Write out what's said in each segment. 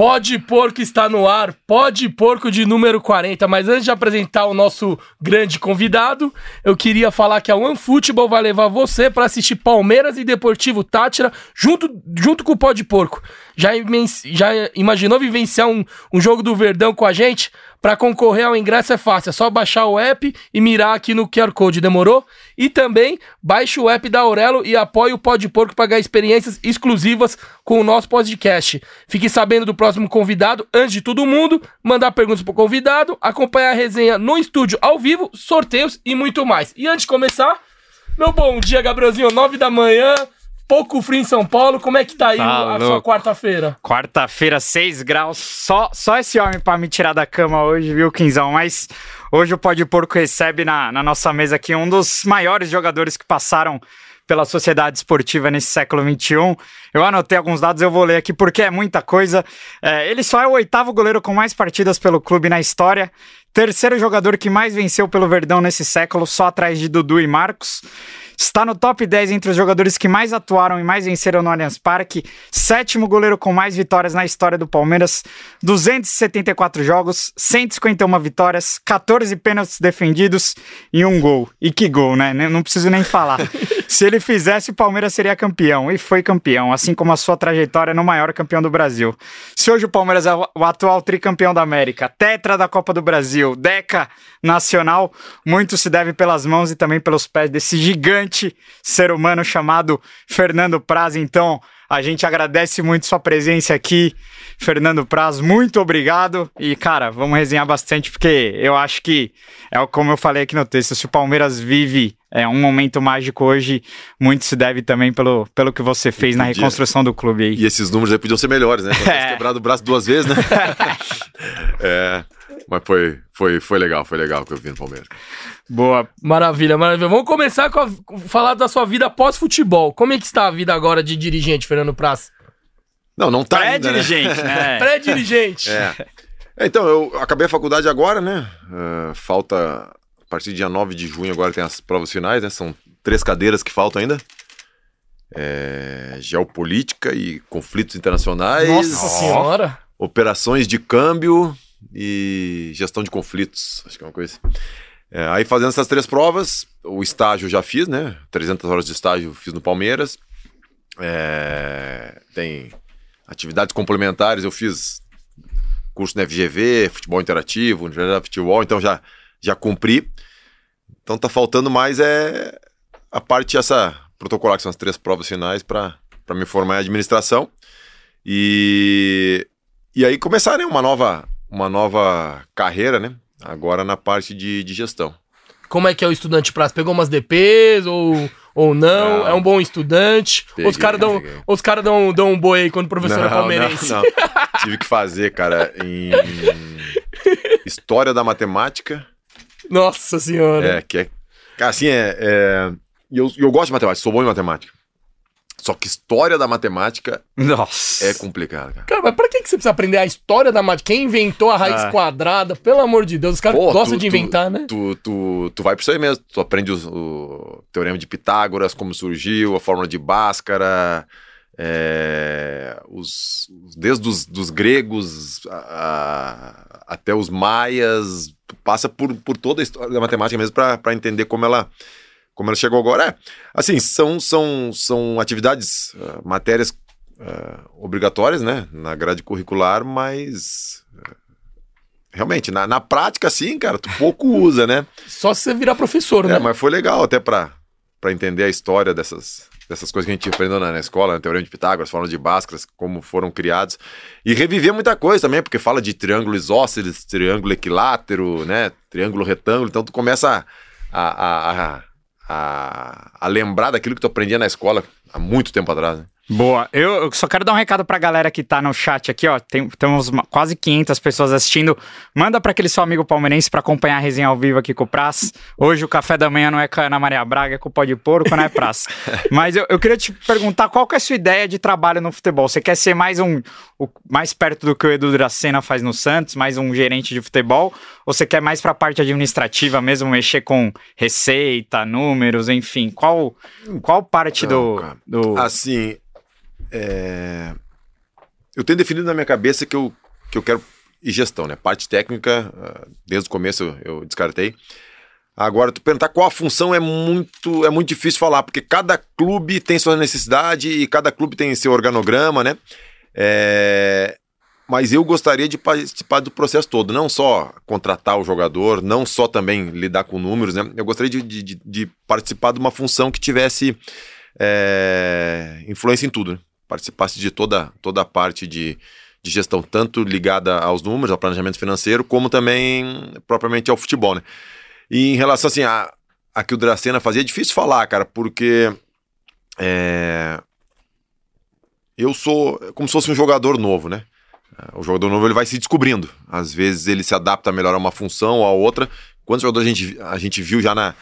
Pode Porco está no ar, Pode Porco de número 40. Mas antes de apresentar o nosso grande convidado, eu queria falar que a OneFootball vai levar você para assistir Palmeiras e Deportivo Tátira junto, junto com o Pode Porco. Já, já imaginou vivenciar um, um jogo do Verdão com a gente? Para concorrer ao ingresso é fácil, é só baixar o app e mirar aqui no QR Code, demorou? E também baixe o app da Aurelo e apoie o Pode Porco para ganhar experiências exclusivas com o nosso podcast. Fique sabendo do próximo convidado antes de todo mundo, mandar perguntas pro convidado, acompanhar a resenha no estúdio ao vivo, sorteios e muito mais. E antes de começar, meu bom dia, Gabrielzinho, 9 da manhã pouco frio em São Paulo. Como é que tá aí tá a sua quarta-feira? Quarta-feira, 6 graus. Só, só esse homem para me tirar da cama hoje, viu, Quinzão? Mas hoje o Pode Porco recebe na, na nossa mesa aqui um dos maiores jogadores que passaram pela sociedade esportiva nesse século XXI. Eu anotei alguns dados, eu vou ler aqui porque é muita coisa. É, ele só é o oitavo goleiro com mais partidas pelo clube na história. Terceiro jogador que mais venceu pelo Verdão nesse século, só atrás de Dudu e Marcos. Está no top 10 entre os jogadores que mais atuaram e mais venceram no Allianz Parque. Sétimo goleiro com mais vitórias na história do Palmeiras. 274 jogos, 151 vitórias, 14 pênaltis defendidos e um gol. E que gol, né? Não preciso nem falar. Se ele fizesse, o Palmeiras seria campeão. E foi campeão, assim como a sua trajetória no maior campeão do Brasil. Se hoje o Palmeiras é o atual tricampeão da América, tetra da Copa do Brasil, deca nacional, muito se deve pelas mãos e também pelos pés desse gigante brilhante ser humano chamado Fernando Praz. Então, a gente agradece muito sua presença aqui, Fernando Praz. Muito obrigado. E, cara, vamos resenhar bastante, porque eu acho que é como eu falei aqui no texto: se o Palmeiras vive é, um momento mágico hoje, muito se deve também pelo, pelo que você fez na reconstrução do clube aí. E esses números aí podiam ser melhores, né? É. quebrado o braço duas vezes, né? é. Mas foi, foi, foi legal, foi legal que eu vi no Palmeiras. Boa. Maravilha, maravilha. Vamos começar com a, falar da sua vida pós-futebol. Como é que está a vida agora de dirigente, Fernando Praz? Não, não tá Pré-dirigente, né? né? Pré-dirigente. É. é. Então, eu acabei a faculdade agora, né? Uh, falta, a partir do dia 9 de junho agora tem as provas finais, né? São três cadeiras que faltam ainda. É, geopolítica e conflitos internacionais. Nossa senhora! Operações de câmbio e gestão de conflitos. Acho que é uma coisa. É, aí fazendo essas três provas, o estágio já fiz, né? 300 horas de estágio fiz no Palmeiras. É, tem atividades complementares, eu fiz curso na FGV, futebol interativo, universidade de futebol, então já, já cumpri. Então tá faltando mais é a parte essa protocolar, que são as três provas finais para me formar em administração. E, e aí começar né, uma nova uma nova carreira, né? Agora na parte de, de gestão. Como é que é o estudante prazo? Pegou umas DPs ou, ou não? não. É um bom estudante? Peguei, os caras dão, os cara dão, dão um boi aí quando o professor é não, é palmeirense? Não, não. Tive que fazer, cara, em História da Matemática. Nossa Senhora! É, que é... Assim, é... é... Eu, eu gosto de matemática, sou bom em matemática. Só que história da matemática Nossa. é complicado, cara. Cara, mas pra que você precisa aprender a história da matemática? Quem inventou a raiz ah. quadrada? Pelo amor de Deus, os caras gostam de inventar, tu, né? Tu, tu, tu vai por isso aí mesmo. Tu aprende o, o teorema de Pitágoras, como surgiu, a fórmula de Bhaskara, é, os, desde os dos gregos a, a, até os maias, passa por, por toda a história da matemática mesmo para entender como ela como ela chegou agora. É, assim, são, são, são atividades, uh, matérias uh, obrigatórias, né, na grade curricular, mas uh, realmente, na, na prática, sim, cara, tu pouco usa, né? Só se você virar professor, é, né? mas foi legal até para entender a história dessas, dessas coisas que a gente aprendeu na, na escola, né? Teorema de Pitágoras, forma de Bhaskara, como foram criados. E reviver muita coisa também, porque fala de triângulo isósceles, triângulo equilátero, né? Triângulo retângulo, então tu começa a, a, a a, a lembrar daquilo que tu aprendia na escola há muito tempo atrás. Né? Boa. Eu, eu, só quero dar um recado pra galera que tá no chat aqui, ó. Tem, temos uma, quase 500 pessoas assistindo. Manda pra aquele seu amigo palmeirense pra acompanhar a resenha ao vivo aqui com o Praz. Hoje o café da manhã não é com a Ana Maria Braga, é com o pó de porco, né, Praz? Mas eu, eu, queria te perguntar qual que é a sua ideia de trabalho no futebol. Você quer ser mais um o, mais perto do que o Edu Dracena faz no Santos, mais um gerente de futebol? Ou você quer mais pra parte administrativa mesmo, mexer com receita, números, enfim? Qual, qual parte não, do, do. Assim, é... eu tenho definido na minha cabeça que eu, que eu quero ir gestão, né? Parte técnica, uh, desde o começo eu, eu descartei. Agora, tu perguntar qual a função é muito, é muito difícil falar, porque cada clube tem sua necessidade e cada clube tem seu organograma, né? É, mas eu gostaria de participar do processo todo, não só contratar o jogador, não só também lidar com números, né? Eu gostaria de, de, de participar de uma função que tivesse é, influência em tudo, né? participasse de toda, toda a parte de, de gestão, tanto ligada aos números, ao planejamento financeiro, como também propriamente ao futebol, né? E em relação assim a, a que o Dracena fazia, é difícil falar, cara, porque é, eu sou como se fosse um jogador novo, né? O jogador novo ele vai se descobrindo. Às vezes ele se adapta melhor a uma função ou a outra. Quantos jogadores a gente, a gente viu já na,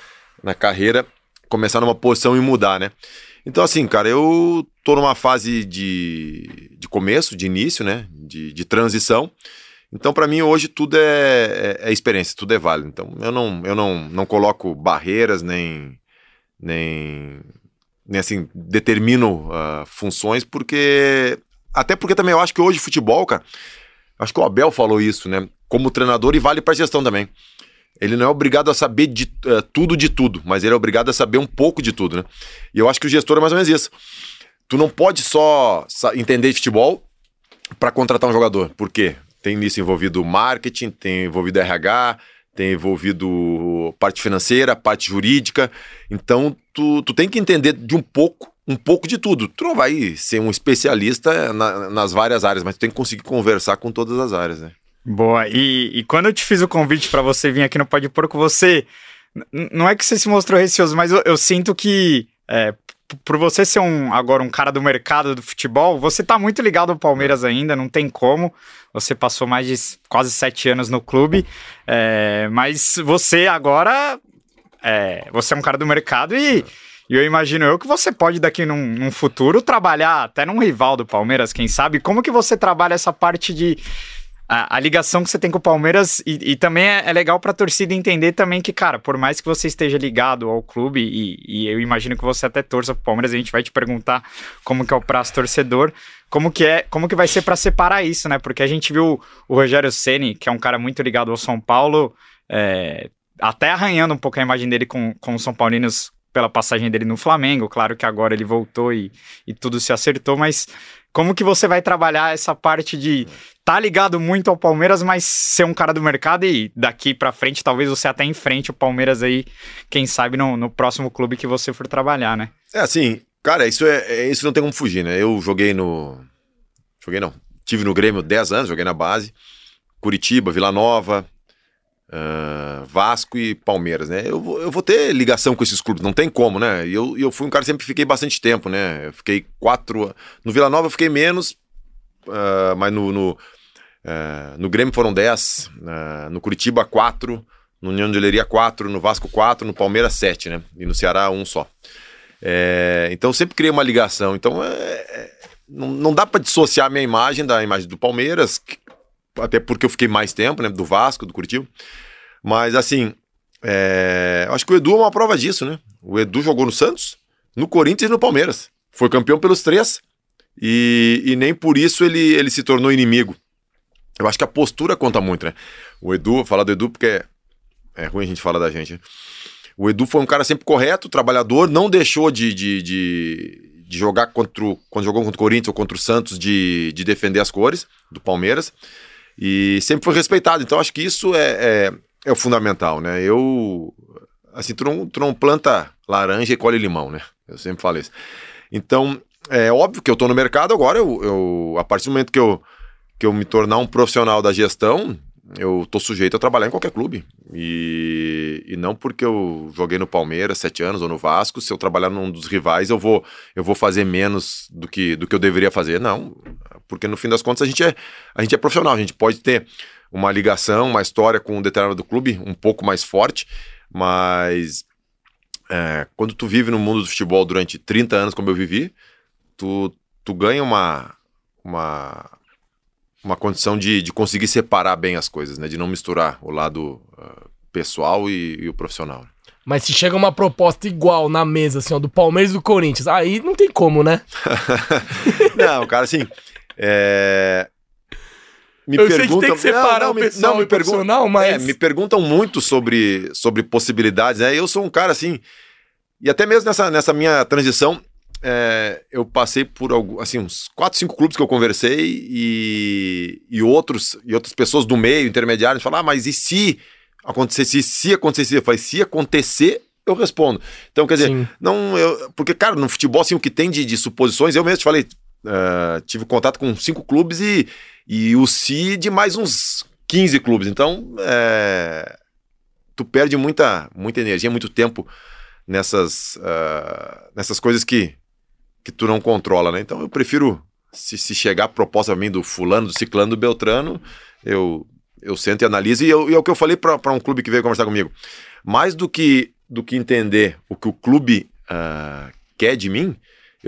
na carreira começar numa posição e mudar, né? Então, assim, cara, eu tô numa fase de, de começo, de início, né? De, de transição. Então, para mim, hoje tudo é, é, é, experiência, tudo é válido. Então, eu não, eu não, não coloco barreiras, nem, nem, nem assim, determino uh, funções, porque até porque também eu acho que hoje futebol, cara, acho que o Abel falou isso, né? Como treinador e vale para gestão também. Ele não é obrigado a saber de, uh, tudo de tudo, mas ele é obrigado a saber um pouco de tudo, né? E eu acho que o gestor é mais ou menos isso. Tu não pode só entender de futebol para contratar um jogador. Por quê? Tem nisso envolvido marketing, tem envolvido RH, tem envolvido parte financeira, parte jurídica. Então, tu, tu tem que entender de um pouco um pouco de tudo. Tu não vai ser um especialista na, nas várias áreas, mas tu tem que conseguir conversar com todas as áreas, né? Boa. E, e quando eu te fiz o convite para você vir aqui no Pode Porco, você. Não é que você se mostrou receoso, mas eu, eu sinto que. É, por você ser um agora um cara do mercado do futebol, você tá muito ligado ao Palmeiras ainda, não tem como. Você passou mais de quase sete anos no clube, é, mas você agora é, você é um cara do mercado e e eu imagino eu que você pode daqui num, num, futuro trabalhar até num rival do Palmeiras, quem sabe? Como que você trabalha essa parte de a, a ligação que você tem com o Palmeiras e, e também é, é legal para a torcida entender também que, cara, por mais que você esteja ligado ao clube e, e eu imagino que você até torça pro Palmeiras, a gente vai te perguntar como que é o prazo torcedor, como que é, como que vai ser para separar isso, né? Porque a gente viu o Rogério Ceni, que é um cara muito ligado ao São Paulo, é, até arranhando um pouco a imagem dele com, com os São Paulinos pela passagem dele no Flamengo. Claro que agora ele voltou e, e tudo se acertou, mas como que você vai trabalhar essa parte de tá ligado muito ao Palmeiras, mas ser um cara do mercado e daqui para frente talvez você até enfrente o Palmeiras aí, quem sabe no, no próximo clube que você for trabalhar, né? É assim, cara, isso é, é isso não tem como fugir, né? Eu joguei no joguei não, tive no Grêmio 10 anos, joguei na base, Curitiba, Vila Nova, Uh, Vasco e Palmeiras, né? Eu vou, eu vou ter ligação com esses clubes, não tem como, né? E eu, eu fui um cara que sempre fiquei bastante tempo, né? Eu fiquei quatro. No Vila Nova eu fiquei menos, uh, mas no, no, uh, no, Grêmio foram dez, no Curitiba quatro, no União de Oleria quatro, no Vasco quatro, no Palmeiras sete, né? E no Ceará um só. É, então eu sempre criei uma ligação. Então é, é, não, não dá para dissociar minha imagem da imagem do Palmeiras, até porque eu fiquei mais tempo, né? Do Vasco, do Curitiba. Mas assim, é... acho que o Edu é uma prova disso, né? O Edu jogou no Santos, no Corinthians e no Palmeiras. Foi campeão pelos três. E, e nem por isso ele, ele se tornou inimigo. Eu acho que a postura conta muito, né? O Edu, falar do Edu porque é, é ruim a gente falar da gente. Né? O Edu foi um cara sempre correto, trabalhador, não deixou de, de, de, de jogar contra o, quando jogou contra o Corinthians ou contra o Santos, de, de defender as cores do Palmeiras. E sempre foi respeitado. Então acho que isso é, é, é o fundamental, né? Eu. Assim, tu não, tu não planta laranja e colhe limão, né? Eu sempre falo isso. Então, é óbvio que eu tô no mercado agora, eu, eu a partir do momento que eu, que eu me tornar um profissional da gestão, eu tô sujeito a trabalhar em qualquer clube. E, e não porque eu joguei no Palmeiras sete anos ou no Vasco, se eu trabalhar num dos rivais, eu vou, eu vou fazer menos do que, do que eu deveria fazer. Não, porque no fim das contas a gente, é, a gente é profissional, a gente pode ter uma ligação, uma história com um determinado clube um pouco mais forte, mas é, quando tu vive no mundo do futebol durante 30 anos, como eu vivi, tu, tu ganha uma, uma uma condição de, de conseguir separar bem as coisas, né? De não misturar o lado uh, pessoal e, e, o profissional. Mas se chega uma proposta igual na mesa, assim, ó, do Palmeiras e do Corinthians, aí não tem como, né? não, cara, assim, É, me eu sei que tem que separar não, não, o pessoal não, me perguntam, mas... É, me perguntam muito sobre, sobre possibilidades, né? Eu sou um cara assim, e até mesmo nessa, nessa minha transição, é, eu passei por assim, uns 4, 5 clubes que eu conversei e, e, outros, e outras pessoas do meio, intermediários, falaram, ah, mas e se acontecesse, se acontecesse? Eu falei, se acontecer, eu respondo. Então, quer dizer, Sim. não, eu, porque, cara, no futebol, assim, o que tem de, de suposições, eu mesmo te falei, uh, tive contato com cinco clubes e e o Si de mais uns 15 clubes. Então, é, tu perde muita, muita energia, muito tempo nessas, uh, nessas coisas que, que tu não controla, né? Então eu prefiro, se, se chegar a proposta a mim do fulano, do ciclano, do beltrano, eu, eu sento e analiso. E, eu, e é o que eu falei para um clube que veio conversar comigo. Mais do que, do que entender o que o clube uh, quer de mim,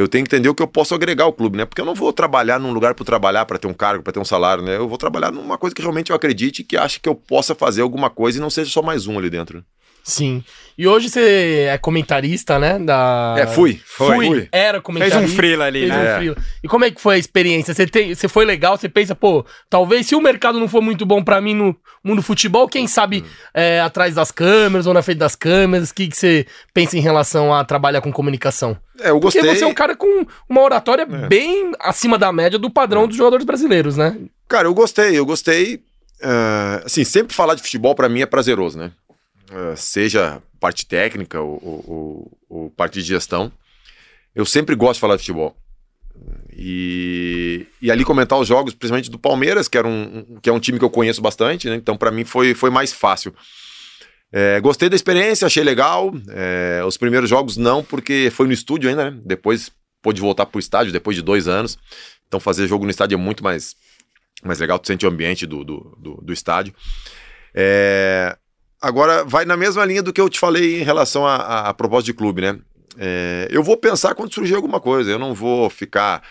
eu tenho que entender o que eu posso agregar ao clube, né? Porque eu não vou trabalhar num lugar para trabalhar, para ter um cargo, para ter um salário, né? Eu vou trabalhar numa coisa que realmente eu acredite que acho que eu possa fazer alguma coisa e não seja só mais um ali dentro. Sim. E hoje você é comentarista, né? Da... É, fui. Fui. fui. Era comentarista. Fez um frila ali, fez né? Um é. E como é que foi a experiência? Você, tem, você foi legal? Você pensa, pô, talvez se o mercado não for muito bom para mim no mundo futebol, quem sabe hum. é, atrás das câmeras ou na frente das câmeras, o que, que você pensa em relação a trabalhar com comunicação? É, eu gostei. Porque você é um cara com uma oratória é. bem acima da média do padrão é. dos jogadores brasileiros, né? Cara, eu gostei, eu gostei. Uh, assim, sempre falar de futebol para mim é prazeroso, né? Uh, seja parte técnica ou, ou, ou, parte de gestão. Eu sempre gosto de falar de futebol. E, e ali comentar os jogos, principalmente do Palmeiras, que, era um, que é um time que eu conheço bastante, né? então para mim foi, foi mais fácil. É, gostei da experiência, achei legal. É, os primeiros jogos não, porque foi no estúdio ainda, né? Depois pôde voltar pro estádio, depois de dois anos. Então fazer jogo no estádio é muito mais, mais legal, tu sente o ambiente do, do, do, do estádio. É, Agora, vai na mesma linha do que eu te falei em relação a, a, de clube, né? É, eu vou pensar quando surgir alguma coisa, eu não vou ficar.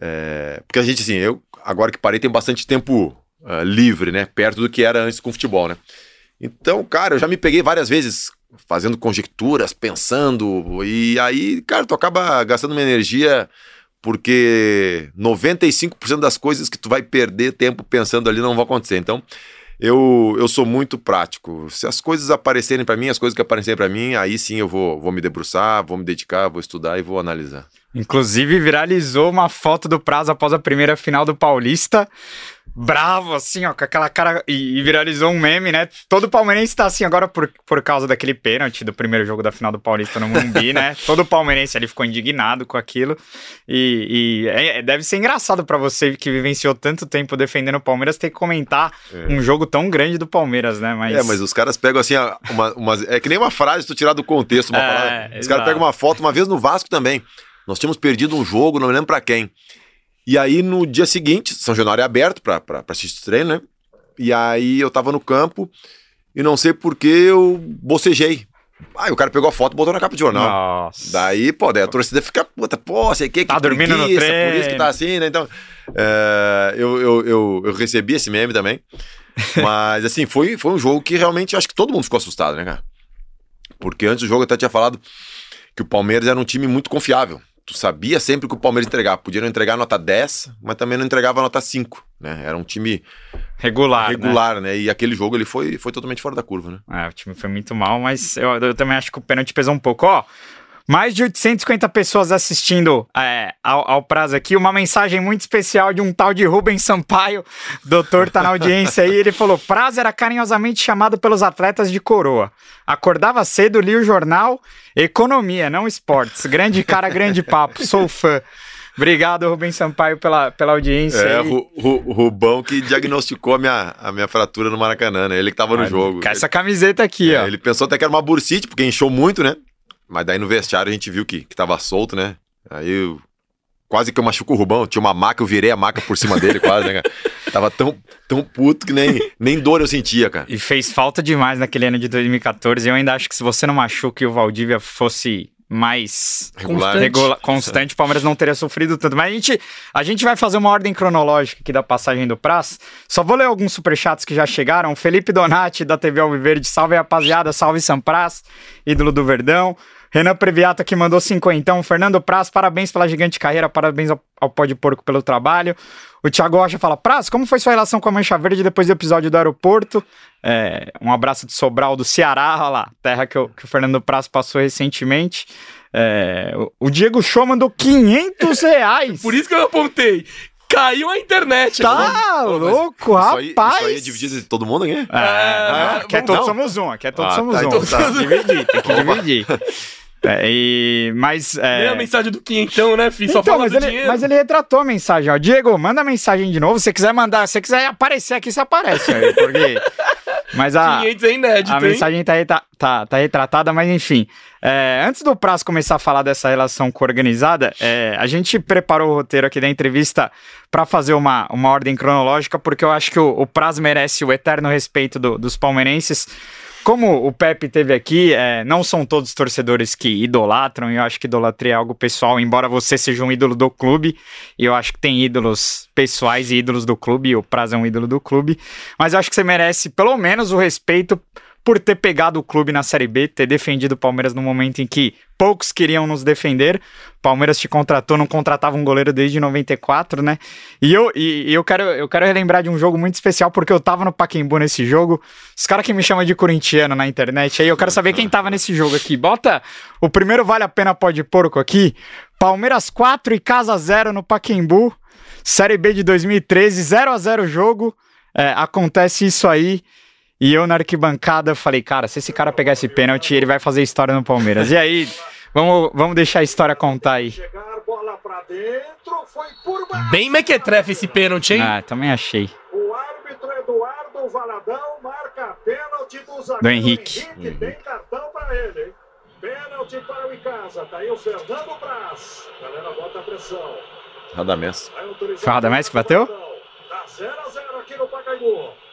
É, porque a gente, assim, eu, agora que parei, tem bastante tempo uh, livre, né? Perto do que era antes com o futebol, né? Então, cara, eu já me peguei várias vezes fazendo conjecturas, pensando, e aí, cara, tu acaba gastando uma energia porque 95% das coisas que tu vai perder tempo pensando ali não vão acontecer. Então, eu, eu sou muito prático. Se as coisas aparecerem para mim, as coisas que aparecerem para mim, aí sim eu vou, vou me debruçar, vou me dedicar, vou estudar e vou analisar. Inclusive, viralizou uma foto do prazo após a primeira final do Paulista bravo, assim, ó, com aquela cara. E, e, viralizou um meme, né? Todo palmeirense tá assim agora por, por causa daquele pênalti do primeiro jogo da final do Paulista no Mumbi, né? Todo palmeirense ali ficou indignado com aquilo. E, e é, é deve ser engraçado para você que vivenciou tanto tempo defendendo o Palmeiras ter que comentar é. um jogo tão grande do Palmeiras, né? Mas... É, mas os caras pegam assim, uma, uma, é que nem uma frase tu tirar do contexto, uma é, palavra. Os caras pegam uma foto, uma vez no Vasco também. Nós tínhamos perdido um jogo, não me lembro pra quem. E aí no dia seguinte, São Januário é aberto pra assistir o treino, né? E aí eu tava no campo e não sei por que eu bocejei. Aí o cara pegou a foto e botou na capa de jornal. Nossa. Daí, pô, daí a torcida fica, puta, pô, sei que, tá que dormindo no treino. por isso que tá assim, né? Então, é, eu, eu, eu, eu, recebi esse meme também. Mas, assim, foi, foi um jogo que realmente acho que todo mundo ficou assustado, né, cara? Porque antes do jogo eu até tinha falado que o Palmeiras era um time muito confiável tu sabia sempre que o Palmeiras entregava. Podia não entregar nota 10, mas também não entregava nota 5, né? Era um time regular, regular, né? né? E aquele jogo ele foi, foi totalmente fora da curva, né? É, o time foi muito mal, mas eu, eu também acho que o pênalti pesou um pouco. Ó, mais de 850 pessoas assistindo é, ao, ao, prazo aqui. Uma mensagem muito especial de um tal de Rubens Sampaio. Doutor tá na audiência aí. Ele falou: prazo era carinhosamente chamado pelos atletas de coroa. Acordava cedo, lia o jornal. Economia, não esportes. Grande cara, grande papo. Sou fã. Obrigado, Rubens Sampaio, pela, pela audiência. É, o Rubão que diagnosticou a minha, a minha fratura no Maracanã, né? Ele que tava no jogo. Com essa camiseta aqui, é, ó. Ele pensou até que era uma bursite, porque inchou muito, né? Mas daí no vestiário a gente viu que, que tava solto, né? Aí eu, quase que eu machuco o Rubão. Tinha uma maca, eu virei a maca por cima dele, quase, né, cara? Tava tão, tão puto que nem, nem dor eu sentia, cara. E fez falta demais naquele ano de 2014. Eu ainda acho que se você não machuca e o Valdívia fosse mais regular. constante, regula, constante o Palmeiras não teria sofrido tanto. Mas a gente, a gente vai fazer uma ordem cronológica aqui da passagem do Praz. Só vou ler alguns superchats que já chegaram. Felipe Donati, da TV Alviverde, salve rapaziada, salve Sampraz, ídolo do Verdão. Renan Previato que mandou cinquentão. Fernando Praz, parabéns pela gigante carreira, parabéns ao, ao Pó de Porco pelo trabalho. O Thiago Rocha fala, Praz, como foi sua relação com a Mancha Verde depois do episódio do aeroporto? É, um abraço de Sobral do Ceará, olha lá, terra que, eu, que o Fernando Praz passou recentemente. É, o, o Diego Show mandou 500 reais. Por isso que eu apontei. Caiu a internet. Tá louco, Isso aí, rapaz. isso aí é dividido entre todo mundo aqui? É, Ah, aqui é todos não. somos um, aqui é todos Ah, somos tá, um. então tá. Tem que dividir, tem que dividir. É, e, mas, é, a mensagem do quinhentão, né, filho? Só então, mas ele, dinheiro. mas ele retratou a mensagem, ó. Diego, manda a mensagem de novo. Se você quiser mandar, se você quiser aparecer aqui, você aparece aí, porque... Mas a, 500 é inédito, a hein? mensagem tá, reta- tá, tá retratada, mas enfim. É, antes do Prazo começar a falar dessa relação com a organizada, é, a gente preparou o roteiro aqui da entrevista para fazer uma, uma ordem cronológica, porque eu acho que o, o Praz merece o eterno respeito do- dos palmeirenses. Como o Pepe teve aqui, é, não são todos torcedores que idolatram, e eu acho que idolatria é algo pessoal, embora você seja um ídolo do clube, e eu acho que tem ídolos pessoais e ídolos do clube, e o Praz é um ídolo do clube, mas eu acho que você merece pelo menos o respeito por ter pegado o clube na Série B, ter defendido o Palmeiras no momento em que poucos queriam nos defender. Palmeiras te contratou, não contratava um goleiro desde 94, né? E eu, e, eu, quero, eu quero relembrar de um jogo muito especial, porque eu tava no Paquembu nesse jogo. Os caras que me chamam de corintiano na internet, aí eu quero saber quem tava nesse jogo aqui. Bota o primeiro Vale a Pena Pode Porco aqui. Palmeiras 4 e Casa 0 no Paquembu. Série B de 2013, 0 a 0 o jogo. É, acontece isso aí. E eu na arquibancada falei, cara, se esse cara pegar esse pênalti, ele vai fazer história no Palmeiras. E aí, vamos, vamos deixar a história contar aí. Chegar, bola pra dentro, foi por baixo. Bem mequetrefe esse pênalti, hein? Ah, também achei. O árbitro Eduardo Valadão marca pênalti do zagueiro Do Henrique. Tem cartão para ele, hein? Pênalti para o Icasa. Tá aí o Fernando Braz. Galera, bota a pressão. Radamés. Foi o Radamés que bateu? Tá 0 a 0 aqui no Pacaembu.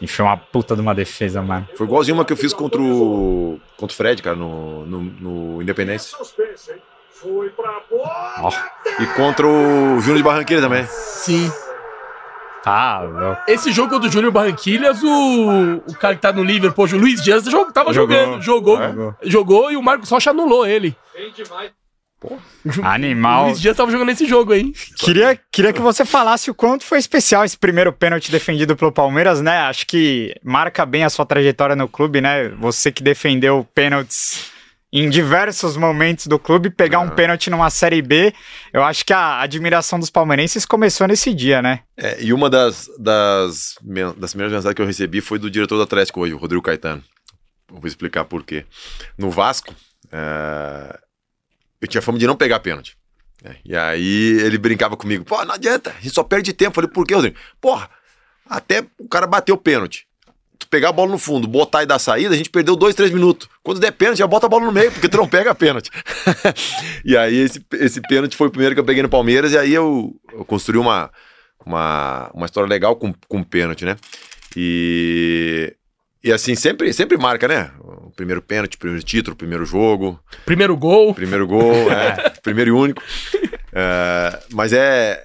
E foi uma puta de uma defesa, mano. Foi igualzinho uma que eu fiz contra o, contra o Fred, cara, no, no, no Independência. Suspense, hein? Foi pra bola. Ó. E contra o Júnior de Barranquilla também. Sim. Tá louco. Esse jogo do Júnior Barranquilhas, o, o cara que tá no Liverpool, o Luiz Dias, jog- tava Jogou. jogando. Jogou, Jogou. jogou e o Marcos Rocha anulou ele. Bem demais. O Animal. Luiz Dias tava jogando esse jogo aí. Queria, queria que você falasse o quanto foi especial esse primeiro pênalti defendido pelo Palmeiras, né? Acho que marca bem a sua trajetória no clube, né? Você que defendeu pênaltis em diversos momentos do clube, pegar um pênalti numa Série B, eu acho que a admiração dos palmeirenses começou nesse dia, né? É, e uma das, das, das primeiras mensagens que eu recebi foi do diretor do Atlético hoje, o Rodrigo Caetano. Eu vou explicar por quê. No Vasco, é, eu tinha fama de não pegar pênalti. É, e aí ele brincava comigo, pô, não adianta, a gente só perde tempo. Eu falei, por quê, Rodrigo? Porra, até o cara bateu o pênalti. Tu pegar a bola no fundo, botar e dar saída, a gente perdeu dois, três minutos. Quando der pênalti, já bota a bola no meio, porque tu não pega pênalti. e aí esse, esse pênalti foi o primeiro que eu peguei no Palmeiras, e aí eu, eu construí uma, uma, uma história legal com, com pênalti, né? E, e assim, sempre, sempre marca, né? Primeiro pênalti, primeiro título, primeiro jogo, Primeiro gol. primeiro gol, é, primeiro e único. É, mas é,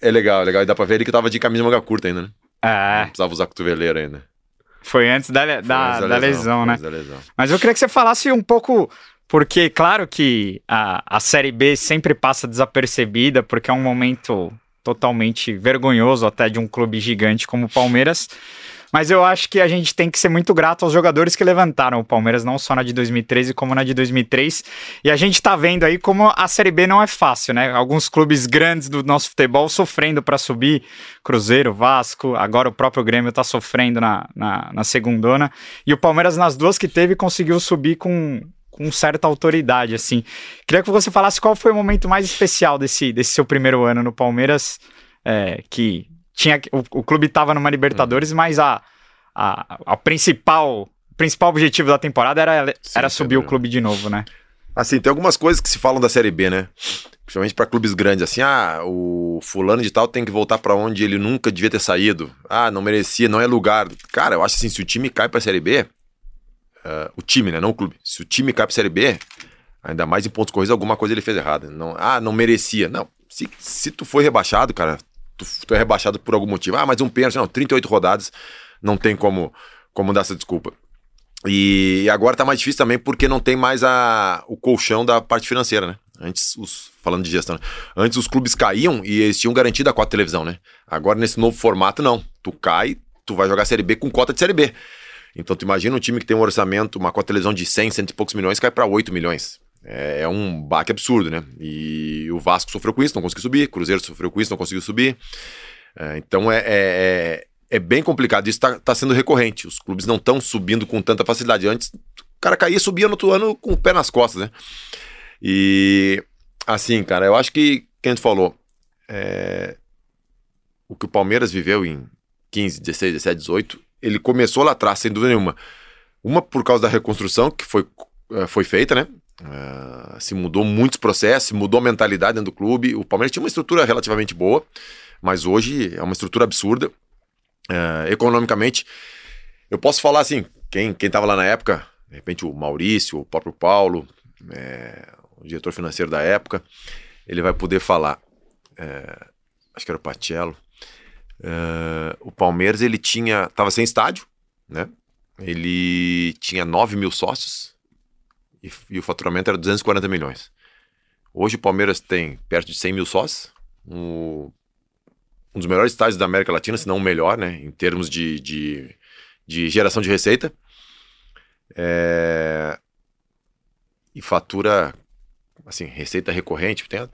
é legal, é legal. E dá pra ver ali que tava de camisa manga curta ainda, né? É, Não precisava usar cotoveleira ainda. foi antes da, da, da antes lesão, foi né? da lesão. Mas eu queria que você falasse um pouco, porque claro que a, a Série B sempre passa desapercebida, porque é um momento totalmente vergonhoso até de um clube gigante como o Palmeiras. Mas eu acho que a gente tem que ser muito grato aos jogadores que levantaram o Palmeiras, não só na de 2013, como na de 2003. E a gente tá vendo aí como a Série B não é fácil, né? Alguns clubes grandes do nosso futebol sofrendo para subir, Cruzeiro, Vasco, agora o próprio Grêmio tá sofrendo na, na, na segundona. E o Palmeiras, nas duas que teve, conseguiu subir com, com certa autoridade, assim. Queria que você falasse qual foi o momento mais especial desse, desse seu primeiro ano no Palmeiras, é, que tinha o, o clube estava numa Libertadores, mas a, a, a principal o principal objetivo da temporada era, Sim, era subir o clube de novo, né? Assim, tem algumas coisas que se falam da Série B, né? Principalmente pra clubes grandes, assim, ah, o fulano de tal tem que voltar pra onde ele nunca devia ter saído. Ah, não merecia, não é lugar. Cara, eu acho assim, se o time cai pra Série B, ah, o time, né, não o clube. Se o time cai pra Série B, ainda mais em pontos corridos, alguma coisa ele fez errada. Não, ah, não merecia. Não, se, se tu foi rebaixado, cara, tu, tu é rebaixado por algum motivo. Ah, mas um pênalti, não, 38 rodadas, não tem como, como dar essa desculpa. E agora tá mais difícil também porque não tem mais a, o colchão da parte financeira, né? Antes, os, falando de gestão, né? antes os clubes caíam e eles tinham garantida a cota de televisão, né? Agora nesse novo formato, não. Tu cai, tu vai jogar Série B com cota de Série B. Então tu imagina um time que tem um orçamento, uma cota de televisão de 100, 100 e poucos milhões, cai para 8 milhões. É, é, um baque absurdo, né? E o Vasco sofreu com isso, não conseguiu subir, Cruzeiro sofreu com isso, não conseguiu subir. É, então é, é, é, é bem complicado. Isso está tá sendo recorrente. Os clubes não estão subindo com tanta facilidade. Antes, o cara caía e subia no outro ano com o pé nas costas, né? E assim, cara, eu acho que quem tu falou, é, o que o Palmeiras viveu em 15, 16, 17, 18, ele começou lá atrás, sem dúvida nenhuma. Uma por causa da reconstrução que foi, é, foi feita, né? Uh, se mudou muitos processos, mudou a mentalidade dentro do clube. O Palmeiras tinha uma estrutura relativamente boa, mas hoje é uma estrutura absurda. Uh, economicamente, eu posso falar assim: quem estava lá na época, de repente o Maurício, o próprio Paulo, é, o diretor financeiro da época, ele vai poder falar. É, acho que era o Patiello. É, o Palmeiras ele tinha, estava sem estádio, né? Ele tinha 9 mil sócios e, e, o faturamento era 240 milhões. Hoje o Palmeiras tem perto de 100 mil sócios, um, um dos melhores estádios da América Latina, se não o melhor, né? Em termos de, de, de geração de receita. É, e fatura, assim, receita recorrente, tem a,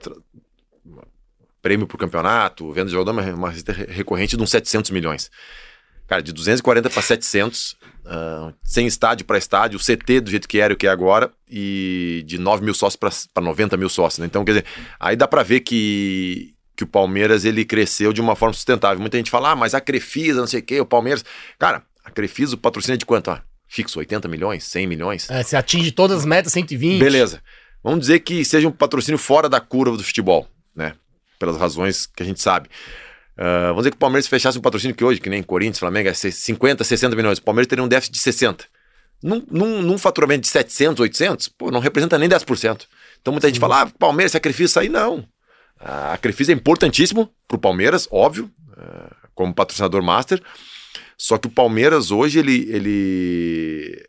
prêmio por campeonato, venda de jogador, uma, receita recorrente de uns 700 milhões. Cara, de 240 para 700, uh, sem estádio para estádio, o CT do jeito que era e o que é agora, e de 9 mil sócios para 90 mil sócios. Né? Então, quer dizer, aí dá para ver que, que o Palmeiras ele cresceu de uma forma sustentável. Muita gente fala, ah, mas a Crefisa, não sei o quê, o Palmeiras. Cara, a Crefisa, o patrocínio é de quanto? Ah, fixo, 80 milhões, 100 milhões. É, você atinge todas as metas, 120. Beleza. Vamos dizer que seja um patrocínio fora da curva do futebol, né? Pelas razões que a gente sabe. Uh, vamos dizer que o Palmeiras fechasse um patrocínio que hoje, que nem Corinthians, Flamengo, é 50, 60 milhões. O Palmeiras teria um déficit de 60. Num, num, num faturamento de 700, 800, pô, não representa nem 10%. Então muita Sim. gente fala, ah, Palmeiras sacrifício isso aí. Não. A Crefisa é importantíssimo para o Palmeiras, óbvio, uh, como patrocinador master. Só que o Palmeiras hoje ele, ele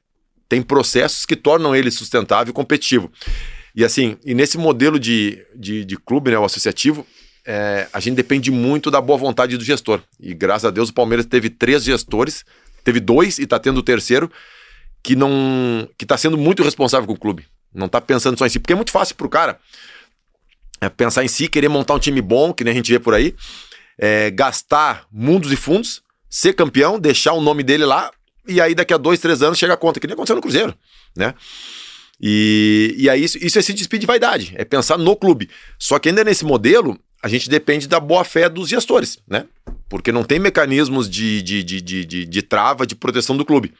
tem processos que tornam ele sustentável e competitivo. E assim, e nesse modelo de, de, de clube, né, o associativo, é, a gente depende muito da boa vontade do gestor. E graças a Deus o Palmeiras teve três gestores, teve dois e está tendo o terceiro, que não. que está sendo muito responsável com o clube. Não está pensando só em si. Porque é muito fácil para o cara é, pensar em si, querer montar um time bom, que nem a gente vê por aí, é, gastar mundos e fundos, ser campeão, deixar o nome dele lá, e aí daqui a dois, três anos chega a conta, que nem aconteceu no Cruzeiro, né? E, e aí isso, isso é se despedir de vaidade, é pensar no clube. Só que ainda nesse modelo, a gente depende da boa-fé dos gestores, né? Porque não tem mecanismos de, de, de, de, de, de trava de proteção do clube.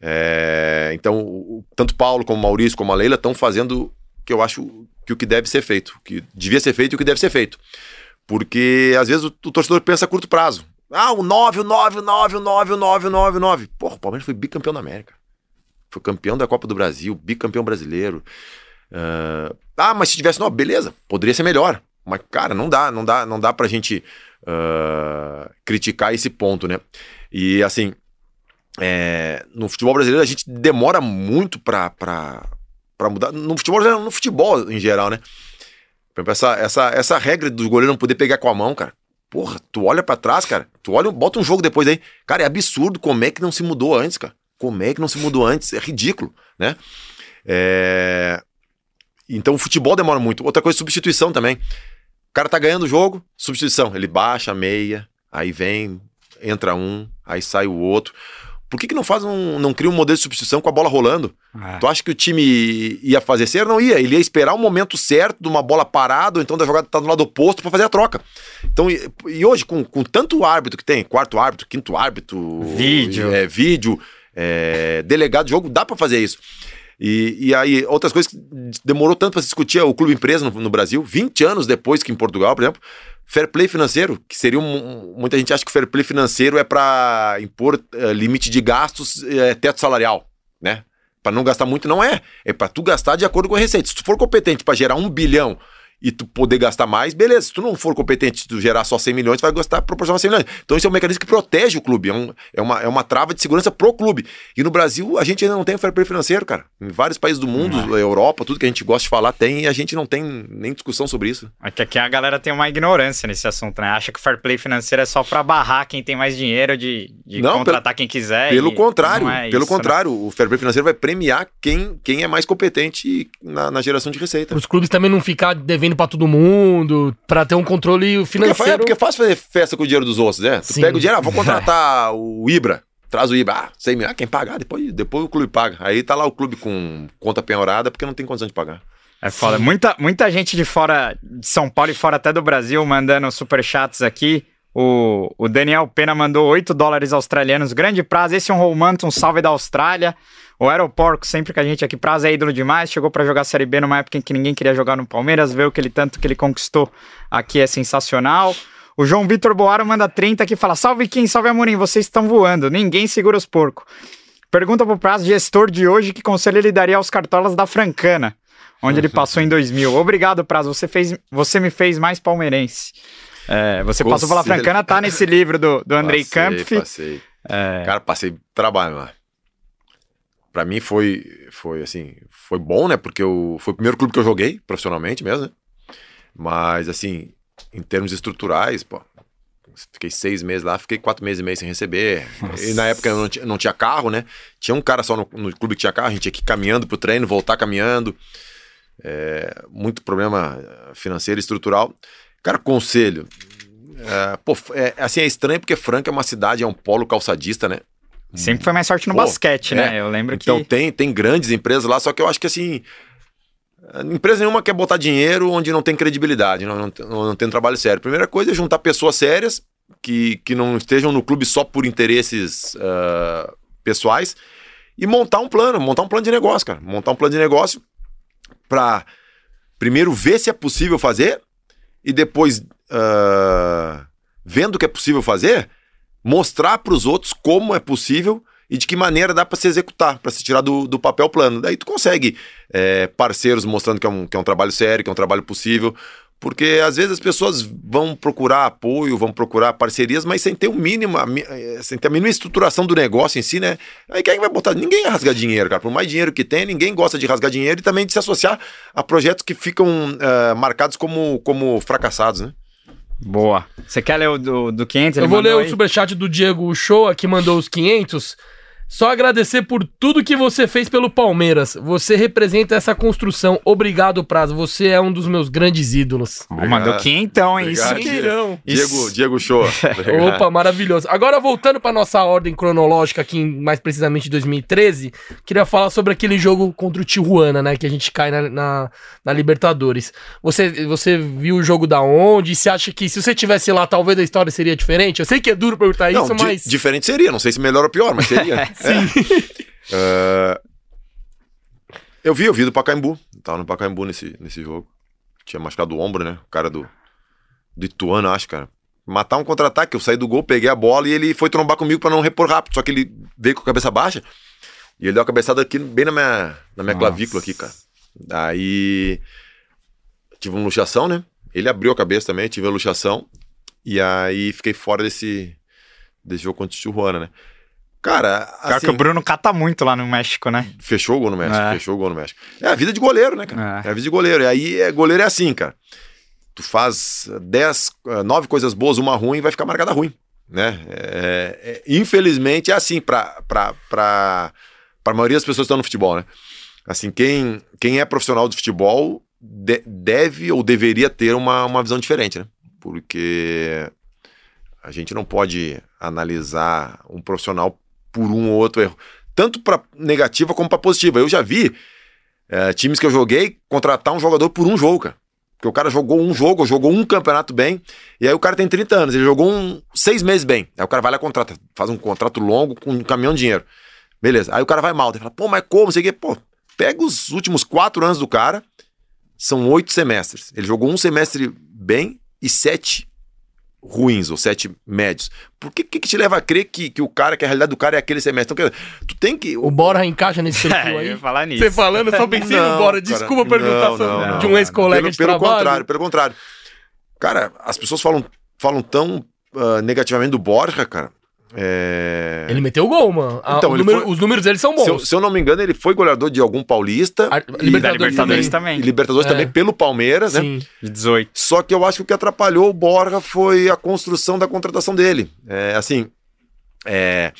É, então, tanto Paulo como Maurício, como a Leila estão fazendo que eu acho que o que deve ser feito, que devia ser feito e o que deve ser feito. Porque às vezes o, o torcedor pensa a curto prazo. Ah, o 9, o 9, o 9, o 9, o 9, o 9, o 9. Porra, o Palmeiras foi bicampeão da América. Foi campeão da Copa do Brasil, bicampeão brasileiro. Uh, ah, mas se tivesse 9, beleza, poderia ser melhor. Mas, cara, não dá, não dá, não dá pra gente uh, criticar esse ponto, né? E assim, é, no futebol brasileiro a gente demora muito pra, pra, pra mudar. No futebol, no futebol em geral, né? Essa, essa, essa regra do goleiro não poder pegar com a mão, cara. Porra, tu olha para trás, cara. Tu olha, bota um jogo depois aí. Cara, é absurdo como é que não se mudou antes, cara. Como é que não se mudou antes? É ridículo, né? É... Então o futebol demora muito. Outra coisa, substituição também cara tá ganhando o jogo, substituição. Ele baixa a meia, aí vem, entra um, aí sai o outro. Por que, que não faz um. não cria um modelo de substituição com a bola rolando? É. Tu acha que o time ia fazer certo? Não ia. Ele ia esperar o momento certo de uma bola parada, ou então da jogada tá do lado oposto para fazer a troca. Então, e, e, hoje, com, com tanto árbitro que tem, quarto árbitro, quinto árbitro, vídeo, é, vídeo é, delegado de jogo, dá para fazer isso. E, e aí, outras coisas que demorou tanto para se discutir o clube empresa no, no, Brasil, 20 anos depois que em Portugal, por exemplo, fair play financeiro, que seria um, muita gente acha que fair play financeiro é para impor uh, limite de gastos, uh, teto salarial, né? Para não gastar muito, não é. É para tu gastar de acordo com a receita. Se tu for competente para gerar um bilhão e tu poder gastar mais, beleza. Se tu não for competente, tu gerar só 100 milhões, tu vai gastar proporcional a 100 milhões. Então esse é um mecanismo que protege o clube, é, um, é, uma, é uma trava de segurança pro clube. E no Brasil, a gente ainda não tem o fair play financeiro, cara. Em vários países do mundo, Não. Europa, tudo que a gente gosta de falar tem, e a gente não tem nem discussão sobre isso. É que aqui a galera tem uma ignorância nesse assunto, né? Acha que o fair play financeiro é só pra barrar quem tem mais dinheiro de, de Não, contratar quem quiser. Pelo e contrário, não é pelo isso, né? contrário, o fair play financeiro vai premiar quem, quem é mais competente na, na geração de receita. Para os clubes também não ficar devendo para todo mundo, para ter um controle Porque, é, financeiro. porque é fácil fazer festa com o dinheiro dos outros, né? Tu Sim. pega o dinheiro, ah, vou contratar o Ibra. Traz o Ibra. Ah, 100 mil. Ah, quem pagar? Depois, depois o clube paga. Aí tá lá o clube com conta penhorada porque não tem condição de pagar. É foda. Muita, muita gente de fora de São Paulo e fora até do Brasil mandando superchats aqui. O, o Daniel Pena mandou 8 dólares australianos. Grande prazo. Esse é um Romanto, um salve da Austrália. O Aeroporco, sempre que a gente aqui, prazo é ídolo demais. Chegou pra jogar Série B numa época em que ninguém queria jogar no Palmeiras. Ver o que ele tanto que ele conquistou aqui é sensacional. O João Vitor Boaro manda 30 aqui e fala: Salve Kim, salve Amorim, vocês estão voando. Ninguém segura os porcos. Pergunta pro prazo gestor de hoje que conselho ele daria aos cartolas da Francana onde ele passou em 2000. Obrigado, Prazo. Você, fez, você me fez mais palmeirense. É, você passou pela. Francana, tá nesse livro do, do Andrei Passei, Kampf. Passei. É, Cara, passei trabalho lá. Pra mim foi, foi assim, foi bom, né? Porque eu, foi o primeiro clube que eu joguei profissionalmente mesmo, né? Mas, assim, em termos estruturais, pô, fiquei seis meses lá, fiquei quatro meses e meio sem receber. E na época eu não tinha, não tinha carro, né? Tinha um cara só no, no clube que tinha carro, a gente tinha que ir caminhando pro treino, voltar caminhando. É, muito problema financeiro e estrutural. Cara, conselho. É, pô, é, assim, é estranho porque Franca é uma cidade, é um polo calçadista, né? Sempre foi mais sorte no Pô, basquete, né? é. Eu lembro Então que. tem, tem grandes empresas lá, só que eu acho que assim. Empresa nenhuma quer botar dinheiro onde não tem credibilidade, não, não, tem- não tem trabalho sério. Primeira coisa é juntar pessoas sérias que, que não estejam no clube só por interesses ah, pessoais e montar um plano, montar um plano de negócio, cara. Montar um plano de negócio para primeiro ver se é possível fazer e depois, ah, vendo que é possível fazer, mostrar para os outros como é possível e de que maneira dá para se executar, para se tirar do, do papel plano. Daí tu consegue é, parceiros mostrando que é, um, que é um trabalho sério, que é um trabalho possível. Porque às vezes as pessoas vão procurar apoio, vão procurar parcerias, mas sem ter o mínimo, eh, sem ter a mínima estruturação do negócio em si, né? Aí quem é vai botar? Ninguém vai rasgar dinheiro, cara. Por mais dinheiro que tem, ninguém gosta de rasgar dinheiro e também de se associar a projetos que ficam eh, marcados como, como fracassados, né? Boa. Você quer ler o do, do 500? Eu Ele vou ler mandou o aí? superchat do Diego Shoa, que mandou os 500. Só agradecer por tudo que você fez pelo Palmeiras. Você representa essa construção. Obrigado, Prazo. Você é um dos meus grandes ídolos. Ó, mandou Obrigado. 500, hein? Isso Obrigado, que... Queirão. Isso. Diego, Diego Show. Opa, maravilhoso. Agora, voltando para nossa ordem cronológica aqui, em- mais precisamente em 2013, queria falar sobre aquele jogo contra o Tijuana, né? Que a gente cai na, na, na Libertadores. Você, você viu o jogo da onde? E você acha que se você tivesse lá, talvez a história seria diferente? Eu sei que é duro perguntar Não, isso, mas. diferente seria, não sei se melhor ou pior, mas seria. Sim. É. eu vi, eu vi do Pacaembu. Tava no Pacaembu nesse, nesse jogo. Tinha machucado o ombro, né? O cara do, do Ituano, acho, cara. Matar um contra-ataque. Eu saí do gol, peguei a bola e ele foi trombar comigo pra não repor rápido. Só que ele veio com a cabeça baixa e ele deu a cabeçada aqui, bem na minha, na minha Nossa. clavícula aqui, cara. Daí tive uma luxação, né? Ele abriu a cabeça também, tive a luxação. E aí fiquei fora desse, desse jogo contra o Tijuana, né? Cara, Pior que o Bruno cata muito lá no México, né? Fechou o gol no México, É. fechou o gol no México. É a vida de goleiro, né, cara? É. É, a vida de goleiro. E aí, é, goleiro é assim, cara. Tu faz 10, nove coisas boas, uma ruim, vai ficar marcada ruim, né? É, é, infelizmente é assim pra, pra, pra, pra maioria das pessoas que estão no futebol, né? Assim, quem, quem é profissional de futebol de- deve ou deveria ter uma, uma visão diferente, né? Porque a gente não pode analisar um profissional por um ou outro erro tanto para negativa como para positiva. Eu já vi é, times que eu joguei contratar um jogador por um jogo, cara. Porque o cara jogou um jogo, jogou um campeonato bem, e aí o cara tem 30 anos, ele jogou um, seis meses bem. Aí o cara vai lá e contrata, faz um contrato longo com um caminhão de dinheiro. Beleza. Aí o cara vai mal, ele fala, pô, mas como? Não sei o quê. Pô, pega os últimos quatro anos do cara, são oito semestres. Ele jogou um semestre bem e sete ruins ou sete médios. Por que, que, que te leva a crer que, que o cara, que a realidade do cara é aquele semestre? Então, quer dizer, tu tem que. O Borja encaixa nesse perfil É, eu aí. ia falar nisso. Você falando, eu só pensei no Não, Borja. cara, Desculpa perguntar não, não, não, de um ex-colega pelo, de pelo contrário, pelo contrário. Cara, as pessoas falam, falam tão ah, negativamente do Borja, cara. É... Ele meteu gol, mano. A- Então, número- foi- Os números dele são Se eu, bons. se eu não me engano, ele foi goleador de algum paulista. A- e- Libertadores também. também. E Libertadores É. também pelo Palmeiras, né? Sim. De 18. Só que eu acho que o que atrapalhou o Borja foi a construção da contratação dele. É, assim, é,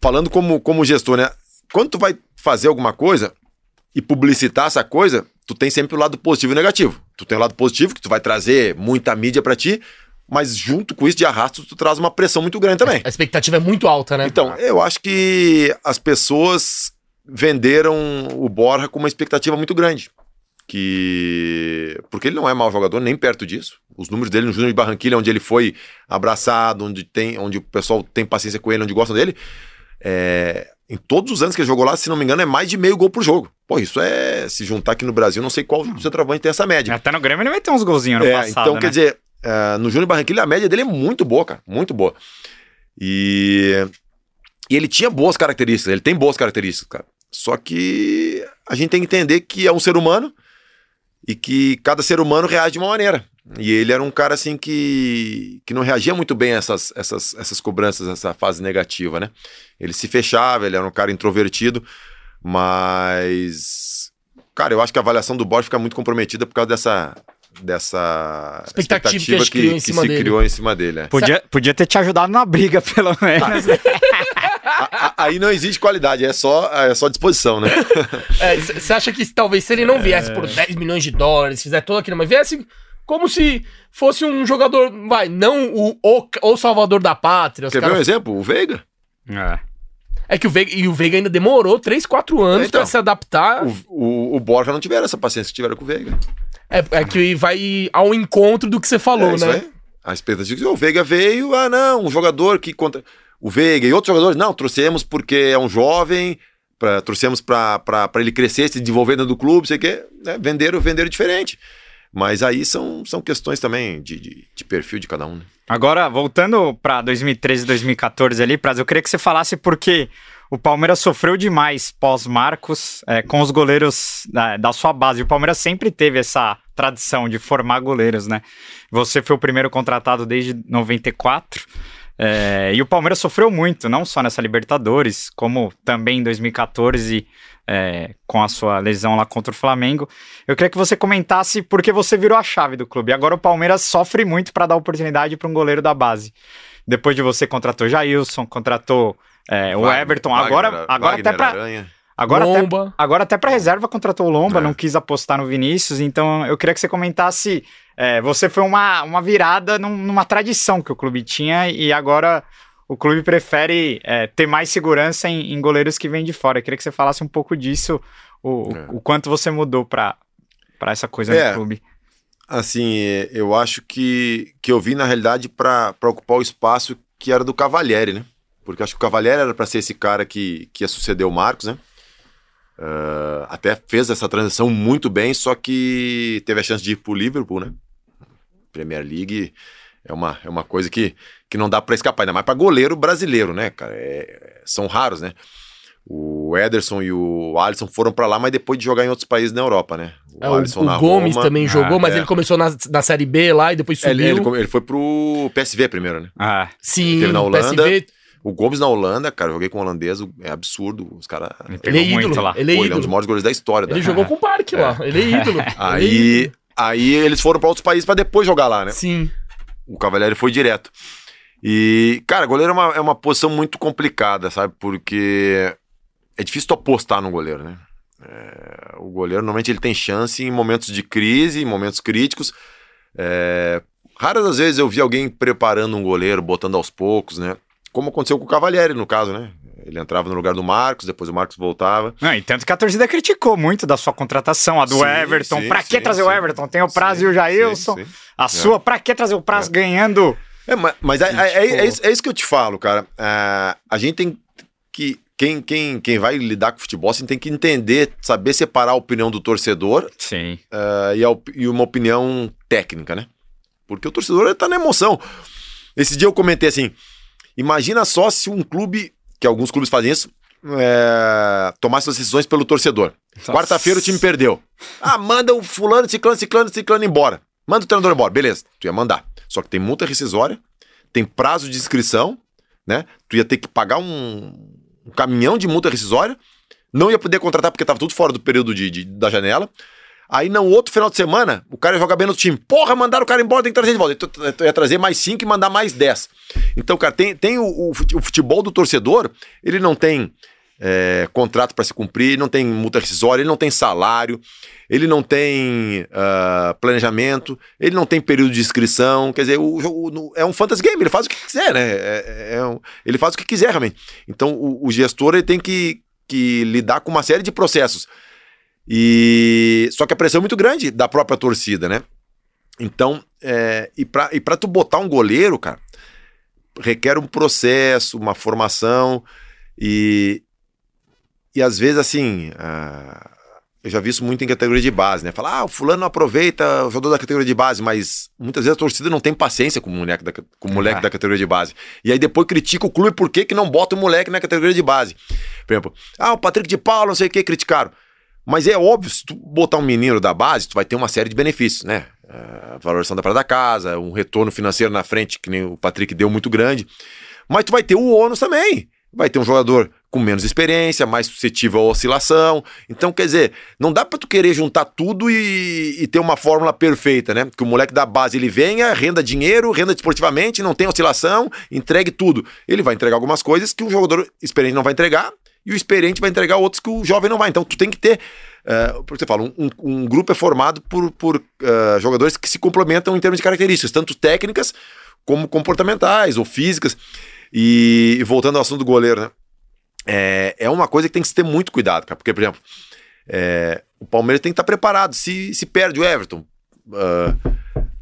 falando como, como gestor, né? Quando tu vai fazer alguma coisa e publicitar essa coisa, tu tem sempre o lado positivo e negativo. Tu tem o lado positivo, que tu vai trazer muita mídia pra ti, mas junto com isso de arrasto, tu traz uma pressão muito grande também. A expectativa é muito alta, né? Então, eu acho que as pessoas venderam o Borja com uma expectativa muito grande. Que. Porque ele não é mau jogador, nem perto disso. Os números dele no Júnior de Barranquilha, onde ele foi abraçado, onde, tem, onde o pessoal tem paciência com ele, onde gostam dele. é, Em todos os anos que ele jogou lá, se não me engano, é mais de meio gol por jogo. Pô, isso é. Se juntar aqui no Brasil, não sei qual centroavante tem essa média. Até no Grêmio ele meteu uns golzinhos no É, passado, então, né? quer dizer, é, no Júnior Barranquilla a média dele é muito boa, cara. Muito boa. E, e ele tinha boas características, ele tem boas características, cara. Só que a gente tem que entender que é um ser humano e que cada ser humano reage de uma maneira. E ele era um cara assim que, que não reagia muito bem a essas, essas, essas cobranças, essa fase negativa, né? Ele se fechava, ele era um cara introvertido, mas. Cara, eu acho que a avaliação do Borges fica muito comprometida por causa dessa. Dessa Expectativa que a gente criou em cima se dele. criou em cima dele. é. Podia, podia ter te ajudado na briga, pelo menos. A- a- aí não existe qualidade, é só, é só disposição, né? Você acha que talvez se ele não viesse É. por 10 milhões de dólares, fizesse todo aquilo, mas viesse como se fosse um jogador, vai, não o, o, o salvador da pátria. Quer ver um caras- exemplo? O Veiga. É. É que o Veiga, e o Veiga ainda demorou 3, 4 anos Então, pra se adaptar. O, o, o Borja não tiveram essa paciência que tiveram com o Veiga. É, é que vai ao encontro do que você falou, é, isso né? aí. A expectativa que o Veiga veio, ah, não, um jogador que conta. O Veiga e outros jogadores, não, trouxemos porque é um jovem, pra, trouxemos para ele crescer, se desenvolver dentro do clube, sei o quê. Né? Venderam, venderam diferente. Mas aí são, são questões também de, de, de perfil de cada um. Né? Agora, voltando pra 2013 2014 ali, Praz, eu queria que você falasse porque o Palmeiras sofreu demais pós-Marcos é, com os goleiros da, da sua base. O Palmeiras sempre teve essa tradição de formar goleiros, né? Você foi o primeiro contratado desde 94. é, e o Palmeiras sofreu muito, não só nessa Libertadores, como também em 2014, é, com a sua lesão lá contra o Flamengo. Eu queria que você comentasse porque você virou a chave do clube. Agora o Palmeiras sofre muito para dar oportunidade para um goleiro da base. Depois de você contratou Jailson, contratou é, o Wagner- Everton, Wagner- agora, agora Wagner até para Aranha. agora até, Lomba. agora até para reserva contratou o Lomba, É. não quis apostar no Vinícius. Então eu queria que você comentasse. é, você foi uma, uma virada num- numa tradição que o clube tinha e agora o clube prefere é, ter mais segurança em, em goleiros que vêm de fora. Eu queria que você falasse um pouco disso, o, É. o quanto você mudou para essa coisa É. no clube. Assim, é, eu acho que, que eu vim, na realidade, para ocupar o espaço que era do Cavalieri, né? Porque eu acho que o Cavalieri era para ser esse cara que, que ia suceder o Marcos, né? Ah, até fez essa transição muito bem, só que teve a chance de ir pro Liverpool, né? Premier League é uma, é uma coisa que, que não dá para escapar, ainda mais para goleiro brasileiro, né, cara? É- são raros, né? O Ederson e o Alisson foram para lá, mas depois de jogar em outros países na Europa, né? É, o, Alisson o na Gomes Roma. também jogou, Ah, mas é. ele começou na, na Série B lá e depois É, subiu. Ele, ele, ele foi pro PSV primeiro, né? Ah, Sim, teve na Holanda. PSV, O Gomes na Holanda, cara, eu joguei com o holandês, é absurdo. Os caras. ele ele é muito ídolo. lá. Ele é Pô, ele é um dos maiores goleiros da história. Ele da- jogou com o Parque lá. Ele é ídolo. Ele é Aí, ídolo. aí eles foram pra outros países pra depois jogar lá, né? Sim. O Cavalieri foi direto. E, cara, goleiro é uma, é uma posição muito complicada, sabe? Porque é difícil tu apostar no goleiro, né? É, o goleiro, normalmente, ele tem chance em momentos de crise, em momentos críticos. É, raras as vezes eu vi alguém preparando um goleiro, botando aos poucos, né? Como aconteceu com o Cavalieri, no caso, né? Ele entrava no lugar do Marcos, depois o Marcos voltava. Não, e tanto que a torcida criticou muito da sua contratação, a do Sim, Everton. sim, pra que sim, trazer o Everton? Tem o Praz Sim, e o Jailson. A sua, pra que trazer o Praz ganhando? É, ma- mas, é, é- é- tipo- é isso, é isso que eu te falo, cara. É, a gente tem que. Quem, quem, quem vai lidar com futebol assim, tem que entender, saber separar a opinião do torcedor Sim. e, a e uma opinião técnica, né? Porque o torcedor tá na emoção. Esse dia eu comentei assim: imagina só se um clube, que alguns clubes fazem isso, é, tomasse as decisões pelo torcedor. Quarta-feira o time perdeu. Ah, manda o fulano, ciclano, ciclano, ciclano embora. Manda o treinador embora. Beleza, tu ia mandar. Só que tem multa rescisória, tem prazo de inscrição, né? Tu ia ter que pagar um, um caminhão de multa rescisória, não ia poder contratar porque tava tudo fora do período de, de- da janela. Aí, no outro final de semana, o cara ia jogar bem no time. Porra, mandaram o cara embora, tem que trazer de volta. Tu ia trazer mais cinco e mandar mais dez. Então, cara, tem, tem o, o fute- o futebol do torcedor, ele não tem é, contrato para se cumprir, não tem multa rescisória, ele não tem salário, ele não tem ah, planejamento, ele não tem período de inscrição. Quer dizer, o, no- é um fantasy game, ele faz o que quiser, né? É- é um- ele faz o que quiser, realmente. Então, o, o gestor ele tem que, que lidar com uma série de processos. E só que a pressão é muito grande da própria torcida, né? Então, é, e para e pra tu botar um goleiro, cara, requer um processo, uma formação e e às vezes assim, ah, eu já vi isso muito em categoria de base, né? Falar, ah, o fulano não aproveita o jogador da categoria de base, mas muitas vezes a torcida não tem paciência com o moleque da, com o moleque Ah. da categoria de base. E aí depois critica o clube por que, que não bota o moleque na categoria de base. Por exemplo, ah, o Patrick de Paulo, não sei o que, criticaram. Mas é óbvio, se tu botar um menino da base, tu vai ter uma série de benefícios, né? A valorização da prata da casa, um retorno financeiro na frente, que nem o Patrick deu muito grande. Mas tu vai ter o ônus também. Vai ter um jogador com menos experiência, mais suscetível à oscilação. Então, quer dizer, não dá pra tu querer juntar tudo e, e ter uma fórmula perfeita, né? Que o moleque da base ele venha, renda dinheiro, renda desportivamente, não tem oscilação, entregue tudo. Ele vai entregar algumas coisas que o jogador experiente não vai entregar e o experiente vai entregar outros que o jovem não vai. Então, tu tem que ter. Uh, porque você fala, um, um- grupo é formado por, por uh, jogadores que se complementam em termos de características, tanto técnicas como comportamentais ou físicas. E, e voltando ao assunto do goleiro, né? É, é uma coisa que tem que se ter muito cuidado, cara. Porque, por exemplo, é, o Palmeiras tem que estar preparado. Se, se perde o Everton ah,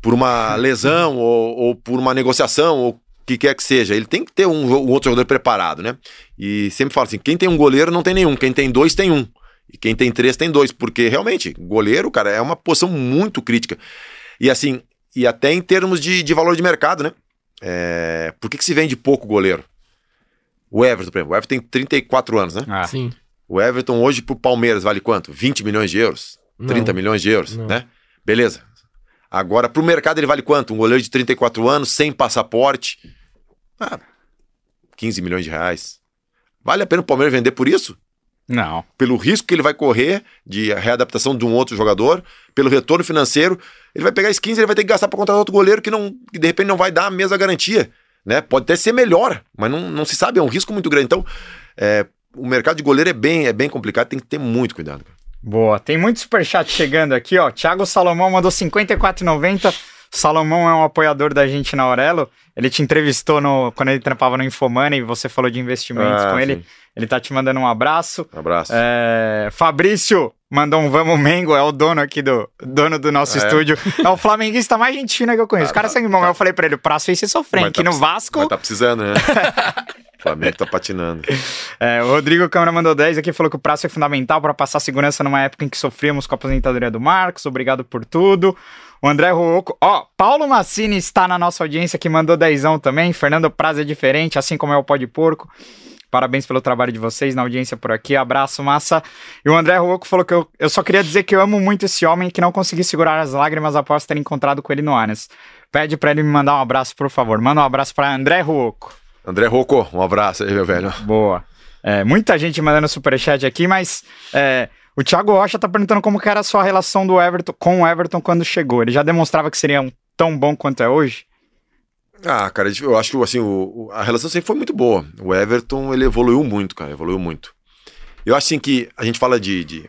por uma lesão ou, ou por uma negociação ou que quer que seja, ele tem que ter um, um outro jogador preparado, né? E sempre falo assim: quem tem um goleiro não tem nenhum, quem tem dois tem um. E quem tem três tem dois, porque realmente, goleiro, cara, é uma posição muito crítica. E assim, e até em termos de, de valor de mercado, né? É, por que, que se vende pouco goleiro? O Everton, por exemplo, o Everton tem 34 anos, né? Ah, Sim. O Everton hoje pro Palmeiras vale quanto? 20 milhões de euros? Não. 30 milhões de euros, Não. né? Beleza. Agora, pro mercado ele vale quanto? Um goleiro de 34 anos, sem passaporte? Ah, 15 milhões de reais. Vale a pena o Palmeiras vender por isso? Não. Pelo risco que ele vai correr de readaptação de um outro jogador, pelo retorno financeiro, ele vai pegar esses 15 ele vai ter que gastar para contratar outro goleiro que, não, que de repente não vai dar a mesma garantia. Né? Pode até ser melhor, mas não, não se sabe, é um risco muito grande. Então, é, o mercado de goleiro é bem, é bem complicado, tem que ter muito cuidado. cara. Boa. Tem muito superchat chegando aqui, ó. Thiago Salomão mandou 54,90. Salomão é um apoiador da gente na Aurelo. Ele te entrevistou no, quando ele trampava no Infomoney e você falou de investimentos Ah, com ele. sim. Ele tá te mandando um abraço. Um abraço. É, Fabrício mandou um Vamos Mengo, é o dono aqui do dono do nosso é? estúdio. É o flamenguista mais gente fina que eu conheço. Ah, o cara tá, sangue bom. Eu falei pra ele, o prazo fez você sofrer. Mas Aqui tá no Vasco, Mas tá precisando, né? o Flamengo tá patinando. É, o Rodrigo Câmara mandou 10 aqui, falou que o prazo é fundamental para passar segurança numa época em que sofríamos com a aposentadoria do Marcos. Obrigado por tudo. O André Ruoco. Ó, Paulo Massini está na nossa audiência que mandou dezão também. Fernando Prazo é diferente, assim como é o Pó de Porco. Parabéns pelo trabalho de vocês na audiência por aqui. Abraço, massa. E o André Ruoco falou que eu, eu só queria dizer que eu amo muito esse homem e que não consegui segurar as lágrimas após ter encontrado com ele no Anas. Pede pra ele me mandar um abraço, por favor. Manda um abraço pra André Ruoco. André Rocco, um abraço aí, meu velho. Boa. É, muita gente mandando superchat aqui, mas é, o Thiago Rocha tá perguntando como era a sua relação do Everton com o Everton quando chegou. Ele já demonstrava que seria um tão bom quanto é hoje? Ah, cara, eu acho que assim, o- a relação sempre foi muito boa. O Everton, ele evoluiu muito, cara, evoluiu muito. Eu acho assim que a gente fala de, de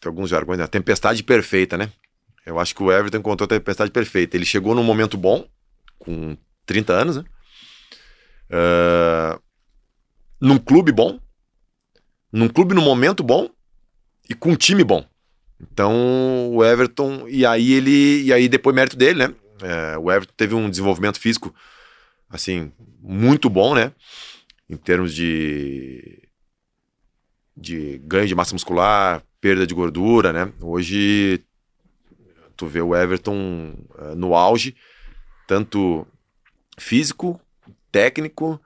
tem alguns jargões, né? A tempestade perfeita, né? Eu acho que o Everton encontrou a tempestade perfeita. Ele chegou num momento bom, com 30 anos, né? Ah, num clube bom, num clube no momento bom e com um time bom. Então, o Everton, e aí ele, e aí depois mérito dele, né? É, o Everton teve um desenvolvimento físico, assim, muito bom, né? Em termos de, de ganho de massa muscular, perda de gordura, né? Hoje, tu vê o Everton eh, no auge, tanto físico, técnico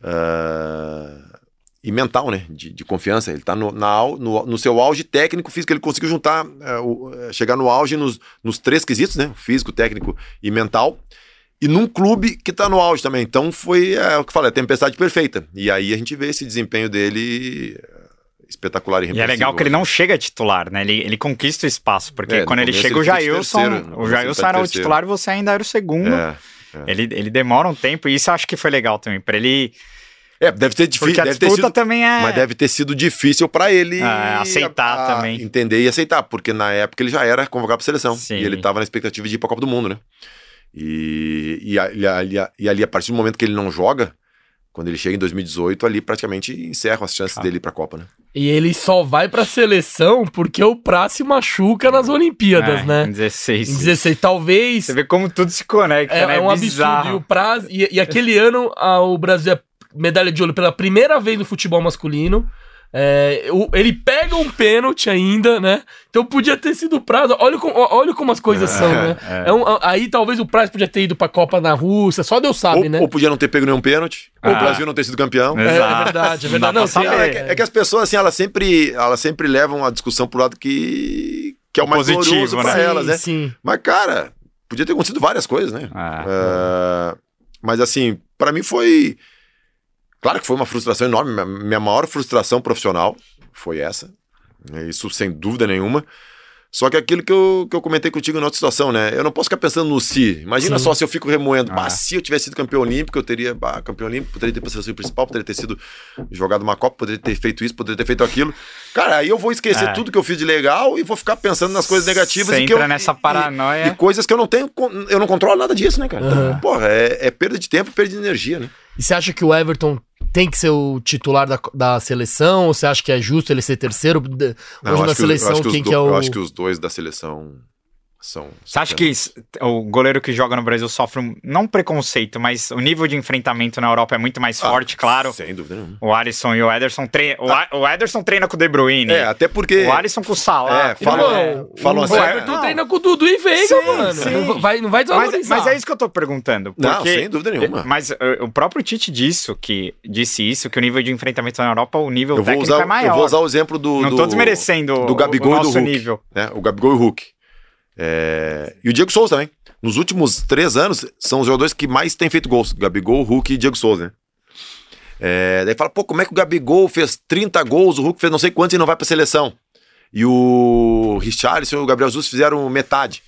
uh, e mental, né? De, de confiança. Ele está no, na, no, no, seu auge técnico, físico. Ele conseguiu juntar, uh, chegar no auge nos, nos três quesitos, né? Físico, técnico e mental e num clube que tá no auge também. Então foi é, o que eu falei, a tempestade perfeita. E aí a gente vê esse desempenho dele espetacular e E é legal que ele não chega titular, né? Ele, ele conquista o espaço, porque é, quando ele chega ele o Jailson, terceiro, o Jailson era o titular e você ainda era o segundo. É, é. Ele, ele demora um tempo e isso eu acho que foi legal também, para ele... É, deve ter difícil. Porque a disputa sido, também é. Mas deve ter sido difícil para ele é, aceitar a, a, também. Entender e aceitar, porque na época ele já era convocado para seleção. Sim. E ele tava na expectativa de ir para a Copa do Mundo, né? E, e, ali, e ali, a partir do momento que ele não joga, quando ele chega em 2018, ali praticamente encerra as chances ah. dele ir pra Copa, né? E ele só vai pra seleção porque o Praça se machuca nas Olimpíadas, é, né? Em 16. Em 16, talvez. Você vê como tudo se conecta, é, né? É um Bizarro. absurdo. E, o Praça, e, e aquele ano a, o Brasil é medalha de ouro pela primeira vez no futebol masculino. É, ele pega um pênalti ainda, né? Então podia ter sido o prazo. Olha, com, olha como as coisas é, são, né? É. é um, aí talvez o prazo podia ter ido pra Copa na Rússia, só Deus sabe, ou, né? Ou podia não ter pego nenhum pênalti, ah. ou o Brasil não ter sido campeão. É, é verdade, é verdade. Não, não, é, que, é, que, as pessoas, assim, elas sempre, elas sempre levam a discussão pro lado que, que é o mais Positivo, glorioso né? pra elas, né? Sim. Mas, cara, podia ter acontecido várias coisas, né? Ah, uh, mas, assim, para mim foi. Claro que foi uma frustração enorme, minha maior frustração profissional foi essa. Isso sem dúvida nenhuma. Só que aquilo que eu, que eu comentei contigo em outra situação, né? Eu não posso ficar pensando no se. Imagina Sim. só se eu fico remoendo. Ah. se eu tivesse sido campeão olímpico, eu teria. Bah, campeão olímpico, poderia ter passado o principal, poderia ter sido jogado uma Copa, poderia ter feito isso, poderia ter feito aquilo. Cara, aí eu vou esquecer é. tudo que eu fiz de legal e vou ficar pensando nas coisas negativas. Você e que eu, nessa paranoia. E, e, coisas que eu não tenho. Eu não controlo nada disso, né, cara? Uhum. Então, porra, é, é perda de tempo, perda de energia, né? E você acha que o Everton tem que ser o titular da, da seleção? Ou você acha que é justo ele ser terceiro? Hoje Não, na seleção, que quem que é o. Eu acho que os dois da seleção são. Você acha que o goleiro que joga no Brasil sofre um, não preconceito, mas o nível de enfrentamento na Europa é muito mais ah, forte, claro. Sem dúvida nenhuma. O Alisson e o Ederson treinam. Ah. O, Ederson treina com o De Bruyne. É, até porque. O Alisson com o Salah. É, falam, é, falam assim. O Everton treina com o Dudu e Veiga, sim, mano. Sim. Não vai, não vai mas, mas, é isso que eu tô perguntando. Porque, não, sem dúvida nenhuma. Mas uh, o próprio Tite disse, que, disse isso, que o nível de enfrentamento na Europa, o nível eu técnico usar, é maior. Eu vou usar o exemplo do. Não do, tô desmerecendo do Gabigol o nosso e do Hulk, nível. Né? O Gabigol e o Hulk. É... E o Diego Souza também. Nos últimos três anos, são os jogadores que mais têm feito gols. Gabigol, Hulk e Diego Souza, né? É... Daí fala, pô, como é que o Gabigol fez 30 gols, o Hulk fez não sei quantos e não vai pra seleção? E o Richarlison e o Gabriel Jesus fizeram metade.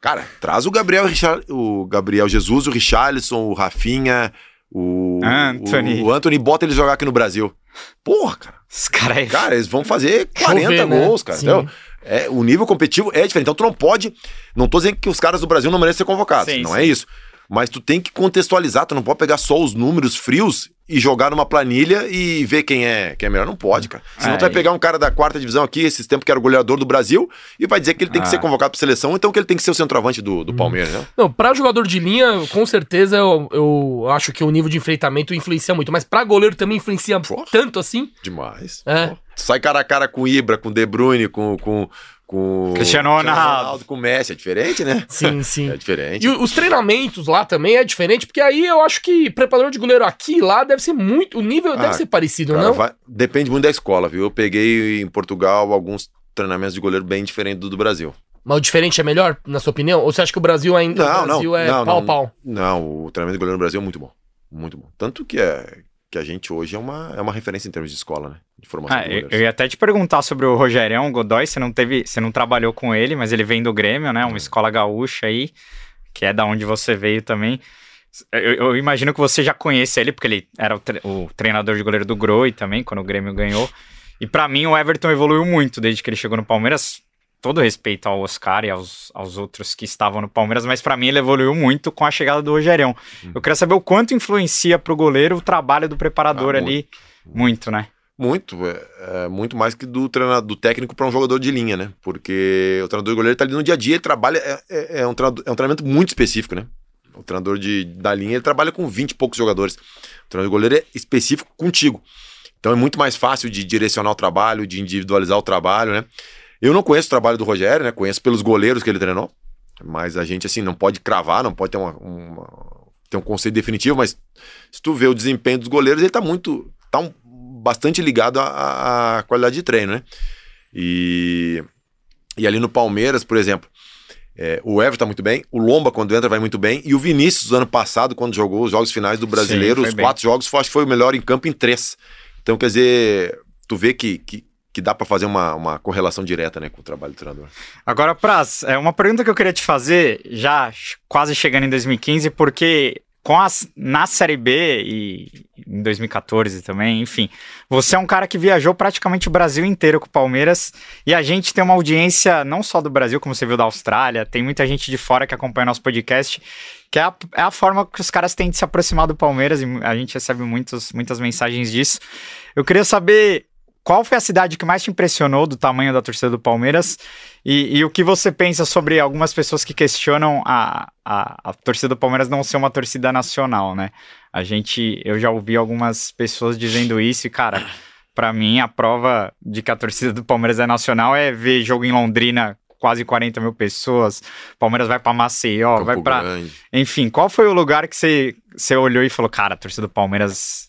Cara, traz o Gabriel, o Gabriel Jesus, o Richarlison, o Rafinha, o Anthony. O, o Anthony bota ele jogar aqui no Brasil. Porra, cara. Os cara, é... cara, eles vão fazer 40 Chover, né? gols, né? cara. Então, é, o nível competitivo é diferente. Então tu não pode. Não tô dizendo que os caras do Brasil não merecem ser convocados. Sim, não é sim. é isso. Mas tu tem que contextualizar, tu não pode pegar só os números frios e jogar numa planilha e ver quem é, quem é melhor. Não pode, cara. Senão é, tu vai pegar um cara da quarta divisão aqui, esses tempos que era o goleador do Brasil, e vai dizer que ele tem ah. que ser convocado pra seleção, então que ele tem que ser o centroavante do, do hum. Palmeiras, né? Não, pra jogador de linha, com certeza eu, eu acho que o nível de enfrentamento influencia muito, mas pra goleiro também influencia Porra. tanto assim. Demais. É. Sai cara a cara com Ibra, com De Bruyne, com, com, com Cristiano Ronaldo. com Messi, é diferente, né? Sim, sim. É diferente. E os treinamentos lá também é diferente, porque aí eu acho que preparador de goleiro aqui e lá deve ser muito, o nível ah, deve ser parecido, cara, não? Vai, depende muito da escola, viu? Eu peguei em Portugal alguns treinamentos de goleiro bem diferentes do do Brasil. Mas o diferente é melhor, na sua opinião? Ou você acha que o Brasil ainda não, o Brasil não, é não, pau não, pau? Não, o treinamento de goleiro no Brasil é muito bom. Muito bom. Tanto que é que a gente hoje é uma, é uma referência em termos de escola, né? De formação ah, eu, eu ia até te perguntar sobre o Rogerião Godoy, você não teve, você não trabalhou com ele, mas ele vem do Grêmio, né? Uma é. escola gaúcha aí, que é da onde você veio também. Eu, eu, imagino que você já conhece ele, porque ele era o, tre o treinador de goleiro do Groi também, quando o Grêmio ganhou. E para mim o Everton evoluiu muito desde que ele chegou no Palmeiras todo respeito ao Oscar e aos, aos outros que estavam no Palmeiras, mas para mim ele evoluiu muito com a chegada do Rogerião. Uhum. Eu queria saber o quanto influencia pro goleiro o trabalho do preparador ah, ali. Muito, muito né? Muito, é, é, muito mais que do treinador, do técnico para um jogador de linha, né? Porque o treinador de goleiro tá ali no dia a dia, ele trabalha, é, é, é um, é um treinamento muito específico, né? O treinador de, da linha, ele trabalha com 20 e poucos jogadores. O treinador de goleiro é específico contigo. Então é muito mais fácil de direcionar o trabalho, de individualizar o trabalho, né? Eu não conheço o trabalho do Rogério, né? Conheço pelos goleiros que ele treinou. Mas a gente, assim, não pode cravar, não pode ter, uma, uma, ter um conceito definitivo, mas se tu vê o desempenho dos goleiros, ele tá muito. tá um, bastante ligado à, à qualidade de treino, né? E, e ali no Palmeiras, por exemplo, é, o Everton tá muito bem, o Lomba, quando entra, vai muito bem, e o Vinícius, do ano passado, quando jogou os jogos finais do brasileiro, Sim, os bem. quatro jogos, foi, acho que foi o melhor em campo em três. Então, quer dizer, tu vê que, que, que dá para fazer uma, uma correlação direta né, com o trabalho do treinador. Agora, Praz, é uma pergunta que eu queria te fazer, já quase chegando em 2015, porque com as, na Série B e em 2014 também, enfim, você é um cara que viajou praticamente o Brasil inteiro com o Palmeiras e a gente tem uma audiência não só do Brasil, como você viu da Austrália, tem muita gente de fora que acompanha nosso podcast, que é a, é a forma que os caras têm de se aproximar do Palmeiras e a gente recebe muitos, muitas mensagens disso. Eu queria saber qual foi a cidade que mais te impressionou do tamanho da torcida do Palmeiras e, e o que você pensa sobre algumas pessoas que questionam a, a, a, torcida do Palmeiras não ser uma torcida nacional, né? A gente, eu já ouvi algumas pessoas dizendo isso e, cara, para mim a prova de que a torcida do Palmeiras é nacional é ver jogo em Londrina quase 40 mil pessoas, Palmeiras vai para Maceió, Campo vai para, enfim, qual foi o lugar que você, você olhou e falou, cara, a torcida do Palmeiras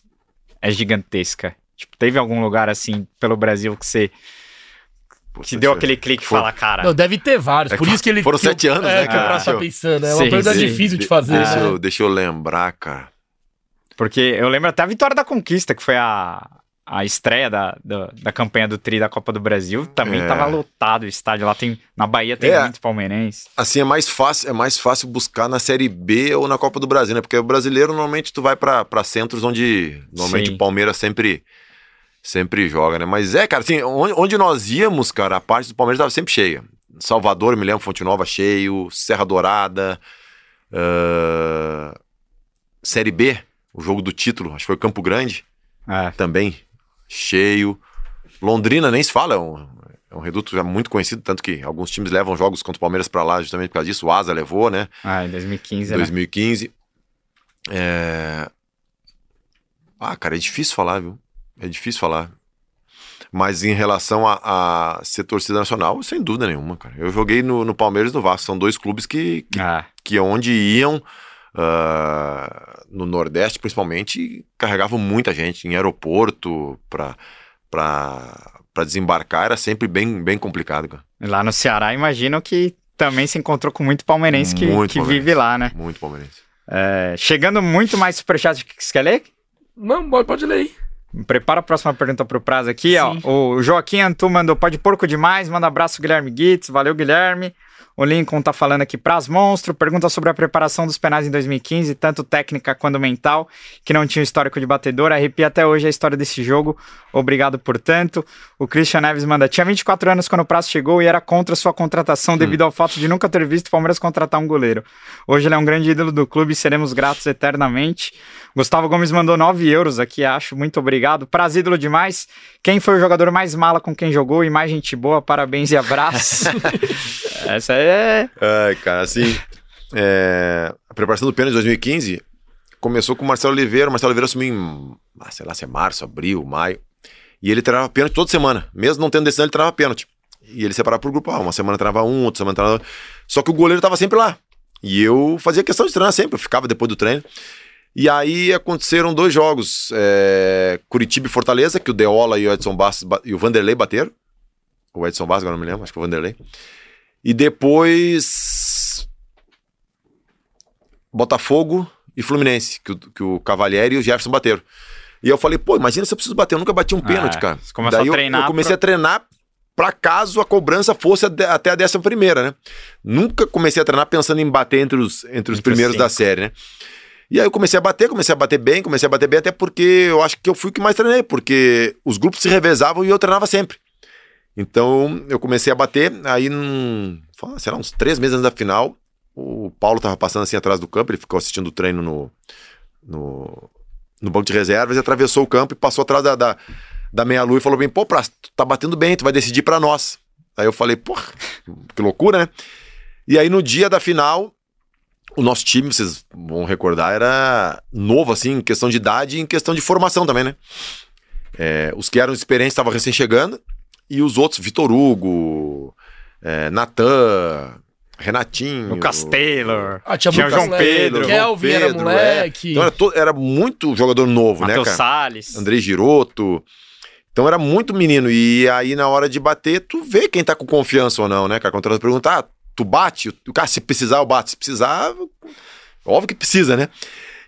é gigantesca? Tipo, teve algum lugar assim pelo Brasil que você Puta, que deu aquele clique e fala, cara. Não, deve ter vários. É Por isso que ele. foram que o- sete anos, é, né, que o cara? Praça tá pensando. É uma Sim, pergunta sim. difícil de fazer. Deixa, né? eu, deixa eu lembrar, cara. Porque eu lembro até a vitória da conquista, que foi a, a estreia da, da, da campanha do Tri da Copa do Brasil. Também É. tava lotado o estádio. Lá tem. Na Bahia tem É. muitos palmeirenses. Assim, é mais fácil, é mais fácil buscar na Série B ou na Copa do Brasil, né? Porque o brasileiro, normalmente, tu vai pra pra centros onde normalmente Sim. o Palmeiras sempre, sempre joga, né? Mas é, cara, assim, onde, nós íamos, cara, a parte do Palmeiras estava sempre cheia. Salvador, eu me lembro, Fonte Nova cheio, Serra Dourada, ah, Série B, o jogo do título, acho que foi Campo Grande, É. também cheio. Londrina nem se fala, é um, é um reduto já muito conhecido, tanto que alguns times levam jogos contra o Palmeiras pra lá justamente por causa disso. O Asa levou, né? Ah, em 2015, Em né? 2015. É... Ah, cara, é difícil falar, viu? É difícil falar. Mas em relação a, a ser torcida nacional, sem dúvida nenhuma, cara. Eu joguei no, no Palmeiras e no Vasco. São dois clubes que, que, Ah, que onde iam, ah, no Nordeste principalmente, carregavam muita gente. Em aeroporto, pra, pra, pra desembarcar, era sempre bem, bem complicado, cara. lá no Ceará, imagino que também se encontrou com muito palmeirense que, Muito que palmeirense. vive lá, né? Muito palmeirense. É, chegando muito mais superchat que você quer ler? Não, pode, pode ler aí. Prepara a próxima pergunta pro Prazo aqui, ó. Sim. O Joaquim Antu mandou pode porco demais, manda abraço Guilherme Guitz, valeu Guilherme. O Lincoln tá falando aqui, Praz Monstro, pergunta sobre a preparação dos penais em 2015, tanto técnica quanto mental, que não tinha histórico de batedor, arrepia até hoje a história desse jogo, obrigado por tanto. O Christian Neves manda, tinha 24 anos quando o Praz chegou e era contra sua contratação devido ao fato de nunca ter visto o Palmeiras contratar um goleiro. Hoje ele é um grande ídolo do clube e seremos gratos eternamente. Gustavo Gomes mandou 9 euros aqui, acho. Muito obrigado. Praz ídolo demais. Quem foi o jogador mais mala com quem jogou e mais gente boa? Parabéns e abraços. Essa é. Ai, cara, assim. é, a preparação do pênalti de 2015 começou com o Marcelo Oliveira. O Marcelo Oliveira assumiu em, ah, sei lá, se é março, abril, maio. E ele treinava pênalti toda semana. Mesmo não tendo decisão, ele treinava pênalti. E ele separava por grupo. Ah, uma semana treinava um, outra semana treinava. Só que o goleiro tava sempre lá. E eu fazia questão de treinar sempre. Eu ficava depois do treino. E aí aconteceram dois jogos: é, Curitiba e Fortaleza, que o Deola e o Edson Bastos ba- e o Vanderlei bateram. O Edson Bastos, agora não me lembro, acho que foi o Vanderlei. E depois. Botafogo e Fluminense, que o, que o Cavalieri e o Jefferson bateram. E eu falei, pô, imagina se eu preciso bater, eu nunca bati um pênalti, É, cara. você Daí a eu- treinar eu, comecei pra- a treinar pra caso a cobrança fosse até a décima primeira, né? Nunca comecei a treinar pensando em bater entre os, entre os Entre primeiros da cinco. série, né? E aí eu comecei a bater, comecei a bater bem, comecei a bater bem, até porque eu acho que eu fui o que mais treinei, porque os grupos se revezavam e eu treinava sempre. Então eu comecei a bater, aí, num, sei lá, uns três meses antes da final, o Paulo tava passando assim atrás do campo, ele ficou assistindo o treino no, no, no banco de reservas e atravessou o campo e passou atrás da, da, da meia-lua e falou bem, pô, Praz, tu tá batendo bem, tu vai decidir pra nós. Aí eu falei, porra, que loucura, né? E aí no dia da final, o nosso time, vocês vão recordar, era novo, assim, em questão de idade e em questão de formação também, né? É, os que eram experientes estavam recém chegando e os outros, Vitor Hugo, é, Natan, Renatinho. Lucas Taylor. Ah, tinha, Lucas João Pedro. Kelvin era Pedro, moleque. é. Então era, to- era muito jogador novo, né, Matheus cara? Salles. Andrei Giroto. Então era muito menino. E aí, na hora de bater, tu vê quem tá com confiança ou não, né, cara? Quando tu pergunta, ah, tu bate? O cara, se precisar, eu bato. Se precisar, óbvio que precisa, né?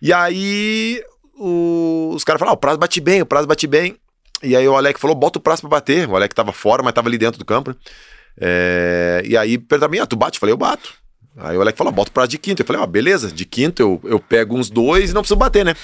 E aí, o- os caras falaram, ah, o prazo bate bem, o prazo bate bem. E aí o Alec falou, bota o prazo pra bater. O Alec tava fora, mas tava ali dentro do campo, né? É, E aí perguntaram pra mim, ah, tu bate? Eu falei, eu bato. Aí o Alec falou, bota o prazo de quinto. Eu falei, ah, beleza, de quinto eu, eu pego uns dois e não preciso bater, né?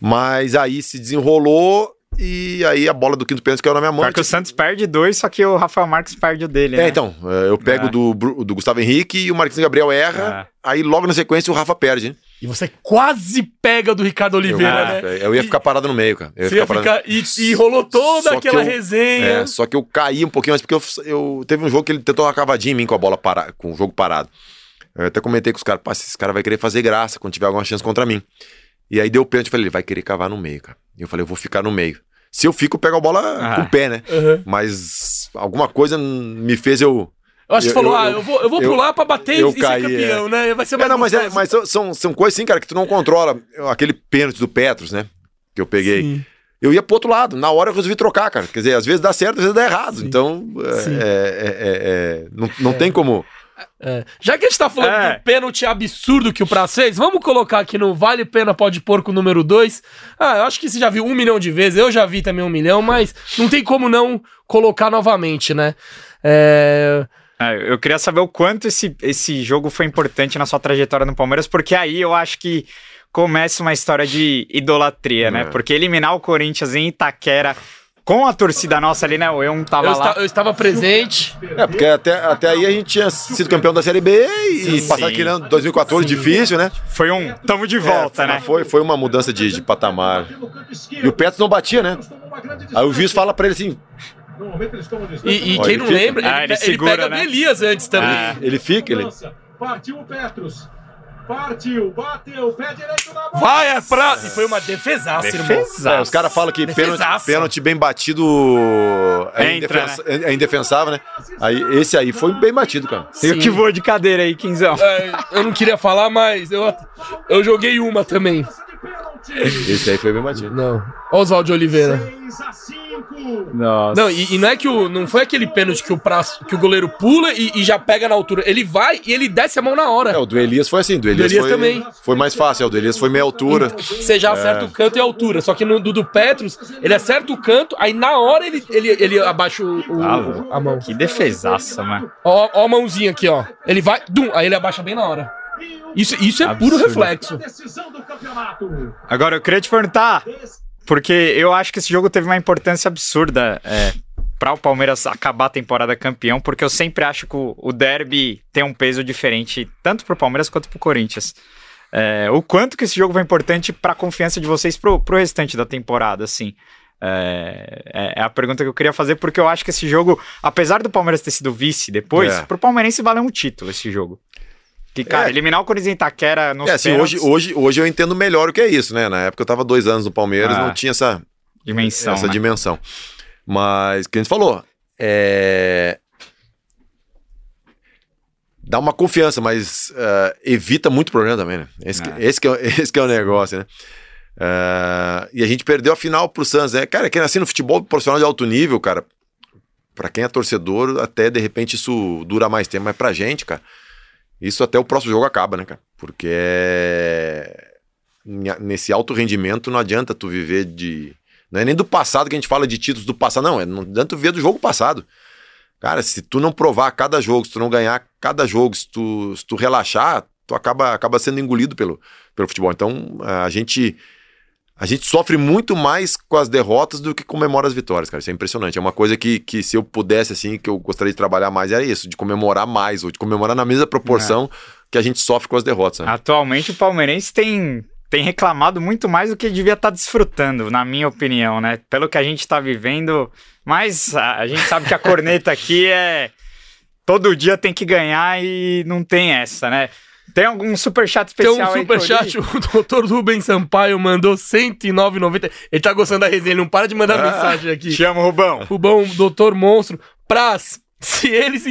Mas aí se desenrolou e aí a bola do quinto pênalti caiu na minha mão. Pior que o Santos perde dois, só que o Rafael Marques perde o dele, É, né? então, é, eu pego É. do, do Gustavo Henrique e o Marquinhos Gabriel erra, aí logo na sequência o Rafa perde, né? E você quase pega do Ricardo Oliveira, eu, né? eu ia ficar parado no meio, cara. Eu ia Você ia ficar ficar, e, e rolou toda Só que aquela eu- resenha. É, só que eu caí um pouquinho antes, porque eu, eu- teve um jogo que ele tentou uma cavadinha em mim com a bola parada, com o jogo parado. Eu até comentei com os caras, esse cara vai querer fazer graça quando tiver alguma chance contra mim. E aí deu o pênalti, eu falei, ele vai querer cavar no meio, cara. E eu falei, eu vou ficar no meio. Se eu fico, eu pego a bola Ah. com o pé, né? Uhum. Mas alguma coisa me fez eu. Eu acho que Eu- falou, eu- ah, eu- eu vou, eu vou eu- pular pra bater eu e caí, ser campeão, né? Vai ser mais É, não, mas, é, mas são, são, coisas assim, cara, que tu não controla. Aquele pênalti do Petros, né? Que eu peguei. Sim. Eu ia pro outro lado. Na hora eu resolvi trocar, cara. Quer dizer, às vezes dá certo, às vezes dá errado. Sim. Então, é, Sim. é, é, é, não, não tem como. É. Já que a gente tá falando É. do pênalti absurdo que o Praça fez, vamos colocar aqui no Vale Pena Pode Porco número 2. Ah, eu acho que você já viu um milhão de vezes, eu já vi também um milhão, mas não tem como não colocar novamente, né? É... É, eu queria saber o quanto esse, esse jogo foi importante na sua trajetória no Palmeiras, porque aí eu acho que começa uma história de idolatria, né? É. Porque eliminar o Corinthians em Itaquera com a torcida nossa ali, né? O eu tava Eu, lá. esta- eu estava presente. É, porque até, até aí a gente tinha sido campeão da Série B e Sim. passar aquele ano de 2014 difícil, né? Foi um tamo de volta, É, né? Foi, foi uma mudança de, de patamar. E o Petros não batia, né? Aí o juiz fala pra ele assim: No momento eles tomam distância. E, e quem não fica- lembra, Ah, ele, ele pe- ele segura, pega né? Elias antes também. Ah. ele fica, ele. Partiu o Petros. Partiu, bateu, pé direito na bola. Vai, é pra... E foi uma defesaça, irmão. Defesaço. É, os caras falam que pênalti, Defesaça. pênalti bem batido é, Entra, indefensa- é indefensável, né? Aí, esse aí foi bem batido, cara. Eu Sim. que vou de cadeira aí, Quinzão. É, eu não queria falar, mas eu, eu joguei uma também. Esse aí foi bem batido. Não. Oswaldo Oliveira. 6 a 5. Nossa. Não, e, e não é que o. Não foi aquele pênalti que o, praço, que o goleiro pula e, e já pega na altura. Ele vai e ele desce a mão na hora. É, o do Elias foi assim, do Elias, Elias foi, também. foi mais fácil, é, o do Elias foi meia altura. Você já acerta o canto e a altura. Só que no do, do Petros, ele acerta o canto, aí na hora ele, ele, ele abaixa o, o- Ah, a mão. Que defesaça, mano. Ó, ó a mãozinha aqui, ó. Ele vai, dum, aí ele abaixa bem na hora. Isso, isso é puro Absurdo. reflexo. Do campeonato. Agora eu queria te perguntar, porque eu acho que esse jogo teve uma importância absurda é, para o Palmeiras acabar a temporada campeão, porque eu sempre acho que o, o derby tem um peso diferente, tanto pro Palmeiras quanto pro Corinthians. É, o quanto que esse jogo foi importante para a confiança de vocês pro, pro restante da temporada, assim. É, é- é a pergunta que eu queria fazer, porque eu acho que esse jogo, apesar do Palmeiras ter sido vice depois, É. pro palmeirense valeu um título esse jogo. Que, cara, É. eliminar o Corinthians em Itaquera nos É, assim, hoje, hoje, hoje eu entendo melhor o que é isso, né? Na época eu tava dois anos no Palmeiras, Ah. não tinha essa, dimensão, essa né? dimensão. Mas, o que a gente falou, é... Dá uma confiança, mas eh, evita muito problema também, né? Esse, que- É. esse, que, é, o- esse que é o negócio, né? Eh, e a gente perdeu a final pro Santos, né? Cara, quem assim no futebol profissional de alto nível, cara, pra quem é torcedor, até de repente isso dura mais tempo, mas pra gente, cara, isso até o próximo jogo acaba, né, cara? Porque é... Nesse alto rendimento não adianta tu viver de. Não é nem do passado que a gente fala de títulos do passado, não. É, não adianta tu viver do jogo passado. Cara, se tu não provar cada jogo, se tu não ganhar cada jogo, se tu, se tu relaxar, tu acaba, acaba sendo engolido pelo, pelo futebol. Então, a gente. A gente sofre muito mais com as derrotas do que comemora as vitórias, cara. Isso é impressionante. É uma coisa que, que se eu pudesse, assim, que eu gostaria de trabalhar mais, era isso, de comemorar mais, ou de comemorar na mesma proporção que a gente sofre com as derrotas. Né? Atualmente o palmeirense tem, tem reclamado muito mais do que devia estar desfrutando, na minha opinião, né? Pelo que a gente está vivendo. Mas a, a gente sabe que a corneta aqui é. Todo dia tem que ganhar e não tem essa, né? Tem algum superchat Tem especial um eu li? superchat, o doutor Rubens Sampaio mandou 109,90. Ele tá gostando da resenha, ele não para de mandar Ah, mensagem aqui. Te amo, Rubão. Rubão, doutor monstro. Praz, se eles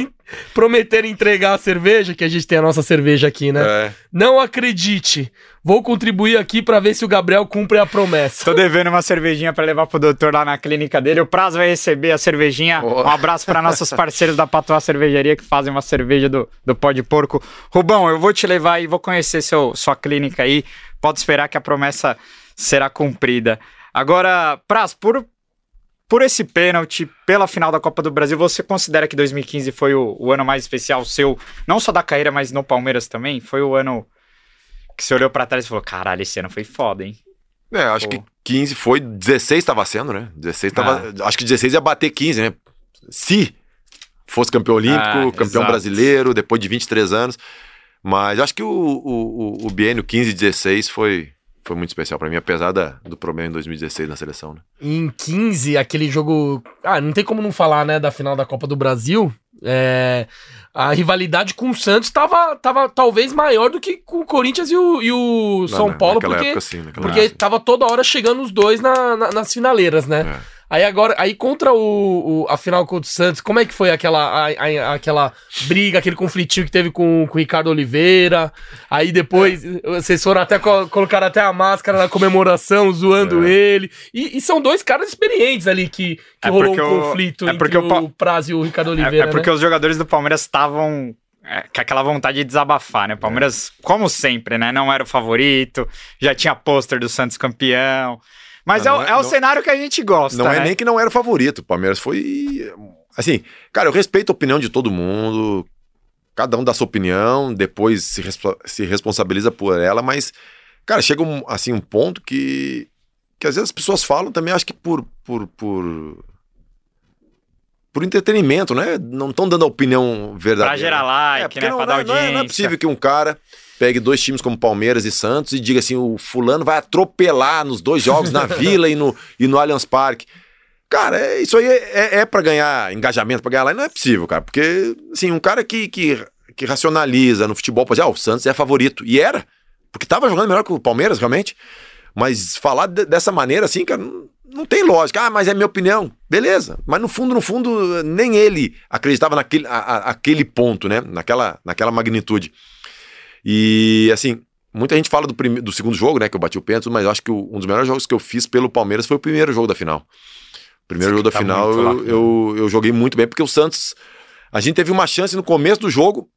prometerem entregar a cerveja, que a gente tem a nossa cerveja aqui, né? É. Não acredite. Vou contribuir aqui pra ver se o Gabriel cumpre a promessa. Tô devendo uma cervejinha pra levar pro doutor lá na clínica dele. O Prazo vai receber a cervejinha. Boa. Um abraço para nossos parceiros da Patoa Cervejaria que fazem uma cerveja do, do pó de porco. Rubão, eu vou te levar e vou conhecer seu, sua clínica aí. Pode esperar que a promessa será cumprida. Agora, Praz, por, por esse pênalti, pela final da Copa do Brasil, você considera que 2015 foi o, o ano mais especial seu, não só da carreira, mas no Palmeiras também? Foi o ano que você olhou pra trás e falou: caralho, esse ano foi foda, hein? É, acho Pô. que 15 foi, 16 tava sendo, né? 16 tava, Ah. acho que 16 ia bater 15, né? Se fosse campeão olímpico, Ah, campeão exato. brasileiro, depois de 23 anos. Mas acho que o, o, o, o biênio 15 e 16 foi, foi muito especial pra mim, apesar da, do problema em 2016 na seleção, né? Em 15, aquele jogo. Ah, não tem como não falar, né, da final da Copa do Brasil. É, a rivalidade com o Santos tava, tava talvez maior do que com o Corinthians e o, e o São Na- Paulo, naquela porque, época, sim, porque época, tava toda hora chegando os dois na- na- nas finaleiras, né? É. Aí agora, aí contra o, o- a final contra o Santos, como é que foi aquela, a- a- aquela briga, aquele conflitinho que teve com, com o Ricardo Oliveira? Aí depois, vocês foram até, co- colocaram até a máscara na comemoração, zoando É. ele. E, e são dois caras experientes ali que, que É rolou um o- conflito é entre porque o o, Praz e o Ricardo É- Oliveira, é, porque né? os jogadores do Palmeiras estavam é, com aquela vontade de desabafar, né? O Palmeiras, como sempre, né? Não era o favorito, já tinha pôster do Santos campeão. Mas é, o- não é- é o não- cenário que a gente gosta, Não né? é nem que não era o favorito. O Palmeiras foi. Assim, cara, eu respeito a opinião de todo mundo. Cada um dá sua opinião, depois se, respo- se responsabiliza por ela, mas, cara, chega um, assim, um ponto que. que às vezes as pessoas falam também, acho que por. por, por por entretenimento, né? Não estão dando a opinião verdadeira. Pra gerar like, porque né? não, pra dar não é- não é- audiência. não é possível que um cara pegue dois times como Palmeiras e Santos e diga assim: o fulano vai atropelar nos dois jogos na Vila e no, e no Allianz Parque. Cara, é- isso aí é, é, é para ganhar engajamento, pra ganhar lá, não é possível, cara. Porque, assim, um cara que, que, que racionaliza no futebol, pode dizer, ah, o Santos é favorito. E era, porque tava jogando melhor que o Palmeiras, realmente. Mas falar de- dessa maneira, assim, cara, não, não tem lógica. Ah, mas é minha opinião. Beleza. Mas no fundo, no fundo, nem ele acreditava naquele a- a- aquele ponto, né? Naquela, naquela magnitude. E, assim, muita gente fala do, prime- do segundo jogo, né? Que eu bati o pênalti, mas eu acho que o- um dos melhores jogos que eu fiz pelo Palmeiras foi o primeiro jogo da final. O primeiro Você jogo da tá final muito lá. eu, eu, eu joguei muito bem, porque o Santos. A gente teve uma chance no começo do jogo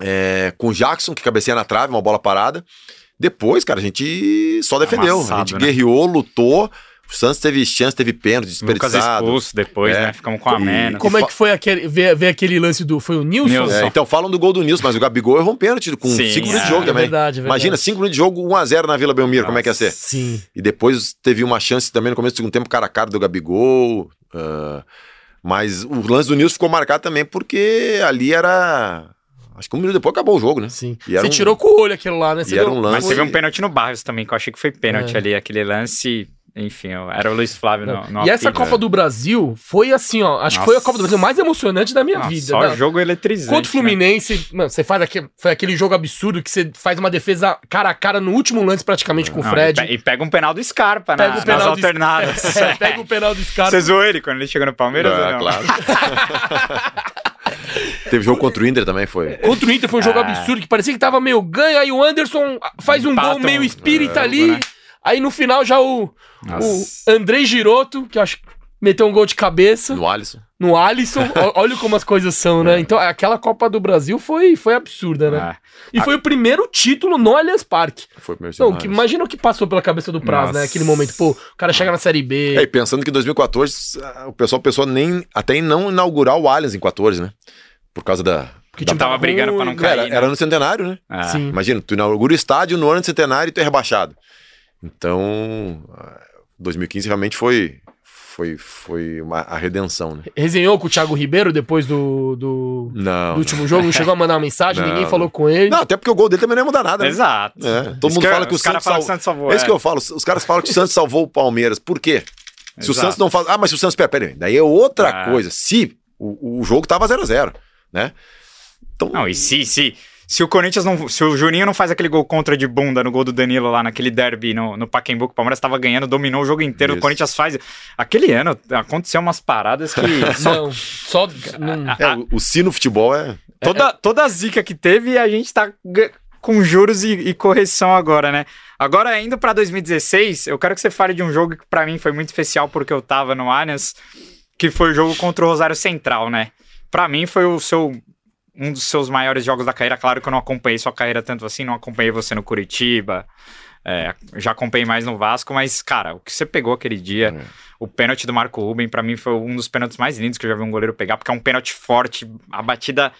é, com o Jackson, que cabeceia na trave, uma bola parada. Depois, cara, a gente só defendeu. a Amassado, gente né? guerreou, lutou. O Santos teve chance, teve pênalti, Lucas desperdiçado. expulso depois, É. né? Ficamos com a E- menos. Como é que foi aquele, ver, ver aquele lance do... Foi o Nilson? Nilson. É, então falam do gol do Nilson, mas o Gabigol errou um pênalti com 5 Sim, minutos de é. jogo É também. verdade, é verdade. Imagina, 5 minutos de jogo, 1x0 na Vila Belmiro, como é que ia ser? Sim. E depois teve uma chance também no começo do segundo tempo, cara a cara do Gabigol. ah, mas o lance do Nilson ficou marcado também porque ali era. Acho que um minuto depois acabou o jogo, né? Sim. E era Você um- tirou com o olho aquilo lá, né? Você E era deu- um lance- Mas teve um pênalti no Barrios também, que eu achei que foi pênalti É. ali, aquele lance. Enfim, era o Luiz Flávio no, no E essa apito. Copa do Brasil foi assim, ó. Acho que foi a Nossa. Copa do Brasil mais emocionante da minha Nossa, vida. Só né? jogo eletrizante. Contra o né? Fluminense, mano, você faz aquele, foi aquele jogo absurdo que você faz uma defesa cara a cara no último lance praticamente com o Não, Fred. E, pe- e pega um penal do Scarpa Pega na, o nas penal alternadas. É, pega o penal do Scarpa. Você zoou ele quando ele chegou no Palmeiras? Ah, não? claro. Teve jogo contra o Inter também, foi. Contra o Inter foi um jogo Ah. absurdo que parecia que tava meio ganho, aí o Anderson faz um Empata gol meio um- espírita é, ali. né? Aí no final já o, o Nossa. Andrei Giroto, que acho que meteu um gol de cabeça No Alisson. no Alisson. Olha como as coisas são, né? Então aquela Copa do Brasil foi, foi absurda, né? Ah, E foi o primeiro título no Allianz Parque. Foi o primeiro Então, jogo que, imagina o que passou pela cabeça do Praz, Nossa. né? Aquele momento, pô, o cara chega na Série B. É, e pensando que em 2014 ah, o pessoal pensou nem, até em não inaugurar o Allianz em 14, né? Por causa da. porque o Não time tava brigando pra não cair. Era, né? era no centenário, né? ah. Sim. Imagina, tu inaugura o estádio no ano de centenário e tu é rebaixado. Então, ah, 2015 realmente foi, foi, foi uma, a redenção, né? Resenhou com o Thiago Ribeiro depois do, do, Não. do último jogo, não chegou a mandar uma mensagem, Não, ninguém falou com ele. Não, até porque o gol dele também não ia mudar nada. Né? Exato. É, todo Isso mundo fala que o os caras Santos, falam sal... que o Santos salvou. É isso é. que eu falo. Os caras falam que o Santos salvou o Palmeiras. Por quê? Se o Exato. Santos não faz. Ah, mas se o Santos. Pera, pera aí. Daí é outra Ah. coisa. Se o, o jogo tava 0x0, né? Então. Não, e se, se, se o Corinthians não. Se o Juninho não faz aquele gol contra de bunda no gol do Danilo lá naquele derby no, no Pacaembu, que o Palmeiras tava ganhando, dominou o jogo inteiro, Isso. o Corinthians faz. Aquele ano aconteceu umas paradas que. só- Não, só. não- É, o, o sino futebol é. toda, toda a zica que teve, a gente tá ga- com juros e, e correção agora, né? Agora, indo pra 2016, eu quero que você fale de um jogo que pra mim foi muito especial porque eu tava no Allianz, que foi o jogo contra o Rosário Central, né? Pra mim foi o seu um dos seus maiores jogos da carreira. Claro que eu não acompanhei sua carreira tanto assim, não acompanhei você no Curitiba, é, já acompanhei mais no Vasco, mas, cara, o que você pegou aquele dia, É. o pênalti do Marco Ruben, pra mim foi um dos pênaltis mais lindos que eu já vi um goleiro pegar, porque é um pênalti forte, a batida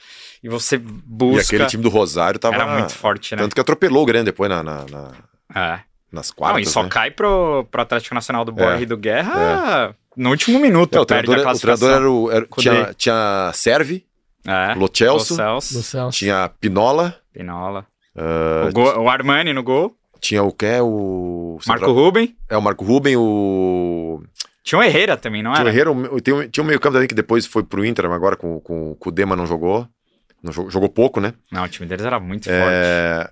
e você E busca. aquele time do Rosário tava. Era muito forte, né? Tanto que atropelou o Grêmio depois na, na- na- É. nas Não, quartas. e só né? cai pro, pro Atlético Nacional do Borja É. e do Guerra no último minuto. É, o, perde treinador, a o treinador era o. era- tinha, tinha Serve, É. Lo Celso, Lo Celso, tinha Pinola, Pinola. ah, O, gol- o Armani no gol. tinha o que? O. Marco Ruben. É, o Marco Ruben, o. Tinha o Herrera também, não Tinha o era? Herrera, o- um- tinha um meio campo também que depois foi pro Inter, mas agora com, com, com o Dema não jogou. Não jogou, jogou pouco, né? Não, o time deles era muito forte. É,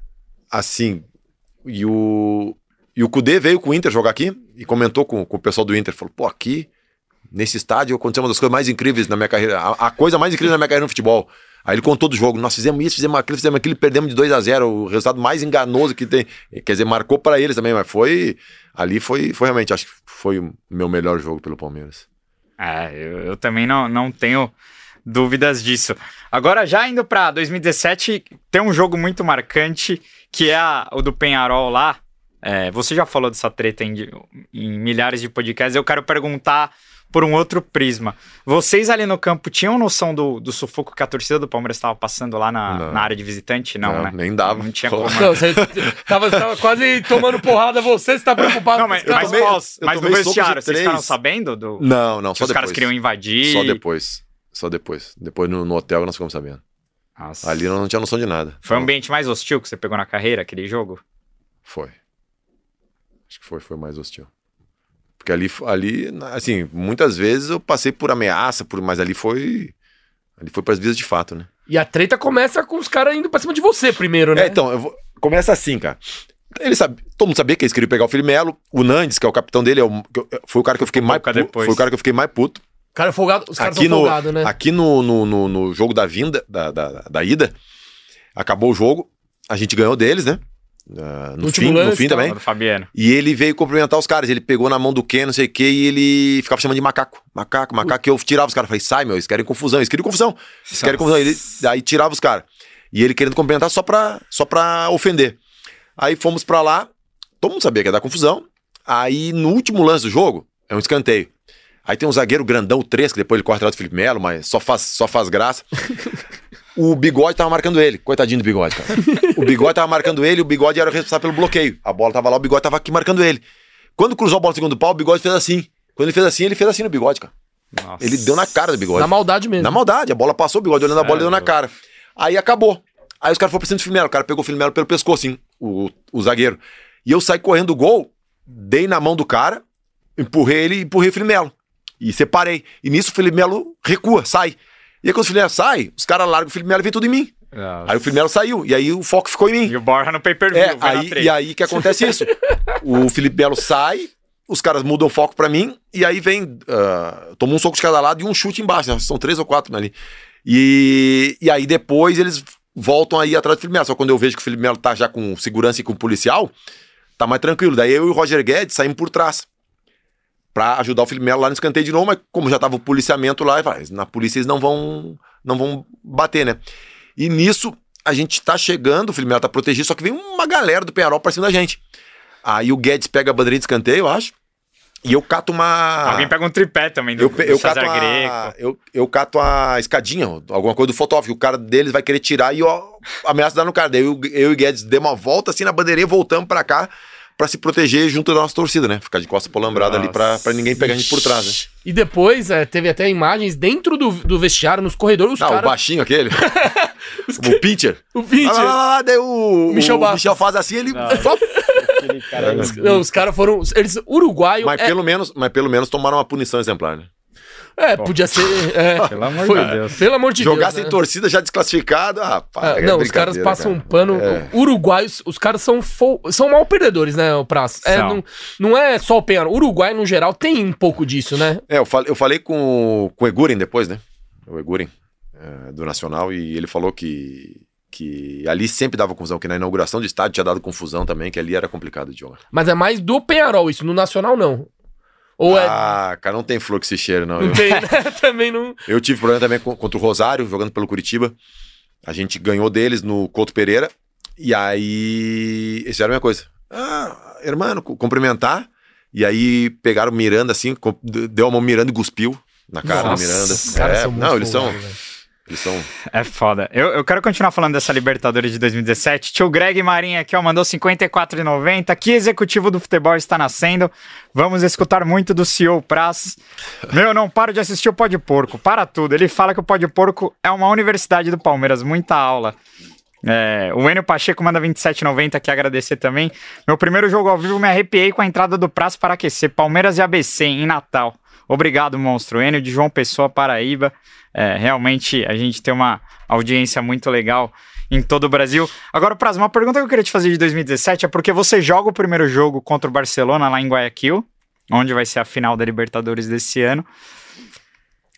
assim, e o, e o Kudê veio com o Inter jogar aqui e comentou com, com o pessoal do Inter. Falou, pô, aqui, nesse estádio, aconteceu uma das coisas mais incríveis na minha carreira. A, a coisa mais incrível na minha carreira no futebol. Aí ele contou do jogo. Nós fizemos isso, fizemos aquilo, fizemos aquilo, perdemos de 2 a 0 O resultado mais enganoso que tem. Quer dizer, marcou para eles também, mas foi. Ali foi, foi realmente, acho que foi o meu melhor jogo pelo Palmeiras. É, eu, eu também não, não tenho dúvidas disso. Agora, já indo pra 2017, tem um jogo muito marcante, que é a- o do Penharol lá. É, você já falou dessa treta em, em milhares de podcasts. Eu quero perguntar por um outro prisma. Vocês ali no campo tinham noção do, do sufoco que a torcida do Palmeiras estava passando lá na, Não. na área de visitante? Não, né? Nem dava. Não tinha como. Não, você tava, tava quase tomando porrada, você está preocupado Não, com mas, os caras. mas, tomei- pós, mas no vestiário, vocês ficaram sabendo do, Não, não, que só os depois. caras queriam invadir? Só depois. Só depois. Depois no, no hotel nós ficamos sabendo. Nossa. Ali não tinha noção de nada. Foi o ambiente mais hostil que você pegou na carreira, aquele jogo? Foi. Acho que foi, foi mais hostil. Porque ali, ali, assim, muitas vezes eu passei por ameaça, por, mas ali foi. Ali foi para as vias de fato, né? E a treta começa com os caras indo pra cima de você primeiro, né? É, então, eu vou- começa assim, cara. Ele sabe, todo mundo sabia que eles queriam pegar o Felipe Melo. O Nandes, que é o capitão dele, é o- que eu- foi o cara que eu fiquei mais puto. depois. Foi o cara que eu fiquei mais puto. Cara folgado, os caras aqui são no, folgados, né? Aqui no, no, no, no jogo da vinda, da, da, da ida, acabou o jogo, a gente ganhou deles, né? Ah, no, Último fim, no lance, fim tal. também. E ele veio cumprimentar os caras. Ele pegou na mão do Ken, não sei o que, e ele ficava chamando de macaco. Macaco, macaco. E eu tirava os caras. Falei, sai, meu, eles querem confusão. Eles queriam confusão. Eles querem confusão. Ele, aí tirava os caras. E ele querendo cumprimentar só pra, só pra ofender. Aí fomos pra lá. Todo mundo sabia que ia dar confusão. Aí no último lance do jogo, é um escanteio. Aí tem um zagueiro grandão, o 3, que depois ele corta atrás do Felipe Melo, mas só faz, só faz graça. O bigode tava marcando ele. Coitadinho do bigode, cara. O bigode tava marcando ele, o bigode era o responsável pelo bloqueio. A bola tava lá, o bigode tava aqui marcando ele. Quando cruzou a bola no segundo pau, o bigode fez assim. Quando ele fez assim, ele fez assim no bigode, cara. Nossa. Ele deu na cara do bigode. Na maldade mesmo. Na maldade, a bola passou, o bigode olhando a bola e deu na cara. Aí acabou. Aí os caras foram pra cima do Filmelo, o cara pegou o Filmelo pelo pescoço, assim, o, o zagueiro. E eu saí correndo do gol, dei na mão do cara, empurrei ele e empurrei o Filmelo. E separei. E nisso o Filmelo recua, sai. E aí quando o Filmelo sai, os caras largam o Filmelo e vem tudo em mim. Nossa. Aí o Filmelo saiu, e aí o foco ficou em mim. E o Borja no pay-per-view. É, aí, e aí que acontece isso. o Felipe Melo sai, os caras mudam o foco pra mim, e aí vem. ah, toma um soco de cada lado e um chute embaixo. né? São três ou quatro ali. E, e aí depois eles voltam aí atrás do Felipe Melo. Só quando eu vejo que o Felipe Melo tá já com segurança e com policial, tá mais tranquilo. Daí eu e o Roger Guedes saímos por trás. Pra ajudar o Felipe Melo lá no escanteio de novo, mas como já tava o policiamento lá, "Ah, na polícia eles não vão, não vão bater, né? E nisso, a gente tá chegando, o Felipe Melo tá protegido, só que vem uma galera do Penharol pra cima da gente. Aí o Guedes pega a bandeirinha de escanteio, eu acho, e eu cato uma... Alguém pega um tripé também do, Eu, do eu, César cato a, eu, eu cato a escadinha, alguma coisa do fotógrafo, o cara deles vai querer tirar e ó, ameaça dar no cara. Daí eu, eu e Guedes demos uma volta assim na bandeirinha, voltamos pra cá pra se proteger junto da nossa torcida, né? Ficar de costas polambrada ali pra, pra ninguém pegar a gente por trás, né? E depois, é, teve até imagens dentro do, do vestiário, nos corredores, os Ah, o baixinho aquele. o pitcher. O vídeo. Lá, lá, lá, lá, daí o, Michel o. Michel faz assim, ele. só- Os, não, os caras foram... Eles, uruguaio... Mas, é- pelo menos, mas pelo menos tomaram uma punição exemplar, né? É, podia ser. é. Pelo amor Foi- de Deus. Pelo amor de Jogar Deus. sem né? torcida já desclassificado. Ah, pá, Ah, é não, os caras passam cara. um pano. É. Uruguaios, os caras são, fo- são mal perdedores, né, o Praça? É, não, não é só o Penharol. Uruguai, no geral, tem um pouco disso, né? É, eu falei, eu falei com, o- com o Eguren depois, né? O Eguren, é, do Nacional, e ele falou que, que ali sempre dava confusão, que na inauguração de estádio tinha dado confusão também, que ali era complicado de jogar. Mas é mais do Penharol isso, no Nacional não. Ou é. Ah, cara, não tem fluxo esse cheiro, não. Não Eu, tem, né? Também não. eu tive problema também contra o Rosário, jogando pelo Curitiba. A gente ganhou deles no Couto Pereira, e aí eles fizeram a mesma coisa. Ah, cu- cumprimentar, e aí pegaram o Miranda assim, deu a mão Miranda e cuspiu na cara Nossa, do Miranda. os caras É, não, eles são, velho. É foda. Eu, eu quero continuar falando dessa Libertadores de 2017. Tio Greg Marinho aqui, ó, mandou 54,90. Que executivo do futebol está nascendo? Vamos escutar muito do CEO Praz. Meu, não paro de assistir o Pó de Porco. Para tudo. Ele fala que o Pó de Porco é uma universidade do Palmeiras. Muita aula. É, o Enio Pacheco manda 27,90 aqui agradecer também. Meu primeiro jogo ao vivo me arrepiei com a entrada do Praz para aquecer. Palmeiras e ABC em Natal. Obrigado, monstro. Enio de João Pessoa, Paraíba. É, realmente a gente tem uma audiência muito legal em todo o Brasil. Agora, Praz, uma pergunta que eu queria te fazer de 2017 é porque você joga o primeiro jogo contra o Barcelona lá em Guayaquil, onde vai ser a final da Libertadores desse ano.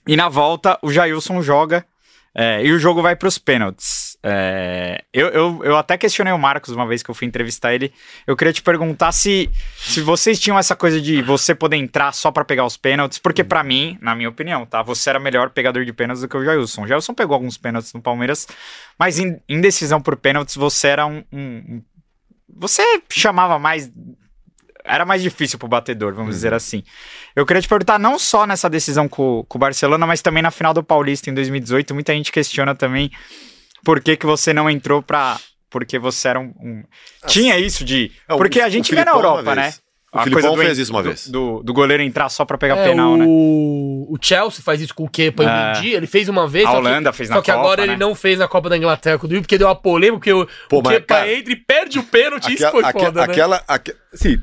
E na volta, o Jailson joga é, e o jogo vai para os pênaltis. É, eu, eu, eu até questionei o Marcos uma vez que eu fui entrevistar ele. Eu queria te perguntar se, se vocês tinham essa coisa de você poder entrar só para pegar os pênaltis, porque para mim, na minha opinião, tá? Você era melhor pegador de pênaltis do que o Jailson. O Jailson pegou alguns pênaltis no Palmeiras, mas em, em decisão por pênaltis você era um, um- um- Você chamava mais. Era mais difícil pro batedor, vamos dizer assim. Eu queria te perguntar, não só nessa decisão com, com o Barcelona, mas também na final do Paulista em 2018. Muita gente questiona também por que, que você não entrou pra. Porque você era um. um- Tinha isso de. É, o- Porque a gente vê na Filipão uma Europa, né? O Filipão fez isso uma do- vez. Do, do goleiro entrar só pra pegar É, penal, o... né? o Chelsea faz isso com o Kepa e o É. Mendy, ele fez uma vez. A só que- Holanda fez Só na que Copa, agora né? ele não fez na Copa da Inglaterra com o Duílio, porque deu uma polêmica, porque o, Pô, o Kepa cara, entra e perde o pênalti, isso foi foda, né? aquela, aque- sim.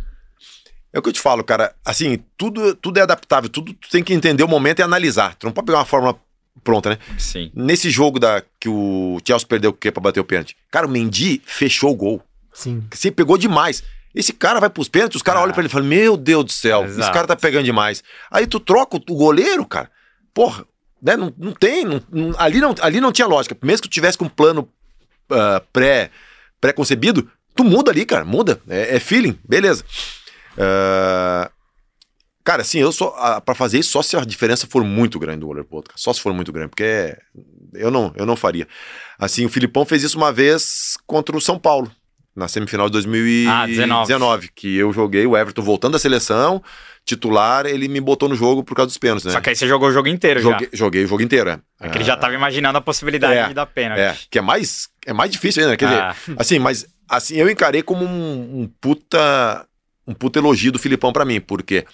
É o que eu te falo, cara. Assim, tudo, tudo é adaptável, tudo tu tem que entender o momento e analisar. Tu não pode pegar uma fórmula pronta, né? Sim. Nesse jogo da, que o Chelsea perdeu o que pra bater o pênalti. Cara, o Mendy fechou o gol. Sim. Você pegou demais. Esse cara vai pros pênaltis, os caras Ah. olham pra ele e falam: Meu Deus do céu, esse Exato. cara tá pegando demais. Aí tu troca o, goleiro, cara. Porra, né? Não, não tem. não- não- ali, não, ali não tinha lógica. Mesmo que tu tivesse com um plano ah, pré, pré-concebido, tu muda ali, cara. Muda. É, é feeling, beleza. Ah, cara, assim, eu só. pra fazer isso, só se a diferença for muito grande do pro outro. cara. Só se for muito grande, porque eu não, eu não faria. Assim, o Filipão fez isso uma vez contra o São Paulo, na semifinal de 2019, Ah, 19. que eu joguei o Everton voltando da seleção, titular, ele me botou no jogo por causa dos pênaltis, né? Só que aí você jogou o jogo inteiro joguei, joguei o jogo inteiro, é. já. É que ele já tava imaginando a possibilidade É, de dar pênalti. É, que é mais, é mais difícil ainda, né? Quer Ah. dizer, assim, mas assim, eu encarei como um, um puta um puta elogio do Filipão pra mim, porque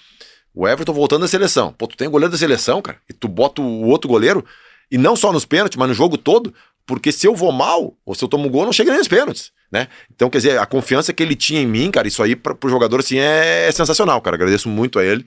o Everton voltando da seleção, pô, tu tem goleiro da seleção, cara, e tu bota o outro goleiro, e não só nos pênaltis, mas no jogo todo, porque se eu vou mal, ou se eu tomo um gol, não chega nem nos pênaltis, né? Então, quer dizer, a confiança que ele tinha em mim, cara, isso aí pra, pro jogador, assim, é, é sensacional, cara, agradeço muito a ele.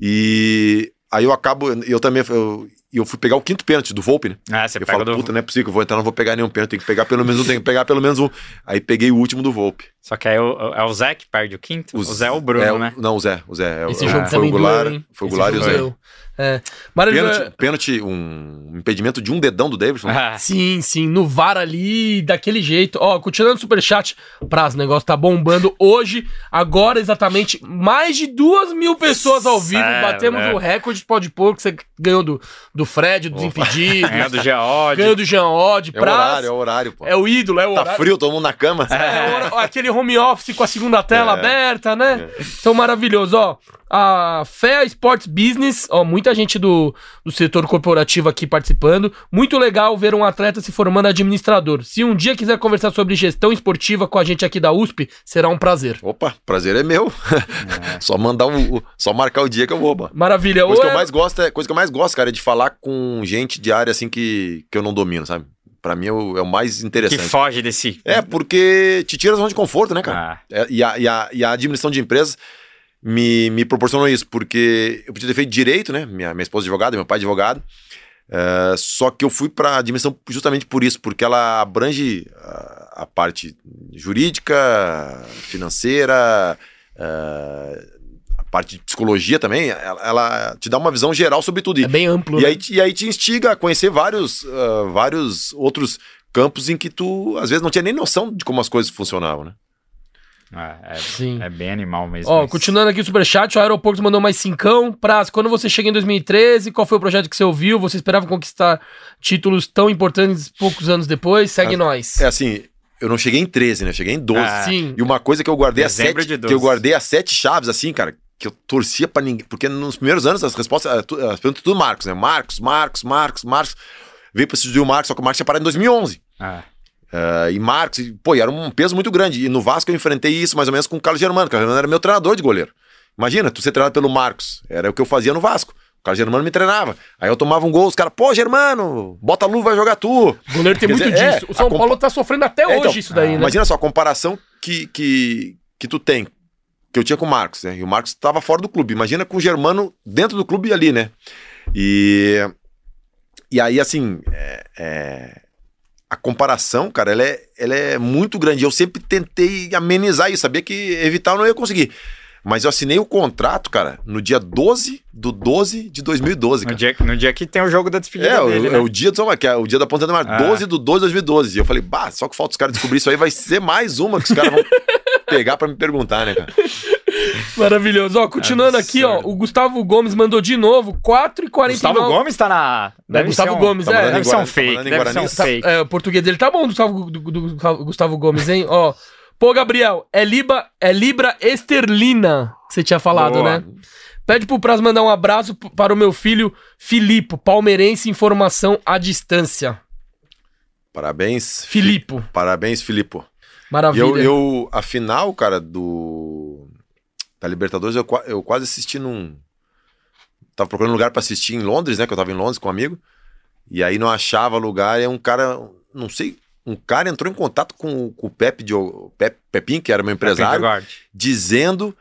E aí eu acabo, eu também, eu, eu fui pegar o quinto pênalti do Volpe, né? É, você Eu falo, do... puta, não é possível que eu vou entrar, não vou pegar nenhum pênalti, tem que pegar pelo menos um, tem que pegar pelo menos um. Aí peguei o último do Volpe. Só que aí é o- é o Zé que perde o quinto? O, Zé é o Bruno, é, o- né? Não, o Zé, o Zé. é- Esse é- jogo foi também o Goulart, doeu? Foi o Esse Goulart e o Zé. É. Pênalti, pênalti, um impedimento de um dedão do Davidson. Ah, Sim, sim, no VAR ali, daquele jeito. Ó, continuando o superchat, Praz, o negócio tá bombando hoje, agora exatamente, mais de duas mil pessoas ao vivo, Sério, batemos né? o recorde de pó de porco, que você ganhou do, do Fred, do Desimpedido, ganhou do Geode. ganhou do Jean Odd, É o horário, é o horário, pô. é o ídolo, é o Tá horário. frio, todo mundo na cama. É, hora- aquele home office com a segunda tela É. aberta, né? Então, maravilhoso, ó. A Fea Sports Business, ó, muita gente do, do setor corporativo aqui participando. Muito legal ver um atleta se formando administrador. Se um dia quiser conversar sobre gestão esportiva com a gente aqui da USP, será um prazer. Opa, prazer é meu. só mandar o- só marcar o dia que eu vou, mano. Maravilha. Coisa Ou que eu é- mais gosto é, coisa que eu mais gosto, cara, é de falar com gente de área assim que, que eu não domino, sabe? Pra mim é o, é o mais Que interessante. foge desse... É, porque te tira a zona de conforto, né, cara? Ah, É, e, a, e, a, e a administração de empresas, me, me proporcionou isso, porque eu podia ter feito direito, né? Minha, minha esposa é advogada, meu pai é advogado. Uh, só que eu fui para a dimensão justamente por isso, porque ela abrange a, a parte jurídica, financeira, uh, parte de psicologia também. Ela, ela, te dá uma visão geral sobre tudo. É bem amplo. E, né? aí, e aí te instiga a conhecer vários, uh, vários outros campos em que tu, às vezes, não tinha nem noção de como as coisas funcionavam, né? É, é, Sim. é bem animal mesmo. Ó, isso. continuando aqui o superchat, o aeroporto mandou mais cincão. Praz, quando você chega em 2013, qual foi o projeto que você ouviu? Você esperava conquistar títulos tão importantes poucos anos depois? Segue nós. É assim, eu não cheguei em 13, né? Eu cheguei em 12. Ah, Sim. E uma coisa que eu guardei a Dezembro sete, de 12. que eu guardei a sete chaves, assim, cara, que eu torcia pra ninguém. Porque nos primeiros anos as respostas, as perguntas tudo Marcos, né? Marcos, Marcos, Marcos, Marcos. Veio pra substituir o Marcos, só que o Marcos tinha parado em 2011. É. Ah, e Marcos, e, pô, e era um peso muito grande. E no Vasco eu enfrentei isso mais ou menos com o Carlos Germano. O Carlos Germano era meu treinador de goleiro. Imagina, tu ser treinado pelo Marcos. Era o que eu fazia no Vasco. O Carlos Germano me treinava. Aí eu tomava um gol, os caras, pô, Germano, bota a luva, vai jogar tu. O goleiro tem Quer muito dizer, disso. é, o São compa- Paulo tá sofrendo até É, hoje então, isso daí, né? Imagina só a comparação que, que, que tu tem, que eu tinha com o Marcos, né? E o Marcos estava fora do clube. Imagina com o Germano dentro do clube ali, né? E, e aí, assim, é- é, a comparação, cara, ela é, ela é muito grande. Eu sempre tentei amenizar isso, sabia que evitar eu não ia conseguir. Mas eu assinei o contrato, cara, no dia 12 do 12 de 2012, No cara. dia, no dia que tem o jogo da despedida É, o, dele, é né? o dia do que é o dia da ponta do mar, Ah. 12 do 12 de 2012. E eu falei, bah, só que falta os caras descobrir isso aí, vai ser mais uma que os caras vão pegar pra me perguntar, né, cara? Maravilhoso. Ó, continuando aqui, ó, o Gustavo Gomes mandou de novo, 4h49. Gustavo Gomes tá na... É, Gustavo ser um- Gomes, tá é. Deve ser um tá fake, deve ser um. Tá- fake. é, o português dele tá bom Gustavo, do- do- do Gustavo Gomes, hein? Ó. Pô, Gabriel, é Libra, é Libra esterlina que você tinha falado, Boa. né? Pede pro Praz mandar um abraço para o meu filho Filipe, palmeirense em formação à distância. Parabéns. Filipe, Parabéns, Filipe. E maravilha. eu, eu, a final, cara, do. Da Libertadores, eu, eu quase assisti num. Tava procurando lugar pra assistir em Londres, né? Que eu tava em Londres com um amigo. E aí não achava lugar. E um cara, não sei, um cara entrou em contato com, o- com o Pepe, de, o Pepe Pepinho, que era meu empresário, Guard. dizendo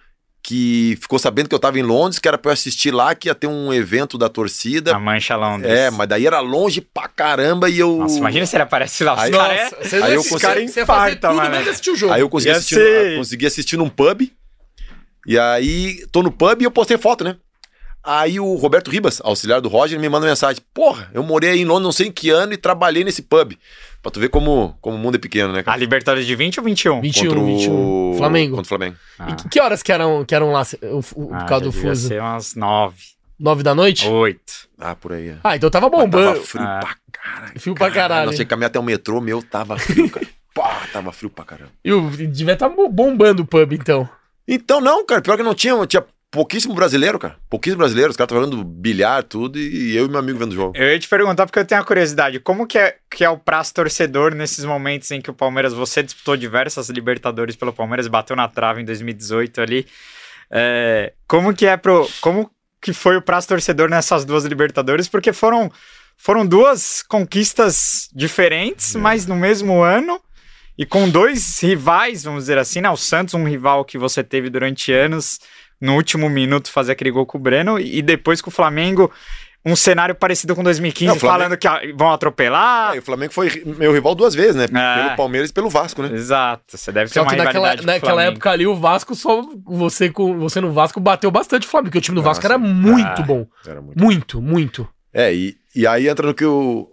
que ficou sabendo que eu tava em Londres, que era pra eu assistir lá, que ia ter um evento da torcida. A Mancha Londres. É, mas daí era longe pra caramba e eu. Nossa, imagina se ele aparece lá. Os Aí- cara Nossa, é- você, aí eu consegui- infarta, mano. menos assistir o jogo. Aí eu consegui assistir, ser- no, consegui assistir num pub. E aí, tô no pub e eu postei foto, né? Aí o Roberto Ribas, auxiliar do Roger, me manda mensagem. Porra, eu morei aí em Londres não sei em que ano e trabalhei nesse pub. Pra tu ver como, como o mundo é pequeno, né, A cara? Libertadores de 20 ou 21? 21, Contra o 21. Flamengo. Contra o Flamengo. Ah. E que, que horas que eram, que eram lá, o, o, Ah, por causa do fuso? ser umas 9, Nove da noite? 8. Ah, por aí. é. Ah, então tava Mas bombando. Tava frio Ah. pra caralho. Frio pra caralho. Nós tinha que caminhar até o metrô, meu, tava frio, cara. Pá, tava frio pra caramba. E o, devia estar bombando o pub, então. Então, não, cara, pior que não tinha, tinha pouquíssimo brasileiro, cara. Pouquíssimo brasileiro, os caras estavam jogando bilhar, tudo, e eu e meu amigo vendo o jogo. Eu ia te perguntar porque eu tenho a curiosidade. Como que é, que é o prazo torcedor nesses momentos em que o Palmeiras, você disputou diversas Libertadores pelo Palmeiras, bateu na trave em 2018 ali. É, como que é pro. Como que foi o prazo torcedor nessas duas Libertadores? Porque foram, foram duas conquistas diferentes, mas no mesmo ano. E com dois rivais, vamos dizer assim, né? O Santos, um rival que você teve durante anos, no último minuto fazer aquele gol com o Breno, e depois com o Flamengo, um cenário parecido com 2015, Não, Flamengo- falando que ah, vão atropelar. E o Flamengo foi meu rival duas vezes, né? É. Pelo Palmeiras e pelo Vasco, né? Exato, você deve ter Só uma que naquela, naquela época ali, o Vasco só. Você, com, você no Vasco bateu bastante o Flamengo, porque o time do Vasco Nossa. era muito Ah. bom. Era muito. Muito, muito. É, e, e aí entra no que, o,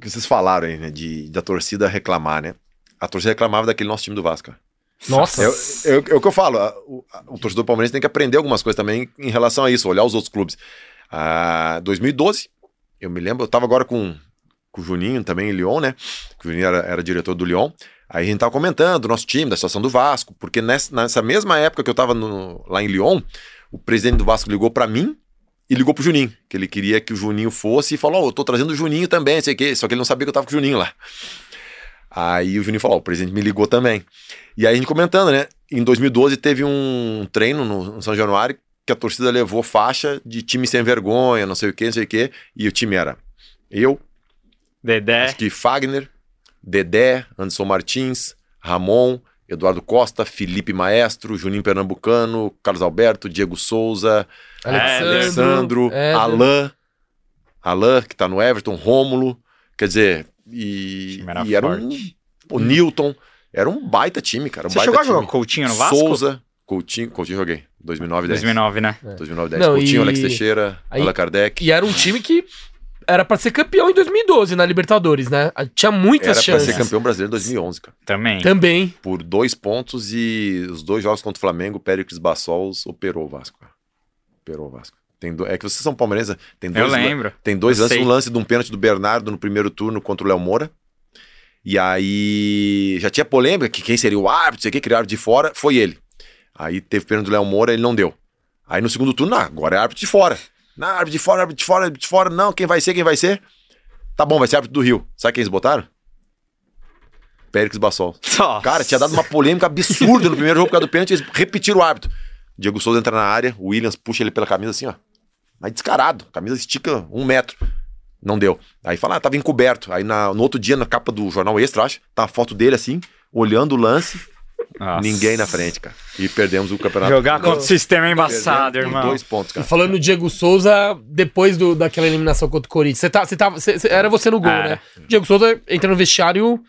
que vocês falaram aí, né? De, da torcida reclamar, né? A torcida reclamava daquele nosso time do Vasco. cara. Nossa. O- é o- o que eu falo, a- o, a- o torcedor palmeirense tem que aprender algumas coisas também em relação a isso, olhar os outros clubes. Ah, 2012, eu me lembro, eu tava agora com, com o Juninho também em Lyon, né? O Juninho era, era diretor do Lyon. Aí a gente tava comentando do nosso time, da situação do Vasco, porque nessa, nessa mesma época que eu tava no- lá em Lyon, o presidente do Vasco ligou pra mim e ligou pro Juninho, que ele queria que o Juninho fosse e falou: Ó, eu tô trazendo o Juninho também, sei o quê. Só que ele não sabia que eu tava com o Juninho lá. Aí o Juninho falou: o presidente me ligou também. E aí a gente comentando, né? Em 2012 teve um treino no, no São Januário que a torcida levou faixa de time sem vergonha, não sei o quê, não sei o quê. E o time era eu, Dedé. acho que Fagner, Dedé, Anderson Martins, Ramon, Eduardo Costa, Felipe Maestro, Juninho Pernambucano, Carlos Alberto, Diego Souza, Alexandro, Alexandro, Éder. Alain, Alain, que tá no Everton, Rômulo, quer dizer, e, era e era um, o Newton, era um baita time, cara, um Você baita chegou a time. jogar Coutinho no Vasco? Souza, Coutinho, Coutinho joguei, 2009, 10. 2009, né? 2009, 10. Não, Coutinho, e- Alex Teixeira, Aí- Allan Kardec. E era um time que era pra ser campeão em 2012 na Libertadores, né? Tinha muitas Era pra chances. ser campeão brasileiro em 2011, cara. Também. Também. Por dois pontos e os dois jogos contra o Flamengo, o Péricles Bassols operou o Vasco. cara. Operou o Vasco. Tem do... É que vocês são palmeirenses, tem Eu dois, lan- lembro. tem dois Eu lances. sei. Um lance de um pênalti do Bernardo no primeiro turno contra o Léo Moura. E aí já tinha polêmica que quem seria o árbitro, sei que, criaram de fora, foi ele. Aí teve pênalti do Léo Moura, ele não deu. Aí no segundo turno, não, agora é árbitro de fora. Não, árbitro de fora, árbitro de fora, árbitro de fora, não, quem vai ser, quem vai ser? Tá bom, vai ser árbitro do Rio. Sabe quem eles botaram? Péricles Bassol. Nossa. Cara, tinha dado uma polêmica absurda no primeiro jogo por causa do pênalti, eles repetiram o árbitro. Diego Souza entra na área, o Williams puxa ele pela camisa assim, ó. Mas descarado, camisa estica um metro. Não deu. Aí fala, ah, tava encoberto. Aí na- no outro dia, na capa do Jornal Extra, acho, tá a foto dele assim, olhando o lance, Nossa. ninguém na frente, cara. E perdemos o campeonato. Jogar contra o sistema é Perdemos embaçado, por irmão. Dois pontos, E cara. falando no Diego Souza, depois do, daquela eliminação contra o Corinthians, você tá, você tava, você- você- era você no gol, Era. né? Diego Souza entra no vestiário,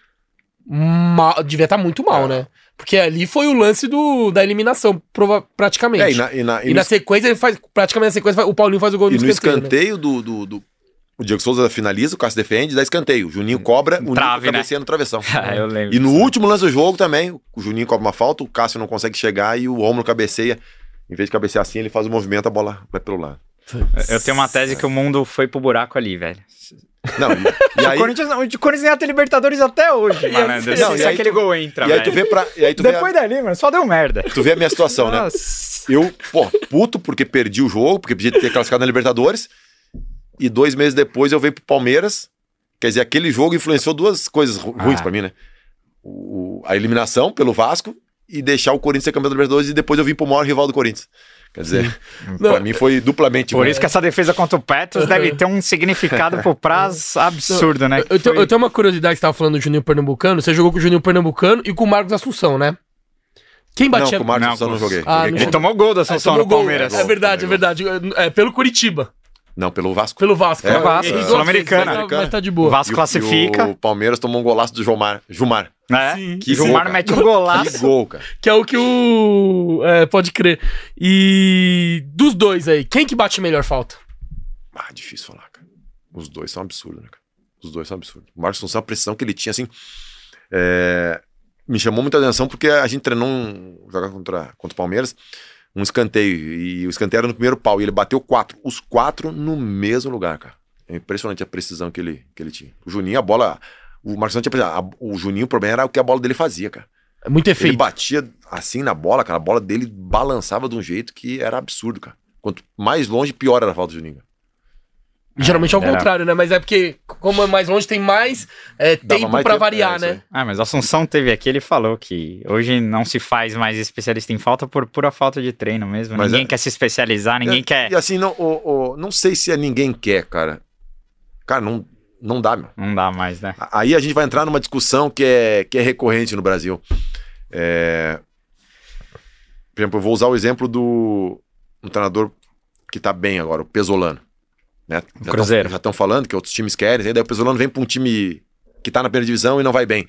mal, devia estar muito mal, É. né? Porque ali foi o lance do, da eliminação, prova, praticamente. É, e na, e na- e E no na sequência, ele faz, praticamente na sequência, o Paulinho faz o gol E no escanteio, né? escanteio do, do, do- O Diego Souza finaliza, o Cássio defende, dá escanteio. O Juninho cobra, o Nico Trave, né? cabeceia no travessão. Ah, eu lembro. E no disso. último lance do jogo também, o Juninho cobra uma falta, o Cássio não consegue chegar e o Rômulo cabeceia. Em vez de cabecear assim, ele faz o movimento, a bola vai pelo lado. Eu tenho uma tese que o mundo foi pro buraco ali, velho. Não, e, e aí, o Corinthians, não, o Corinthians nem até Libertadores até hoje, mano. Não, se e aí aquele gol entra, e aí tu vê pra. E aí tu vê, Depois a, dali, mano, só deu merda. tu vê a minha situação, né? Eu, pô, puto porque perdi o jogo, porque podia ter classificado na Libertadores. E dois meses depois eu venho pro Palmeiras. Quer dizer, aquele jogo influenciou duas coisas ru- ruins Ah. pra mim, né? O- a eliminação pelo Vasco e deixar o Corinthians ser campeão da Libertadores e depois eu vim pro maior rival do Corinthians. Quer dizer, pra Não. mim foi duplamente Por ruim. isso que essa defesa contra o Petros deve ter um significado pro prazo absurdo, né? Eu, tenho, Foi- eu tenho uma curiosidade que você tava falando do Juninho Pernambucano. Você jogou com o Juninho Pernambucano e com o Marcos Assunção, né? Quem Não, batia... com o Marcos Não, Assunção não joguei. Ah, Joguei não Ele tomou gol da Assunção tomou no gol. Palmeiras. É verdade, é verdade. É, pelo Curitiba. Não, pelo Vasco. Pelo Vasco. É, né? Vasco, Errei duas Sul-Americana. Mas, tá- mas tá de O boa. Vasco E o- classifica, E o Palmeiras tomou um golaço do Jomar. Jumar. né? Sim. Que Gilmar gol, mete um Que golaço. gol, cara. Que é o que o... é, pode crer. E... Dos dois aí, quem que bate melhor falta? Ah, difícil falar, cara. Os dois são absurdos, né, cara? Os dois são absurdos. O Marcos Assunção, a precisão que ele tinha, assim. é, Me chamou muita atenção porque a gente treinou um. jogar contra, contra o Palmeiras, um escanteio. E o escanteio era no primeiro pau. E ele bateu quatro. Os quatro no mesmo lugar, cara. É impressionante a precisão que ele, que ele tinha. O Juninho, a bola. O Marcos Assunção tinha. A- O Juninho, o problema era o que a bola dele fazia, cara. É muito Ele efeito. batia assim na bola, cara. A bola dele balançava de um jeito que era absurdo, cara. Quanto mais longe, pior era a falta do Juninho. Geralmente é o contrário, né? Mas é porque, como é mais longe, tem mais é, tempo variar, é, isso né? aí. Ah, mas o Assunção teve aqui, ele falou que hoje não se faz mais especialista em falta por pura falta de treino mesmo. Mas ninguém é- quer se especializar, ninguém É, quer. E assim, não, o- o- não sei se é ninguém quer, cara. Cara, não, não dá, meu. Não dá mais, né? Aí a gente vai entrar numa discussão que é, que é recorrente no Brasil. É, Por exemplo, eu vou usar o exemplo do um treinador que tá bem agora, o Pesolano. Né? Já Cruzeiro. tão- já estão falando que outros times querem, aí daí o Pesolano vem pra um time que tá na primeira divisão e não vai bem.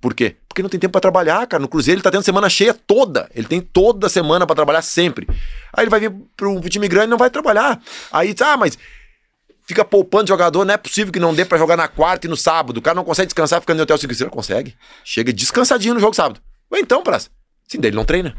Por quê? Porque não tem tempo pra trabalhar, cara. No Cruzeiro ele tá tendo semana cheia toda. Ele tem toda semana pra trabalhar sempre. Aí ele vai vir pro, time grande e não vai trabalhar. Aí, ah, mas fica poupando jogador, não é possível que não dê pra jogar na quarta e no sábado. O cara não consegue descansar ficando no hotel cinco estrelas. Consegue. Chega descansadinho no jogo sábado. Ué, então, praça. Sim, daí ele não treina.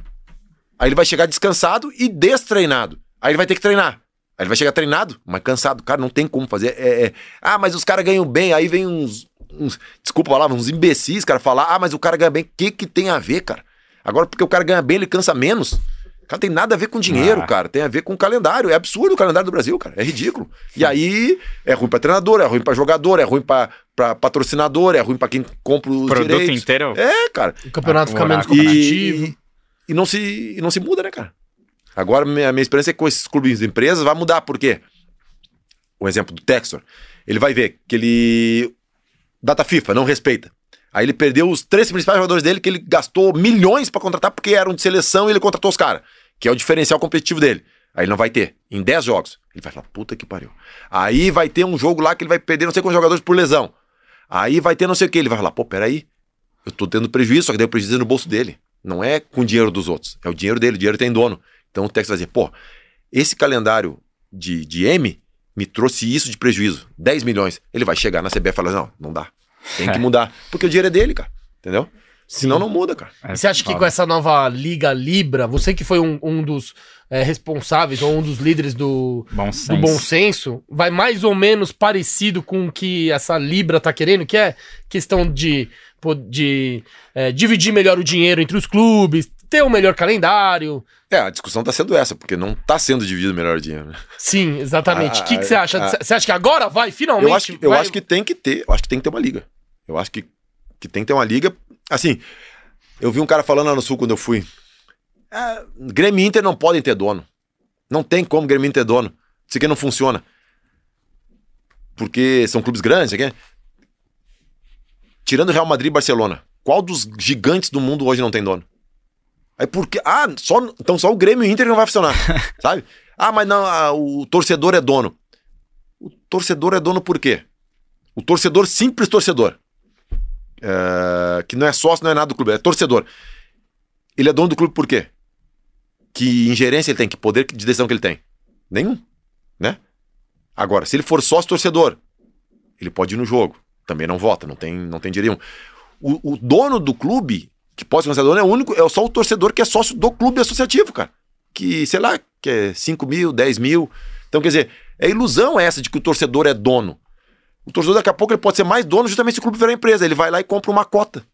Aí ele vai chegar descansado e destreinado. Aí ele vai ter que treinar. Aí ele vai chegar treinado, mas cansado. Cara, não tem como fazer. É, é- Ah, mas os caras ganham bem. Aí vem uns, uns- Desculpa a palavra, uns imbecis, cara, falar. Ah, mas o cara ganha bem. O que, que tem a ver, cara? Agora, porque o cara ganha bem, ele cansa menos. Cara, tem nada a ver com dinheiro, Ah. cara. Tem a ver com o calendário. É absurdo o calendário do Brasil, cara. É ridículo. E aí é ruim pra treinador, é ruim pra jogador, é ruim pra, pra patrocinador, é ruim pra quem compra os Produto direitos. inteiro. É, cara. O campeonato fica menos competitivo. E, e não se, e não se muda, né, cara? Agora, minha, minha experiência é que com esses clubes e empresas vai mudar, por quê? O exemplo do Textor. Ele vai ver que ele. Data FIFA, não respeita. Aí ele perdeu os três principais jogadores dele que ele gastou milhões pra contratar porque eram de seleção e ele contratou os caras, que é o diferencial competitivo dele. Aí ele não vai ter. Em 10 jogos. Ele vai falar, puta que pariu. Aí vai ter um jogo lá que ele vai perder não sei quantos jogadores por lesão. Aí vai ter não sei o que. Ele vai falar, pô, peraí. Eu tô tendo prejuízo, só que o prejuízo é no bolso dele. Não é com o dinheiro dos outros. É o dinheiro dele, o dinheiro tem dono. Então o Texas vai dizer, pô, esse calendário de, de M me trouxe isso de prejuízo, 10 milhões. Ele vai chegar na CBF e falar, não, não dá. Tem que mudar. Porque o dinheiro é dele, cara. Entendeu? Senão não muda, cara. É E você acha que com essa nova Liga Libra, você que foi um, um dos é, responsáveis ou um dos líderes do, Bom do senso. bom senso, vai mais ou menos parecido com o que essa Libra tá querendo, que é questão de, de é, dividir melhor o dinheiro entre os clubes, ter um melhor calendário. É, a discussão tá sendo essa, porque não tá sendo dividido melhor o dinheiro. né? Sim, exatamente. O Ah, que, que você acha? ah. Você acha que agora vai, finalmente? Eu acho, que, eu acho que tem que ter, eu acho que tem que ter uma liga. Eu acho que, que tem que ter uma liga. Assim, eu vi um cara falando lá no sul quando eu fui. Ah, Grêmio e Inter não podem ter dono. Não tem como Grêmio e Inter ter dono. Isso aqui não funciona. Porque são clubes grandes, aqui. Tirando Real Madrid e Barcelona, qual dos gigantes do mundo hoje não tem dono? Aí por quê? Ah, só, então só o Grêmio e o Inter não vai funcionar, sabe? Ah, mas não, ah, o torcedor é dono. O torcedor é dono por quê? O torcedor, simples torcedor, é, que não é sócio, não é nada do clube, é torcedor. Ele é dono do clube por quê? Que ingerência ele tem, que poder de decisão que ele tem? Nenhum, né? Agora, se ele for sócio torcedor, ele pode ir no jogo, também não vota, não tem, não tem direito nenhum. O, o dono do clube, que dono, é o único, é só o torcedor que é sócio do clube associativo, cara. Que, sei lá, que é 5 mil, 10 mil. Então, quer dizer, é ilusão essa de que o torcedor é dono. O torcedor daqui a pouco ele pode ser mais dono justamente se o clube virar empresa. Ele vai lá e compra uma cota.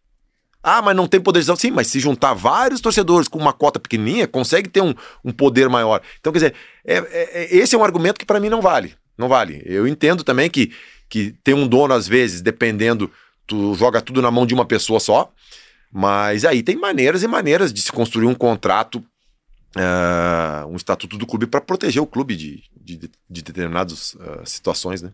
Ah, mas não tem poder de decisão. Sim, mas se juntar vários torcedores com uma cota pequenininha, consegue ter um, um poder maior. Então, quer dizer, é- é- é- esse é um argumento que para mim não vale. Não vale. Eu entendo também que, que tem um dono, às vezes, dependendo, tu joga tudo na mão de uma pessoa só. Mas aí tem maneiras e maneiras de se construir um contrato, ah, um estatuto do clube para proteger o clube de, de, de determinadas ah, situações, né?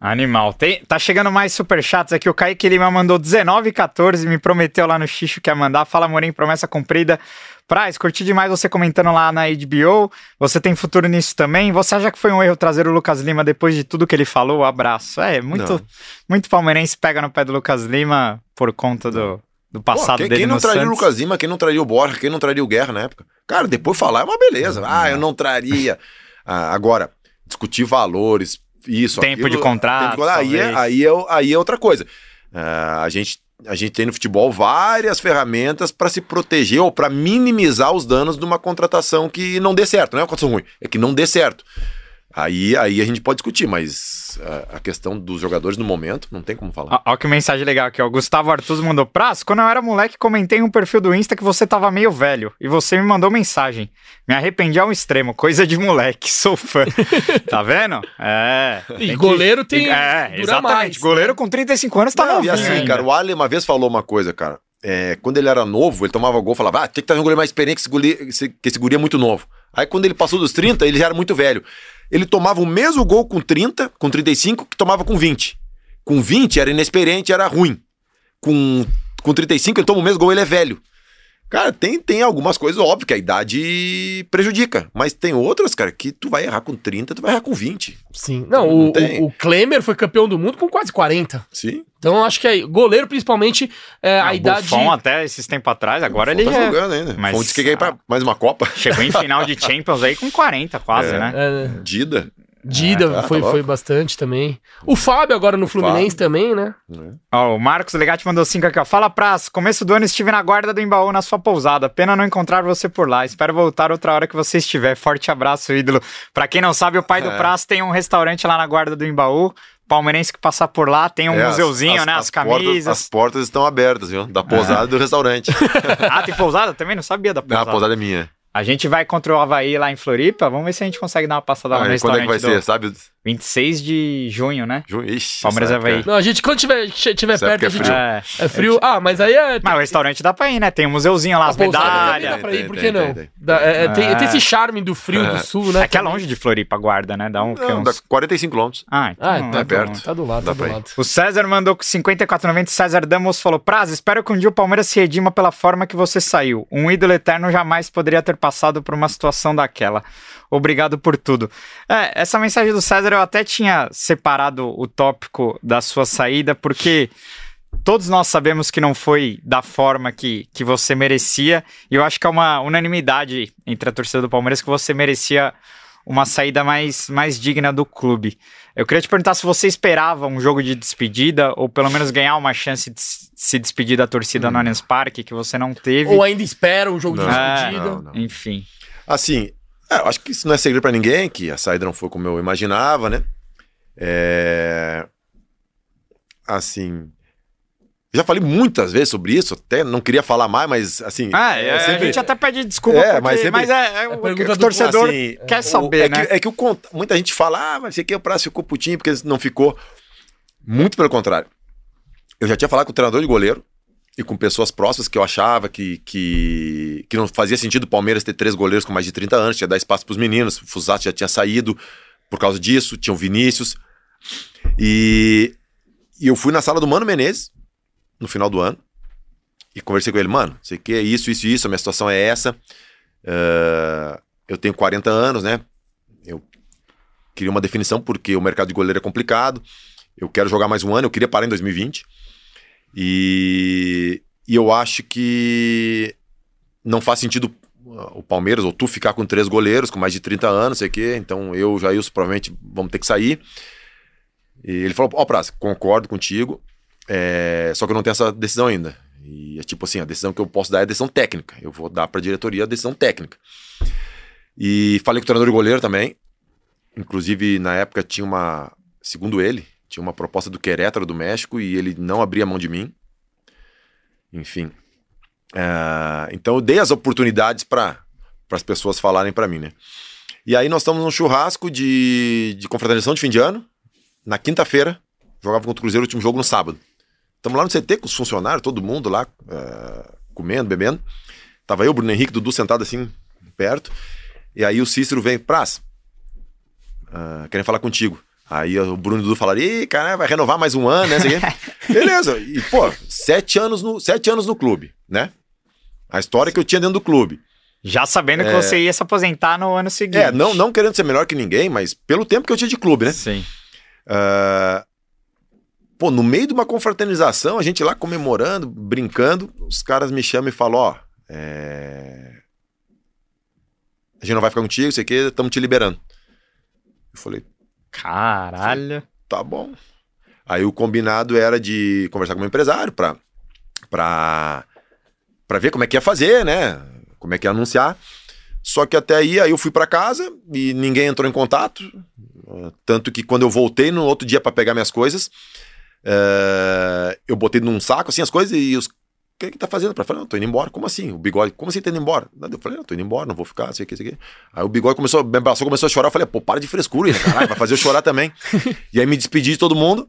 Animal. Tem, tá chegando mais superchats aqui. O Kaique Lima mandou 19,14. Me prometeu lá no Xixo que ia mandar. Fala, Morim, promessa cumprida. Praz, curti demais você comentando lá na HBO. Você tem futuro nisso também? Você acha que foi um erro trazer o Lucas Lima depois de tudo que ele falou? Abraço. É, muito, Não. muito palmeirense pega no pé do Lucas Lima por conta do, do passado Pô, quem, dele quem não traria Santos. o Lucas Lima, quem não traria o Borja, quem não traria o Guerra na época? Cara, depois falar é uma beleza. Ah, eu não traria. Ah, agora, discutir valores, isso, Tempo aquilo, de contrato, tempo de- aí, é, aí, é, aí é outra coisa. Ah, a, gente, a gente tem no futebol várias ferramentas para se proteger ou para minimizar os danos de uma contratação que não dê certo. Não é uma contratação ruim, é que não dê certo. Aí, aí a gente pode discutir, mas ah, a questão dos jogadores no momento não tem como falar. Ó que mensagem legal aqui, ó. O Gustavo Artuz mandou. Praz, quando eu era moleque, comentei em um perfil do Insta que você tava meio velho. E você me mandou mensagem. Me arrependi ao extremo. Coisa de moleque. Sou fã. tá vendo? É. E que- goleiro tem- É, exatamente. mais, goleiro com 35 anos tá Não, novinho e assim, ainda. cara, o Ali uma vez falou uma coisa, cara. É, quando ele era novo, ele tomava gol, falava, ah, tem que trazer um goleiro mais experiente que esse, guri, esse- que esse guri é muito novo. Aí quando ele passou dos 30, ele já era muito velho. Ele tomava o mesmo gol com 30, com 35, que tomava com 20. Com 20 era inexperiente, era ruim. Com, com 35 ele toma o mesmo gol, ele é velho. Cara, tem, tem algumas coisas, óbvio, que a idade prejudica. Mas tem outras, cara, que tu vai errar com 30, tu vai errar com 20. Sim. Não, Não o, tem. o, o Klemer foi campeão do mundo com quase 40. Sim. Então eu acho que aí, goleiro, principalmente, é, a Ah, o idade. Buffon até esses tempos atrás, agora ele tá já jogando ainda. mas- Mas... disse que quer ir pra mais uma Copa. chegou em final de Champions aí com 40 quase, É. né? É, Dida. Dida Ah, tá foi, foi bastante também. O Fábio agora no Fluminense também, né? né? Ó, o Marcos Legatti mandou 5 aqui, ó. Fala, Praz. Começo do ano estive na guarda do Embaú na sua pousada. Pena não encontrar você por lá. Espero voltar outra hora que você estiver. Forte abraço, ídolo. Pra quem não sabe, o pai do É. Praz tem um restaurante lá na guarda do Embaú. Palmeirense que passar por lá tem um É, as- museuzinho, né? As, portas- camisas. as portas estão abertas, viu? Da pousada e do restaurante. Ah, tem pousada também? Não sabia da Ah, pousada. a pousada é minha. A gente vai contra o Havaí lá em Floripa. Vamos ver se a gente consegue dar uma passada lá Ah, no e quando é restaurante que vai do... ser, sabe? 26 de junho, né? Ju- Ixi, Palmeiras vai- época- Não, a gente, quando tiver, tiver Essa perto, é gente. frio. É. É frio. Ah, mas aí é. Mas o restaurante dá pra ir, né? Tem um museuzinho lá, as a pousada também medalhas. dá pra ir, por que não? tem, tem. Dá- é, é, tem, É. tem esse charme do frio do sul, né? É que é longe de Floripa, guarda, né? Dá um. que Não, uns- dá 45 quilômetros. Ah, então. Ah, não tá, é perto. Tá do lado, Dá tá do lado. O César mandou com 54,90. César Damos falou: Praz, espero que um dia o Palmeiras se redima pela forma que você saiu. Um ídolo eterno jamais poderia ter passado por uma situação daquela. Obrigado por tudo. É, essa mensagem do César eu até tinha separado o tópico da sua saída, porque todos nós sabemos que não foi da forma que, que você merecia. E eu acho que é uma unanimidade entre a torcida do Palmeiras que você merecia uma saída mais, mais digna do clube. Eu queria te perguntar se você esperava um jogo de despedida, ou pelo menos ganhar uma chance de se despedir da torcida no Allianz Parque, que você não teve. Ou ainda espera um jogo de Não, despedida. não, não. Enfim. Assim, é, eu acho que isso não é segredo pra ninguém, que a saída não foi como eu imaginava, né? É... Assim. Já falei muitas vezes sobre isso, até não queria falar mais, mas assim. Ah, é, eu a gente até pede desculpa, É, porque- mas mas, sempre- é, é, o o do- torcedor assim, quer o- saber, é né? Que, é que o, muita gente fala, ah, mas sei que o prazo ficou putinho porque não ficou. Muito pelo contrário. Eu já tinha falado com o treinador de goleiro e com pessoas próximas que eu achava que, que, que não fazia sentido o Palmeiras ter três goleiros com mais de 30 anos, tinha dar espaço para os meninos. O Fusati já tinha saído por causa disso, tinha o Vinícius. E, e eu fui na sala do Mano Menezes no final do ano e conversei com ele, mano, sei que é isso, isso isso, a minha situação é essa. Eh, eu tenho 40 anos, né? Eu queria uma definição porque o mercado de goleiro é complicado. Eu quero jogar mais um ano, eu queria parar em 2020. E, e eu acho que não faz sentido uh, o Palmeiras ou tu ficar com três goleiros com mais de 30 anos, sei o quê. Então eu, Jailson, provavelmente vamos ter que sair. E ele falou: Ó, Praça, concordo contigo, é, só que eu não tenho essa decisão ainda. E é tipo assim: a decisão que eu posso dar é a decisão técnica. Eu vou dar pra diretoria a decisão técnica. E falei com o treinador de goleiro também. Inclusive, na época tinha uma. Segundo ele, tinha uma proposta do Querétaro do México e ele não abria mão de mim. Enfim. Ah, então eu dei as oportunidades para as pessoas falarem para mim, né? E aí nós estamos num churrasco de, de confraternização de fim de ano. Na quinta-feira, jogava contra o Cruzeiro último jogo no sábado. Estamos lá no CT com os funcionários, todo mundo lá, ah, comendo, bebendo. Tava eu, Bruno Henrique, Dudu sentado assim, perto. E aí o Cícero vem, Praz, ah, querem falar contigo. Aí o Bruno Dudu falaram, ih, cara, vai renovar mais um ano, né? Beleza. E, pô, sete anos, no, sete anos no clube, né? A história que eu tinha dentro do clube. Já sabendo que você ia se aposentar no ano seguinte. É, não, não querendo ser melhor que ninguém, mas pelo tempo que eu tinha de clube, né? Sim. Ah, pô, no meio de uma confraternização, a gente lá comemorando, brincando, os caras me chamam e falam, ó, é... a gente não vai ficar contigo, sei o que, estamos te liberando. Eu falei, Caralho. tá bom. Aí o combinado era de conversar com o empresário pra, pra, pra ver como é que ia fazer, né? Como é que ia anunciar. Só que até aí, aí eu fui pra casa e ninguém entrou em contato. Uh, Tanto que quando eu voltei no outro dia pra pegar minhas coisas, eh, eu botei num saco assim as coisas e os. O que que tá fazendo? Pra falar, não, tô indo embora. Como assim? O bigode, como assim tá indo embora? Eu falei, não, tô indo embora, não vou ficar, sei o que, sei o que. Aí o bigode começou, me abraçou, começou a chorar. Eu falei, pô, para de frescura, caralho, vai fazer eu chorar também. e aí me despedi de todo mundo.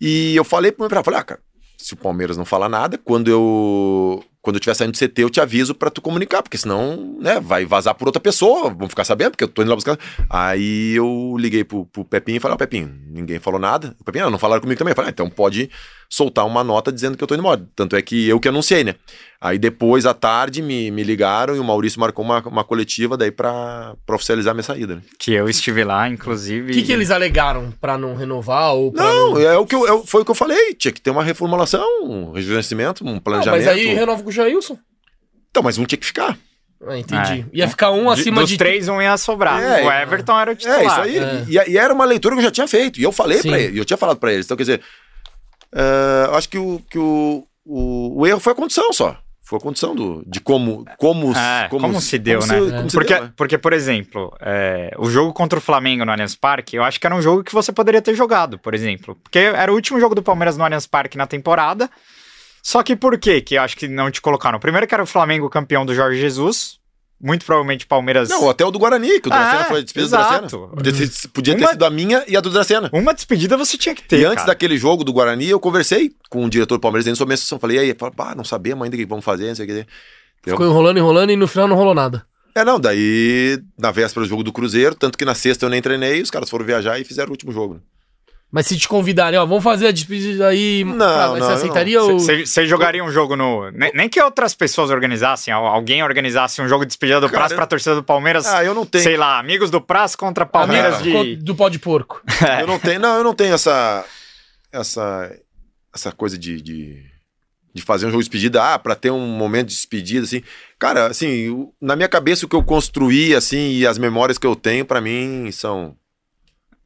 E eu falei pro meu empresário, falei, ah, cara, se o Palmeiras não falar nada, quando eu quando eu estiver saindo do CT, eu te aviso pra tu comunicar, porque senão, né, vai vazar por outra pessoa, vão ficar sabendo, porque eu tô indo lá buscar. Aí eu liguei pro, pro Pepinho e falei, ó, Pepinho, ninguém falou nada. O Pepinho, ah, não falaram comigo também. Eu falei, ah, então pode soltar uma nota dizendo que eu tô indo embora. Tanto é que eu que anunciei, né? Aí depois, à tarde, me, me ligaram e o Maurício marcou uma, uma coletiva daí pra, pra oficializar minha saída, né? Que eu estive lá, inclusive. O que, que eles alegaram pra não renovar ou pra Não, é o que eu, é- foi o que eu falei. Tinha que ter uma reformulação, um rejuvenescimento, um Não, planejamento. mas aí renova com o Jailson. Então, mas um tinha que ficar. Ah, entendi. É. Ia ficar um De- acima dos de. três, um ia sobrar. É, o Everton era o titular. É, isso aí. É. E, e era uma leitura que eu já tinha feito. E eu falei pra ele, e eu tinha falado pra eles. Então, quer dizer, eu acho que, o, que o, o, o erro foi a condição só. Foi a condição do, de como, como, É, como se deu, como né? se- como se Porque, deu, né? porque, por exemplo, é, o jogo contra o Flamengo no Allianz Parque, eu acho que era um jogo que você poderia ter jogado, por exemplo. Porque era o último jogo do Palmeiras no Allianz Parque na temporada. Só que por quê que eu acho que não te colocaram? Primeiro que era o Flamengo campeão do Jorge Jesus, muito provavelmente o Palmeiras. Não, até o do Guarani, que o Dracena Ah, foi a despedida exato. do Dracena. Podia ter, Uma- sido a minha e a do Dracena. Uma despedida você tinha que ter. E antes cara. daquele jogo do Guarani, eu conversei com o diretor do Palmeiras dentro sobre a minha situação. Falei, e aí, Falei, ah, não sabemos ainda o que vamos fazer, não sei o que. Entendeu? Ficou enrolando, enrolando e no final não rolou nada. É, não, daí na véspera do jogo do Cruzeiro, tanto que na sexta eu nem treinei, os caras foram viajar e fizeram o último jogo. Mas se te convidarem, ó, vamos fazer a despedida aí. Não, mas não, você aceitaria ou. Você jogaria um jogo no. Nem, nem que outras pessoas organizassem, al- alguém organizasse um jogo de despedida do Cara, Praça pra torcida do Palmeiras. Ah, eu não tenho. Sei lá, amigos do Praça contra Palmeiras de. do pó de porco. Eu não tenho, não, eu não tenho essa essa essa coisa de, de, de fazer um jogo de despedida, ah, pra ter um momento de despedida assim. Cara, assim, na minha cabeça o que eu construí assim e as memórias que eu tenho pra mim são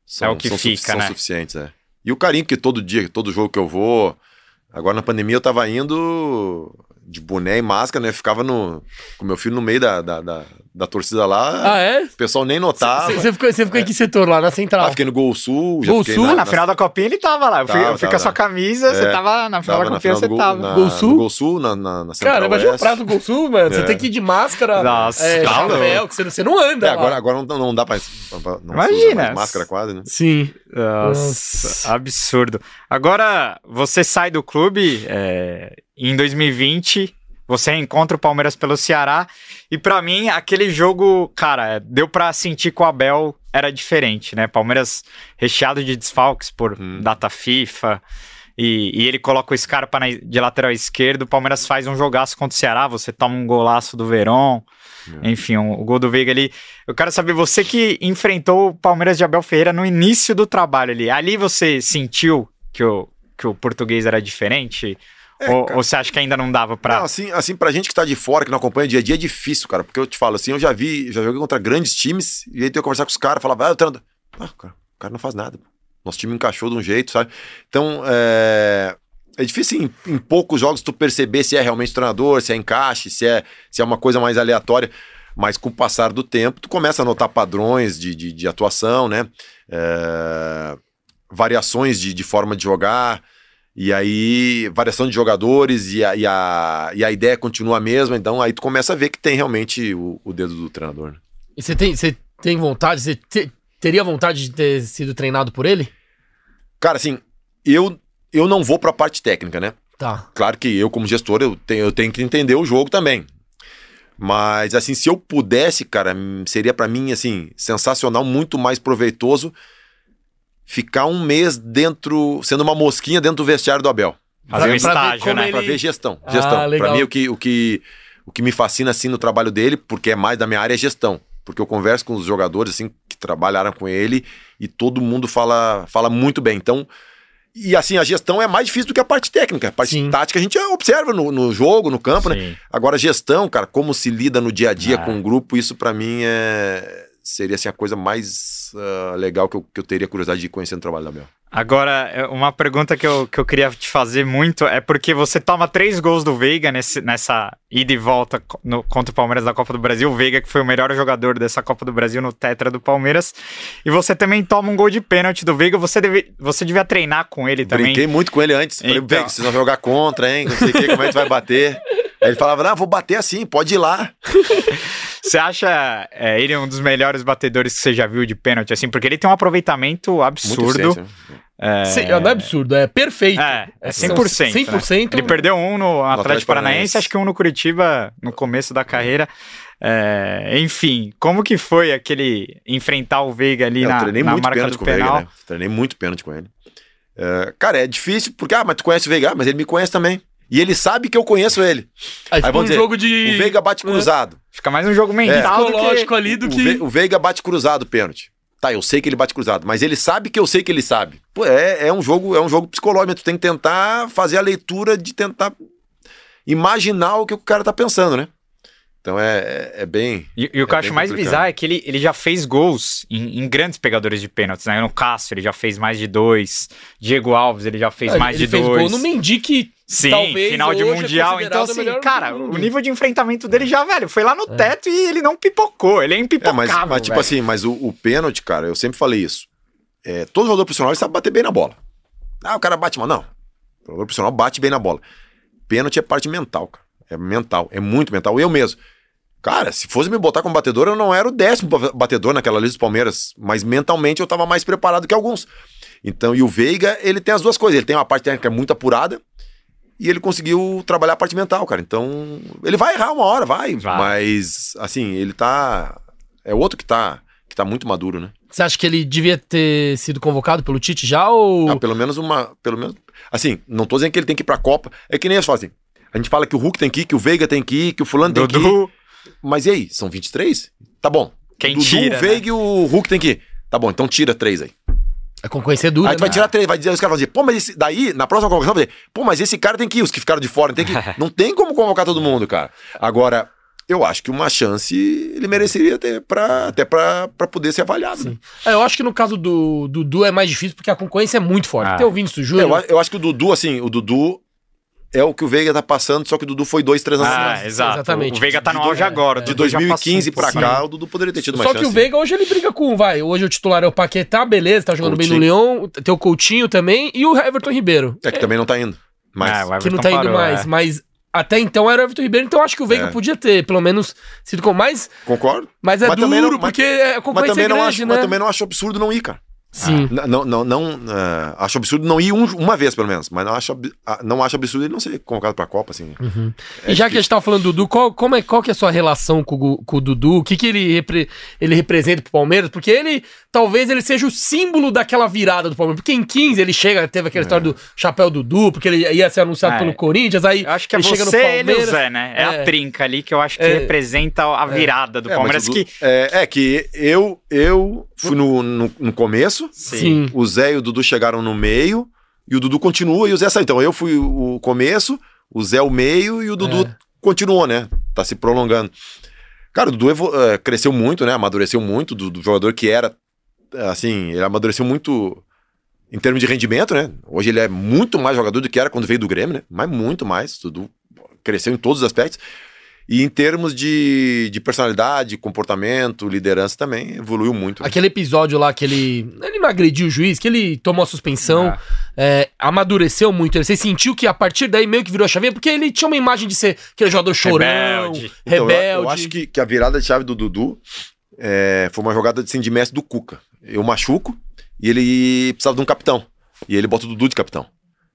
são, É o que são, fica, são né? suficientes, é. E o carinho que todo dia, todo jogo que eu vou, agora na pandemia eu tava indo de boné e máscara, né? Ficava no com meu filho no meio da, da, da, da torcida lá. Ah, é? O pessoal nem notava. Você ficou, você ficou em que setor lá? Na central? Ah, fiquei no Gol Sul, já Gol Sul? na, Na na- final da Copinha ele tava lá. Eu fui, Tava, eu fui com tava. a sua camisa, você É, tava na final Tava da na Copinha, final você Gol, tava. na- Gol Sul? no Gol Sul, na, na, na Central Cara, imagina o prazo do Gol Sul, mano. Você É. tem que ir de máscara, Nossa, é, tá chapéu, que você, você não anda. É, lá. agora, agora não, não dá pra, pra- pra- não Imagina. mais máscara quase, né? Sim. Nossa, Nossa. absurdo. Agora, você sai do clube é, em 2020, você encontra o Palmeiras pelo Ceará, e pra mim, aquele jogo, cara, deu pra sentir que o Abel era diferente, né? Palmeiras recheado de desfalques por Hum. data FIFA, e, e ele coloca o Scarpa na- de lateral esquerdo, o Palmeiras faz um jogaço contra o Ceará, você toma um golaço do Verón, enfim, um- o gol do Veiga ali. Eu quero saber, você que enfrentou o Palmeiras de Abel Ferreira no início do trabalho ali, ali você sentiu que o, que o português era diferente? É, ou, ou você acha que ainda não dava pra. Não, assim, assim, pra gente que tá de fora, que não acompanha dia a dia, é difícil, cara. Porque eu te falo assim, eu já vi, já joguei contra grandes times, e aí ia conversar com os caras, falava, ah, o treinador. Ah, cara, o cara não faz nada. Nosso time encaixou de um jeito, sabe? Então, é. É difícil em, em poucos jogos tu perceber se é realmente treinador, se é encaixe, se é, se é uma coisa mais aleatória. Mas com o passar do tempo, tu começa a notar padrões de, de, de atuação, né? É, variações de, de forma de jogar. E aí, variação de jogadores e a, e, a, e a ideia continua a mesma, então aí tu começa a ver que tem realmente o, o dedo do treinador. né? E você tem, você tem vontade, você te- teria vontade de ter sido treinado por ele? Cara, assim, eu, eu não vou pra parte técnica, né? Tá. Claro que eu, como gestor, eu tenho, eu tenho que entender o jogo também. Mas, assim, se eu pudesse, cara, seria pra mim, assim, sensacional, muito mais proveitoso ficar um mês dentro, sendo uma mosquinha dentro do vestiário do Abel. Fazer um estágio, né? ele- Pra ver gestão. Ah, Gestão. legal. Pra mim, o que, o, que, o que me fascina, assim, no trabalho dele, porque é mais da minha área, é gestão. Porque eu converso com os jogadores, assim, que trabalharam com ele e todo mundo fala, fala muito bem. Então, e assim, a gestão é mais difícil do que a parte técnica. A parte Sim. tática a gente observa no, no jogo, no campo, né? Sim. Agora, a gestão, cara, como se lida no dia a dia Ah. com o grupo, isso pra mim é... seria assim, a coisa mais ah, legal que eu, que eu teria curiosidade de conhecer no trabalho da Bel. Agora, é, uma pergunta que eu, que eu queria te fazer muito é porque você toma três gols do Veiga nesse, nessa ida e volta no- contra o Palmeiras da Copa do Brasil. O Veiga, que foi o melhor jogador dessa Copa do Brasil no Tetra do Palmeiras. E você também toma um gol de pênalti do Veiga. Você, deve, você devia treinar com ele também. Brinquei muito com ele antes. Falei, Então. Veiga, vocês vão jogar contra, hein? Não sei o que, como é que vai bater. Aí ele falava, não, vou bater assim, pode ir lá. Você acha é, ele um dos melhores batedores que você já viu de pênalti? Assim, porque ele tem um aproveitamento absurdo. né? É, Cem- Não é absurdo, é perfeito. É, é São 100%. 100%. Ele perdeu um no Atlético, Atlético Paranaense, Paranaense. acho que um no Curitiba no começo da carreira. É, enfim, como que foi aquele enfrentar o Veiga ali É, na, eu treinei na muito marca pênalti do com o Veiga, penal? né? Treinei muito pênalti com ele. É, cara, é difícil, porque, ah, mas tu conhece o Veiga, Ah, mas ele me conhece também. E ele sabe que eu conheço ele. Aí Aí ficou um vamos dizer, jogo de. O Veiga bate cruzado. Fica mais um jogo mental que... psicológico ali do O, que. Ve- o Veiga bate cruzado pênalti. Tá, eu sei que ele bate cruzado, mas ele sabe que eu sei que ele sabe. Pô, é, é um jogo, é um jogo psicológico, tu tem que tentar fazer a leitura de tentar imaginar o que o cara tá pensando, né? Então é, é, é bem. E, e o que eu É acho bem mais complicado. bizarro é que ele, ele já fez gols em, em grandes pegadores de pênaltis, né? No Cássio ele já fez mais de dois. Diego Alves ele já fez mais ele de fez dois. gol no Mendy que Sim, talvez final de é Mundial. então, considerado o assim, cara, o nível de enfrentamento dele já, velho, foi lá no teto e ele não pipocou. Ele é É, impipocável, mas, mas tipo velho. assim, mas o, o pênalti, cara, eu sempre falei isso. É, todo jogador profissional sabe bater bem na bola. Ah, o cara bate mal. Não. O jogador profissional bate bem na bola. Pênalti é parte mental, cara. É mental, é muito mental. Eu mesmo. Cara, se fosse me botar como batedor, eu não era o décimo ba- batedor naquela lista do Palmeiras, mas mentalmente eu tava mais preparado que alguns. Então, e o Veiga, ele tem as duas coisas. Ele tem uma parte técnica muito apurada e ele conseguiu trabalhar a parte mental, cara. Então, ele vai errar uma hora, vai. Vai. Mas, assim, ele tá. É outro que tá, que tá muito maduro, né? Você acha que ele devia ter sido convocado pelo Tite já ou. Ah, pelo menos uma. Pelo menos. Assim, não tô dizendo que ele tem que ir pra Copa. É que nem eles assim. A gente fala que o Hulk tem que ir, que o Veiga tem que ir, que o fulano tem que ir. Mas e aí? São 23? Tá bom. Quem o Dudu, tira, o Veiga e o Hulk tem que ir. Tá bom, então tira três aí. A concorrência é dura. Aí tu vai né? tirar três, vai dizer, os caras vão dizer, pô, mas esse, daí, na próxima convocação, vai dizer, pô, mas esse cara tem que ir, os que ficaram de fora tem que ir. Não tem como convocar todo mundo, cara. Agora, eu acho que uma chance ele mereceria ter pra, até pra, pra poder ser avaliado. né? É, eu acho que no caso do Dudu é mais difícil porque a concorrência é muito forte. Ah. Tem o Vinícius Eu, Júnior. eu acho que o Dudu, assim, o Dudu é o que o Veiga tá passando, só que o Dudu foi dois, três anos Ah, atrás. exato. exatamente. O Veiga tá no auge dois- agora. o De Dudu já 2015 passou um pra cá, o Dudu poderia ter tido uma Só chance. que o Veiga hoje ele briga com, vai, hoje o titular é o Paquetá, beleza, tá jogando bem no. Leão, tem o Coutinho também e o Everton Ribeiro. É que também não tá indo. Mas, É, o que não tá indo parou, mais, é. mas até então era o Everton Ribeiro, então acho que o Veiga É. podia ter, pelo menos, sido com mais, concordo. mas é Mas duro, também não- mas- porque é, a Mas concorrência também, é não grande, acho, né? mas também não acho absurdo não ir, cara. Sim. N- Não, não, não, eh, acho absurdo não ir um- uma vez, pelo menos. Mas não acho, ah, não acho absurdo ele não ser convocado pra Copa, assim. É e já que a gente tava falando do Dudu, qual, como é, qual que é a sua relação com, com o Dudu? O que, que ele, repre- ele representa pro Palmeiras? Porque ele, talvez ele seja o símbolo daquela virada do Palmeiras. Porque em 15 ele chega, teve aquela história do chapéu Dudu, porque ele ia ser anunciado É. pelo Corinthians, aí acho que é ele chega no você, ele e o Palmeiras. Zé, né? É, É. a trinca ali que eu acho que É. representa a virada do É, Palmeiras. que... é, é que eu, eu fui no, no, no começo, Sim. o Zé e o Dudu chegaram no meio, e o Dudu continua e o Zé saiu. Então eu fui o começo, o Zé o meio e o Dudu É. continuou, né? Tá se prolongando. Cara, o Dudu eh, cresceu muito, né? Amadureceu muito do, do jogador que era, assim, ele amadureceu muito em termos de rendimento, né? Hoje ele é muito mais jogador do que era quando veio do Grêmio, né? Mas muito mais. O Dudu cresceu em todos os aspectos. E em termos de, de personalidade, comportamento, liderança também, evoluiu muito. né? Aquele episódio lá que ele. Ele não agrediu o juiz, que ele tomou a suspensão, Ah. é, amadureceu muito. Você sentiu que a partir daí meio que virou a chavinha, porque ele tinha uma imagem de ser aquele jogador chorão, Rebelde. rebelde. Então, eu, eu acho que, que a virada de chave do Dudu é, foi uma jogada assim, de mestre do Cuca. Eu machuco e ele precisava de um capitão. E ele bota o Dudu de capitão.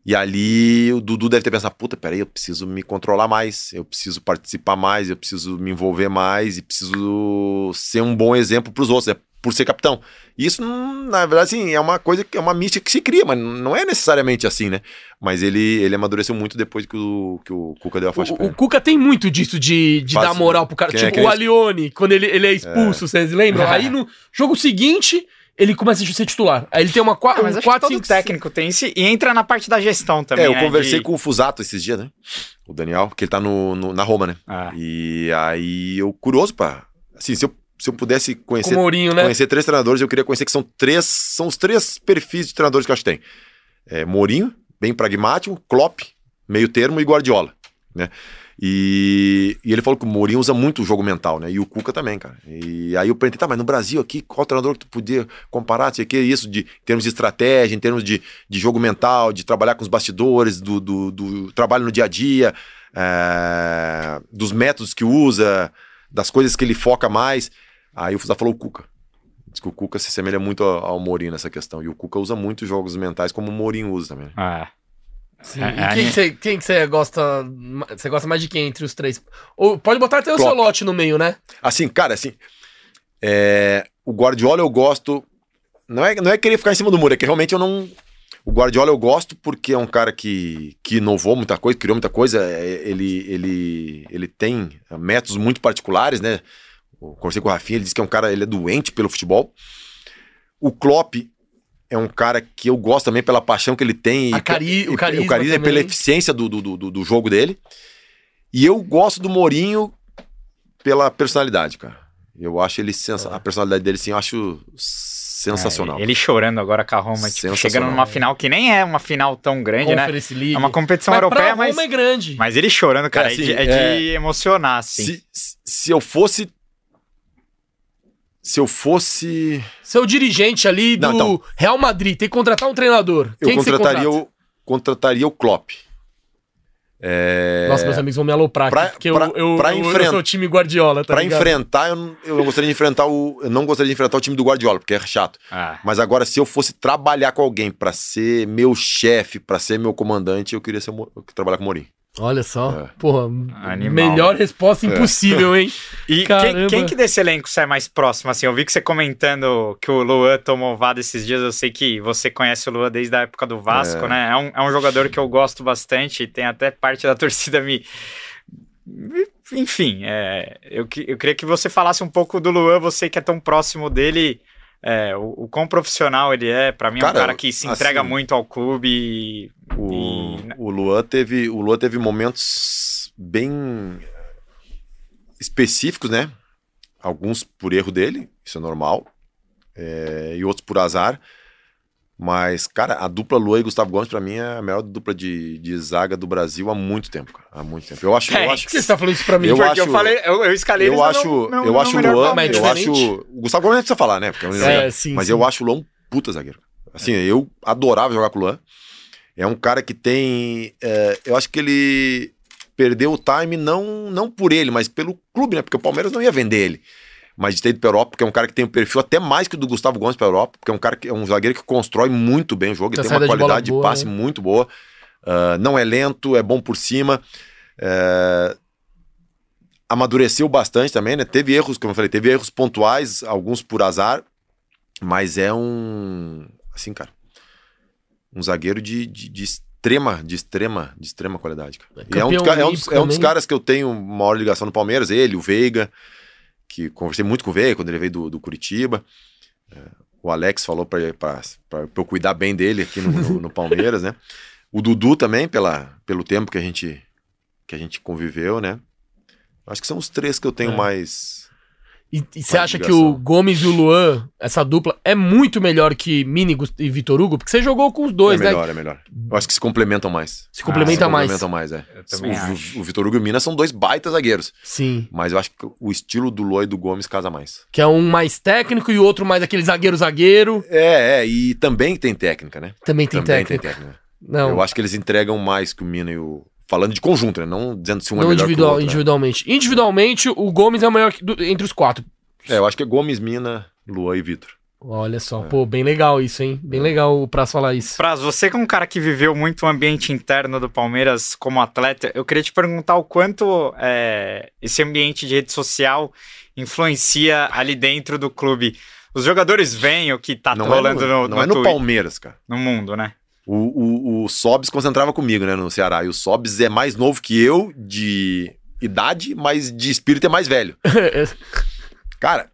E ali o Dudu deve ter pensado: puta, peraí, eu preciso me controlar mais, eu preciso participar mais, eu preciso me envolver mais e preciso ser um bom exemplo pros outros, né, por ser capitão. Isso, na verdade, assim, é uma coisa que é uma mística que se cria, mas não é necessariamente assim, né? Mas ele, ele amadureceu muito depois que o, que o Cuca deu a faixa pra O, o. Cuca tem muito disso de, de Faz- dar moral pro cara. É tipo é o? Alione, quando ele, ele é expulso, vocês lembram? Aí no jogo seguinte, ele começa a ser titular. Aí ele tem uma Ah, 4, mas um acho que 4 todo 5 técnico tem isso e entra na parte da gestão também. É, eu né, conversei de- com o Fusato esses dias, né? O Daniel, que ele tá no, no- na Roma, né? Ah. E aí eu, curioso pra. Assim, se eu, se eu pudesse com conhecer, o Mourinho, né? conhecer três treinadores, eu queria conhecer que são três. São os três perfis de treinadores que eu acho que tem: é, Mourinho, bem pragmático, Klopp, meio termo, e Guardiola, né? E, e ele falou que o Mourinho usa muito o jogo mental, né? E o Cuca também, cara. E aí eu perguntei, tá, mas no Brasil aqui, qual treinador que tu podia comparar? Sei que isso de em termos de estratégia, em termos de, de jogo mental, de trabalhar com os bastidores, do, do, do trabalho no dia a dia, é, dos métodos que usa, das coisas que ele foca mais. Aí o Fusa falou o Cuca. Diz que o Cuca se assemelha muito ao, Mourinho nessa questão. E o Cuca usa muito jogos mentais, como o Mourinho usa também. Ah. Sim. É, quem que você quem que você gosta? Você gosta mais de quem entre os três? Ou pode botar até o Klopp. seu lote no meio, né? Assim, cara, assim. é, o Guardiola eu gosto. Não é, não é querer ficar em cima do muro, é que realmente eu não. O Guardiola eu gosto porque é um cara que, que inovou muita coisa, criou muita coisa. é, Ele, ele, ele tem métodos muito particulares, né? Eu conversei com o Rafinha, ele disse que é um cara, ele é doente pelo futebol. O Klopp é um cara que eu gosto também pela paixão que ele tem. E cari- pe- o e- carisma o carisma e também. pela eficiência do, do, do, do jogo dele. E eu gosto do Mourinho pela personalidade, cara. Eu acho ele sensa... a personalidade dele sim, eu acho sensacional. É, ele chorando agora com a Roma, tipo, Sensacional. chegando numa final que nem é uma final tão grande, né? Conference League. É uma competição Mas europeia, pra mas, Roma é grande. mas ele chorando, cara, é, assim, de, é de emocionar, assim. Se- se eu fosse se eu fosse Seu dirigente ali do Não, então. Real Madrid tem que contratar um treinador. eu Quem que você contrataria contrata? o contrataria o Klopp. É, Nossa, meus amigos vão me aloprar pra- aqui, porque pra- eu, eu, pra eu, eu enfren- sou o time Guardiola, tá pra ligado? enfrentar, eu não, eu não gostaria de enfrentar o. Eu não gostaria de enfrentar o time do Guardiola, porque é chato. Ah, Mas agora, se eu fosse trabalhar com alguém pra ser meu chefe, pra ser meu comandante, eu queria ser, trabalhar com o Mourinho. Olha só, É. porra, Animal. melhor resposta impossível, hein? E quem, quem que desse elenco você é mais próximo? Assim, eu vi que você comentando que o Luan tomou vada esses dias. Eu sei que você conhece o Luan desde a época do Vasco, É. né? É um, é um jogador que eu gosto bastante. E tem até parte da torcida me. Enfim, é, eu, eu queria que você falasse um pouco do Luan, você que é tão próximo dele. É, o, o quão profissional ele é. Pra mim, é um Cara, cara que se entrega assim, muito ao clube. e- O, E- o Luan teve, o Luan teve momentos bem específicos, né? Alguns por erro dele, isso é normal, é, e outros por azar. Mas, cara, a dupla Luan e Gustavo Gomes, pra mim, é a melhor dupla de, de zaga do Brasil há muito tempo, cara. Há muito tempo. Eu acho, eu É, acho Por que você tá falando isso pra mim? Eu Porque eu acho- falei, eu, eu escalei eu acho, no- no- eu no acho o Luan, é eu acho. O Gustavo Gomes nem precisa falar, né? Porque é É, sim, Mas sim. eu acho o Luan um puta zagueiro. Assim, eu adorava jogar com o Luan. É um cara que tem. é, eu acho que ele perdeu o time não, não por ele, mas pelo clube, né? Porque o Palmeiras não ia vender ele. Mas de ter ido pra Europa, porque é um cara que tem um perfil até mais que o do Gustavo Gomes pra Europa, porque é um cara que é um zagueiro que constrói muito bem o jogo, Tem ele tem uma qualidade de, boa, passe né? muito boa. Ah, não é lento, é bom por cima. É, amadureceu bastante também, né? Teve erros, como eu falei, teve erros pontuais, alguns por azar, mas é um. Assim, cara. Um zagueiro de, de, de extrema, de extrema, de extrema qualidade. Cara. É um, dos, é um dos- é um dos também. caras que eu tenho maior ligação no Palmeiras, ele, o Veiga, que conversei muito com o Veiga quando ele veio do, do Curitiba. É, o Alex falou pra eu cuidar bem dele aqui no, no- no Palmeiras, né? O Dudu também, pela, pelo tempo que a gente que a gente conviveu, né? Acho que são os três que eu tenho É. mais. E, e você acha que o Gomes e o Luan, essa dupla, é muito melhor que Mini e Vitor Hugo? Porque você jogou com os dois, é né? melhor, é melhor. Eu acho que se complementam mais. Se complementa se mais. complementam mais, é. O, o Vitor Hugo e o Mina são dois baitas zagueiros. Sim. Mas eu acho que o estilo do Luan e do Gomes casa mais. Que é um mais técnico e o outro mais aquele zagueiro-zagueiro. É, é, e também tem técnica, né? Também tem também técnica. tem técnica. Não, Eu acho que eles entregam mais que o Mina e o. Falando de conjunto, né? Não dizendo se um é não melhor individual, que o outro. né? individualmente. Individualmente, o Gomes é o maior que- do- entre os quatro. É, eu acho que é Gomes, Mina, Luan e Vitor. Olha É. só, pô, bem legal isso, hein? Bem legal o Praz falar isso. Praz, você que é um cara que viveu muito o ambiente interno do Palmeiras como atleta, eu queria te perguntar o quanto é, esse ambiente de rede social influencia ali dentro do clube. Os jogadores veem o que tá não rolando é no, no, não no é no Twitter, Palmeiras, cara. no mundo, né? O, o, o Sobs concentrava comigo, né, no Ceará. E o Sobs é mais novo que eu, de idade, mas de espírito é mais velho. Cara,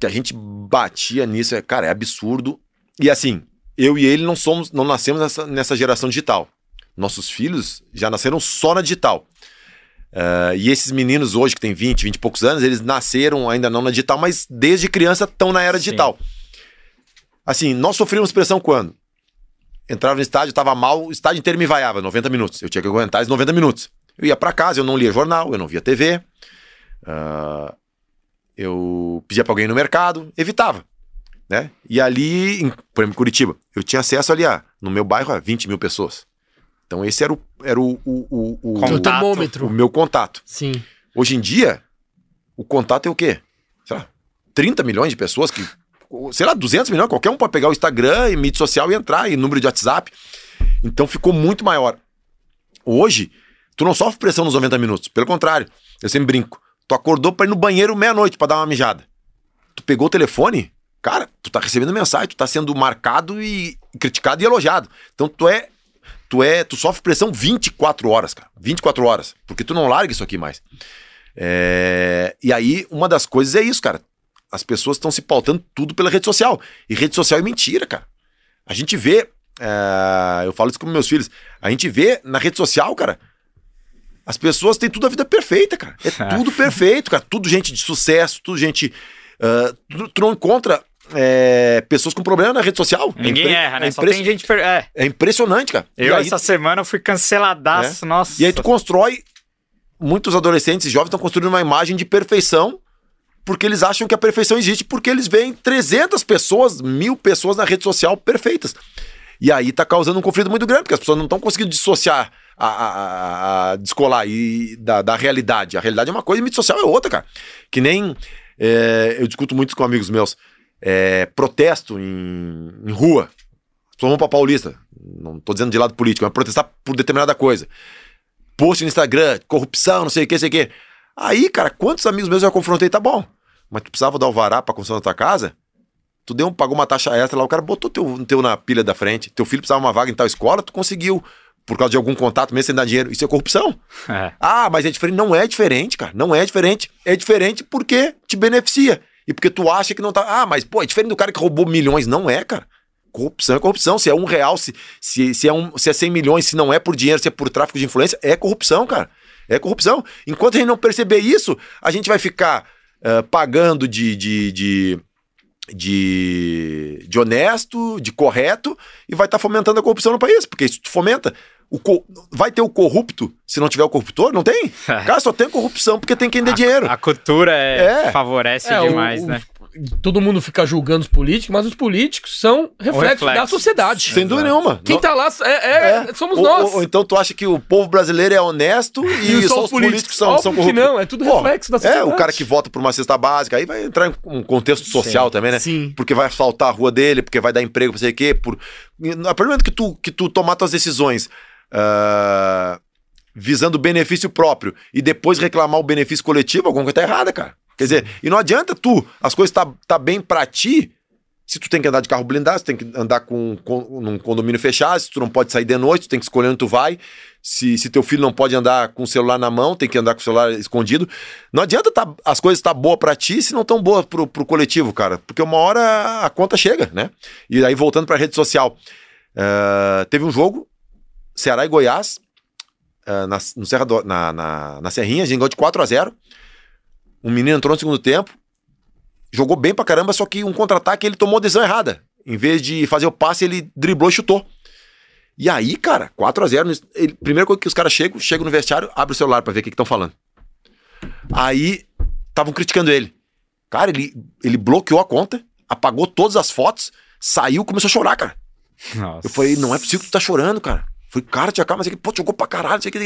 que a gente batia nisso é, cara, é absurdo. E assim, eu e ele não somos, não nascemos nessa, nessa geração digital. Nossos filhos já nasceram só na digital. Ah, e esses meninos hoje, que têm 20, 20 e poucos anos, eles nasceram ainda não na digital, mas desde criança estão na era Sim. digital. Assim, nós sofríamos pressão quando? Entrava no estádio, tava mal, o estádio inteiro me vaiava, 90 minutos. Eu tinha que aguentar esses 90 minutos. Eu ia pra casa, eu não lia jornal, eu não via TV. ah, eu pedia pra alguém ir no mercado, evitava. Né? E ali, em, por exemplo, em Curitiba, eu tinha acesso ali a, no meu bairro a 20 mil pessoas. Então esse era o, era o, o, o, o- O Contato. termômetro. o meu contato. Sim. Hoje em dia, o contato é o quê? Sei lá, 30 milhões de pessoas que. Sei lá, 200 milhões, qualquer um pode pegar o Instagram e mídia social e entrar, e número de WhatsApp. Então ficou muito maior. Hoje, tu não sofre pressão nos 90 minutos. Pelo contrário, eu sempre brinco. Tu acordou pra ir no banheiro meia-noite pra dar uma mijada. Tu pegou o telefone, cara, tu tá recebendo mensagem, tu tá sendo marcado e criticado e elogiado. Então tu é. Tu é. Tu sofre pressão 24 horas, cara. 24 horas. Porque tu não larga isso aqui mais. É, E aí, uma das coisas é isso, cara. As pessoas estão se pautando tudo pela rede social. E rede social é mentira, cara. A gente vê. é, Eu falo isso com meus filhos. A gente vê na rede social, cara. As pessoas têm tudo a vida perfeita, cara. É tudo perfeito, cara. Tudo gente de sucesso, tudo gente. ah, tu, tu não encontra é, pessoas com problema na rede social. É Ninguém impre- erra, né? É, Só impress- tem gente. per- É. é impressionante, cara. Eu, aí, essa semana, eu fui canceladaço. Nossa. e aí tu constrói. Muitos adolescentes e jovens estão construindo uma imagem de perfeição porque eles acham que a perfeição existe porque eles veem 300 pessoas, mil pessoas na rede social perfeitas. E aí tá causando um conflito muito grande, porque as pessoas não estão conseguindo dissociar a, a- a descolar e da, da realidade. A realidade é uma coisa e mídia social é outra, cara. Que nem é, eu discuto muito com amigos meus. é, protesto em, em rua. As pessoas vão pra Paulista. Não tô dizendo de lado político, mas protestar por determinada coisa. Post no Instagram, corrupção, não sei o que, sei o que. Aí, cara, quantos amigos meus eu já confrontei? Tá bom. Mas tu precisava dar alvará pra construção da tua casa? Tu deu, pagou uma taxa extra lá, o cara botou teu, teu na pilha da frente. Teu filho precisava de uma vaga em tal escola, tu conseguiu. Por causa de algum contato, mesmo sem dar dinheiro. Isso é corrupção. É. Ah, mas é diferente. Não é diferente, cara. Não é diferente. É diferente porque te beneficia. E porque tu acha que não tá. Ah, mas, pô, é diferente do cara que roubou milhões. Não é, cara. Corrupção é corrupção. Se é um real, se, se, se, é, um, se é 100 milhões, se não é por dinheiro, se é por tráfico de influência, é corrupção, cara. É corrupção. Enquanto a gente não perceber isso, a gente vai ficar ah, pagando de, de, de, de, de honesto, de correto, e vai estar fomentando a corrupção no país. Porque isso tu fomenta. O co- vai ter o corrupto se não tiver o corruptor? Não tem? Cara, só tem corrupção porque tem quem dê dinheiro. A cultura é- É. favorece É, demais, o- né? Todo mundo fica julgando os políticos, mas os políticos são reflexo, reflexo. da sociedade. Sem dúvida nenhuma. Quem tá lá é, é- somos ou, nós. Ou, ou então tu acha que o povo brasileiro é honesto e, só os políticos, são, Óbvio são que corruptos? não, é tudo Pô, reflexo da É, sociedade. o cara que vota por uma cesta básica, aí vai entrar em um contexto social também, né? Sim. Porque vai asfaltar a rua dele, porque vai dar emprego, não sei o quê. Por... A partir do momento que tu, que tu tomar tuas decisões ah, visando o benefício próprio e depois reclamar o benefício coletivo, alguma coisa tá errada, cara. Quer dizer, e não adianta tu, as coisas tá, tá bem pra ti, se tu tem que andar de carro blindado, se tu tem que andar com, com num condomínio fechado, se tu não pode sair de noite, tu tem que escolher onde tu vai. Se, se teu filho não pode andar com o celular na mão, tem que andar com o celular escondido. Não adianta tá, as coisas estar tá boas pra ti se não tão boas pro, pro coletivo, cara. Porque uma hora a conta chega, né? E aí, voltando pra rede social. eh, teve um jogo, Ceará e Goiás, eh, na, no Serra do- na, na, na Serrinha, a gente ganhou de 4 a 0 Um menino entrou no segundo tempo, jogou bem pra caramba, só que um contra-ataque ele tomou a decisão errada. Em vez de fazer o passe, ele driblou e chutou. E aí, cara, 4 a 0 ele, Primeira coisa que os caras chegam, chegam no vestiário, abre o celular pra ver o que estão falando. Aí, estavam criticando ele. Cara, ele, ele bloqueou a conta, apagou todas as fotos, saiu começou a chorar, cara. Nossa. Eu falei, não é possível que tu tá chorando, cara. Falei, cara, tia aqui, pô, jogou pra caralho, sei que.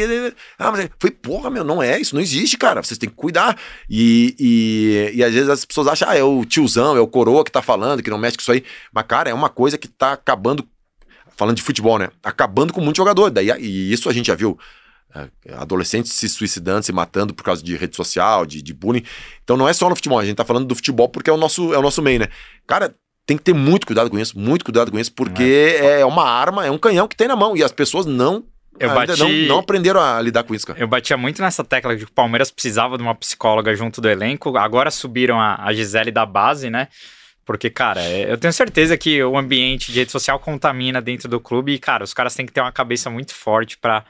Ah, mas foi, porra, meu, não é, isso não existe, cara. Vocês têm que cuidar. E, e, e às vezes as pessoas acham, ah, é o tiozão, é o coroa que tá falando, que não mexe com isso aí. Mas, cara, é uma coisa que tá acabando, falando de futebol, né? Acabando com muito jogador. Daí, e isso a gente já viu. é, Adolescentes se suicidando, se matando por causa de rede social, de, de bullying. Então não é só no futebol, a gente tá falando do futebol porque é o nosso, é o nosso meio, né? Cara, tem que ter muito cuidado com isso, muito cuidado com isso, porque é uma arma, é um canhão que tem na mão e as pessoas não, Eu ainda bati- não, não aprenderam a lidar com isso, cara. Eu batia muito nessa tecla de que o Palmeiras precisava de uma psicóloga junto do elenco. Agora subiram a, a Gisele da base, né? Porque, cara, é- eu tenho certeza que o ambiente de rede social contamina dentro do clube e, cara, os caras têm que ter uma cabeça muito forte pra,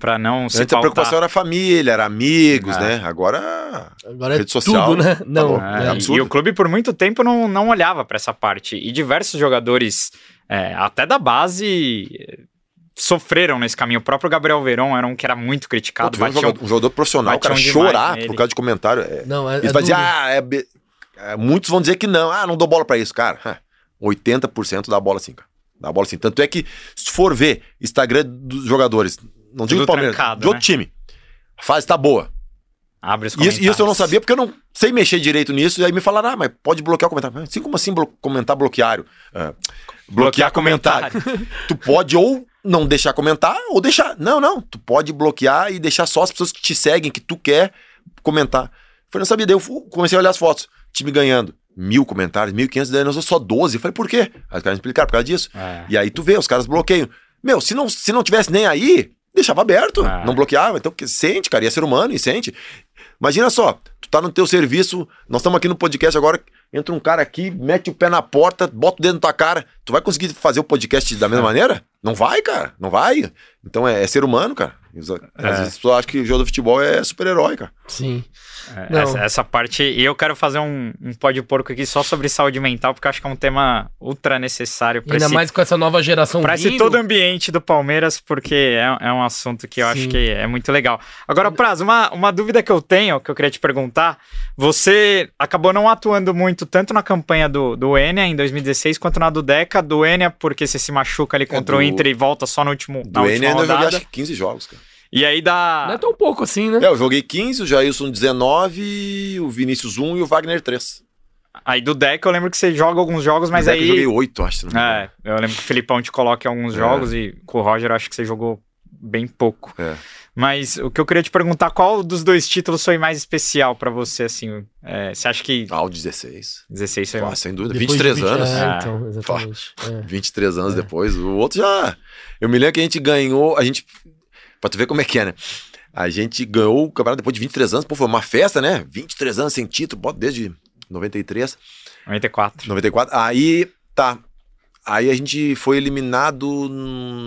pra não se Antes a preocupação era família, era amigos, É. né? Agora Agora é rede social, tudo, né? tá Não, bom. É, É e- absurdo. E o clube por muito tempo não, não olhava pra essa parte. E diversos jogadores, é, até da base, eh, sofreram nesse caminho. O próprio Gabriel Veron era um que era muito Pô, criticado. tu vê um, batiam- jogador, um jogador profissional, batiam cara, chorar nele. por causa de comentário. É, não, é, Eles é vão dizer, ah, é é, muitos vão dizer que não, ah, não dou bola pra isso, cara. É, 80% dá bola sim, cara. Dá bola sim. Tanto é que, se tu for ver Instagram dos jogadores, não digo do Palmeiras, trancado, de outro né? time, a fase tá boa. Abre os Isso, isso eu não sabia porque eu não sei mexer direito nisso. E aí me falaram, ah, mas pode bloquear o comentário. Assim como assim blo- comentar bloqueário? Ah, bloquear, Bloquear comentário. tu pode ou não deixar comentar ou deixar. Não, não. Tu pode bloquear e deixar só as pessoas que te seguem, que tu quer comentar. Eu falei, não sabia. Daí eu comecei a olhar as fotos. Time ganhando. Mil comentários, mil e quinhentos, daí nós só 12. Eu falei, por quê? Aí os caras me explicaram por causa disso. É. E aí tu vê, os caras bloqueiam. Meu, se não, se não tivesse nem aí, deixava aberto. Ah. Não bloqueava. Então, sente, cara, e é ser humano e sente. Imagina só, tu tá no teu serviço, nós estamos aqui no podcast agora, entra um cara aqui, mete o pé na porta, bota o dedo na tua cara. Tu vai conseguir fazer o podcast da mesma maneira? Não vai, cara. Não vai. Então é, é ser humano, cara. Às vezes as pessoas acham que o jogo do futebol é super-herói, cara. Sim. É, Não. Essa, essa parte. E eu quero fazer um, um pó de porco aqui só sobre saúde mental, porque eu acho que é um tema ultra necessário para Ainda esse, mais com essa nova geração pra esse todo ambiente do Palmeiras, porque é, é um assunto que eu Sim. acho que é muito legal. Agora, Praz, uma, uma dúvida que eu tenho, que eu queria te perguntar: você acabou não atuando muito tanto na campanha do, do Enia em 2016 quanto na do Deca, do Enia, porque você se machuca ali contra o do- Inter e volta só no último, na Do última ainda eu rodada. acho que 15 jogos, cara. E aí dá. Não é tão pouco assim, né? É, eu joguei 15, o Jailson 19, o Vinícius 1 e o Wagner 3. Aí do Deca eu lembro que você joga alguns jogos, mas é que aí. Eu joguei 8, acho. não. É, eu lembro que o Filipão te coloca em alguns É. jogos e com o Roger eu acho que você jogou bem pouco. É. Mas o que eu queria te perguntar, qual dos dois títulos foi mais especial pra você, assim? É, você acha que Ah, o 16. 16 foi Ah, mais... sem dúvida. Depois 23 de 20 anos. É, Ah. então, exatamente. É. 23 anos depois. O outro já. Eu me lembro que a gente ganhou. A gente. Pra tu ver como é que é, né? A gente ganhou o campeonato depois de 23 anos. Pô, foi uma festa, né? 23 anos sem título, bota desde 93, 94. 94. Aí, tá. Aí a gente foi eliminado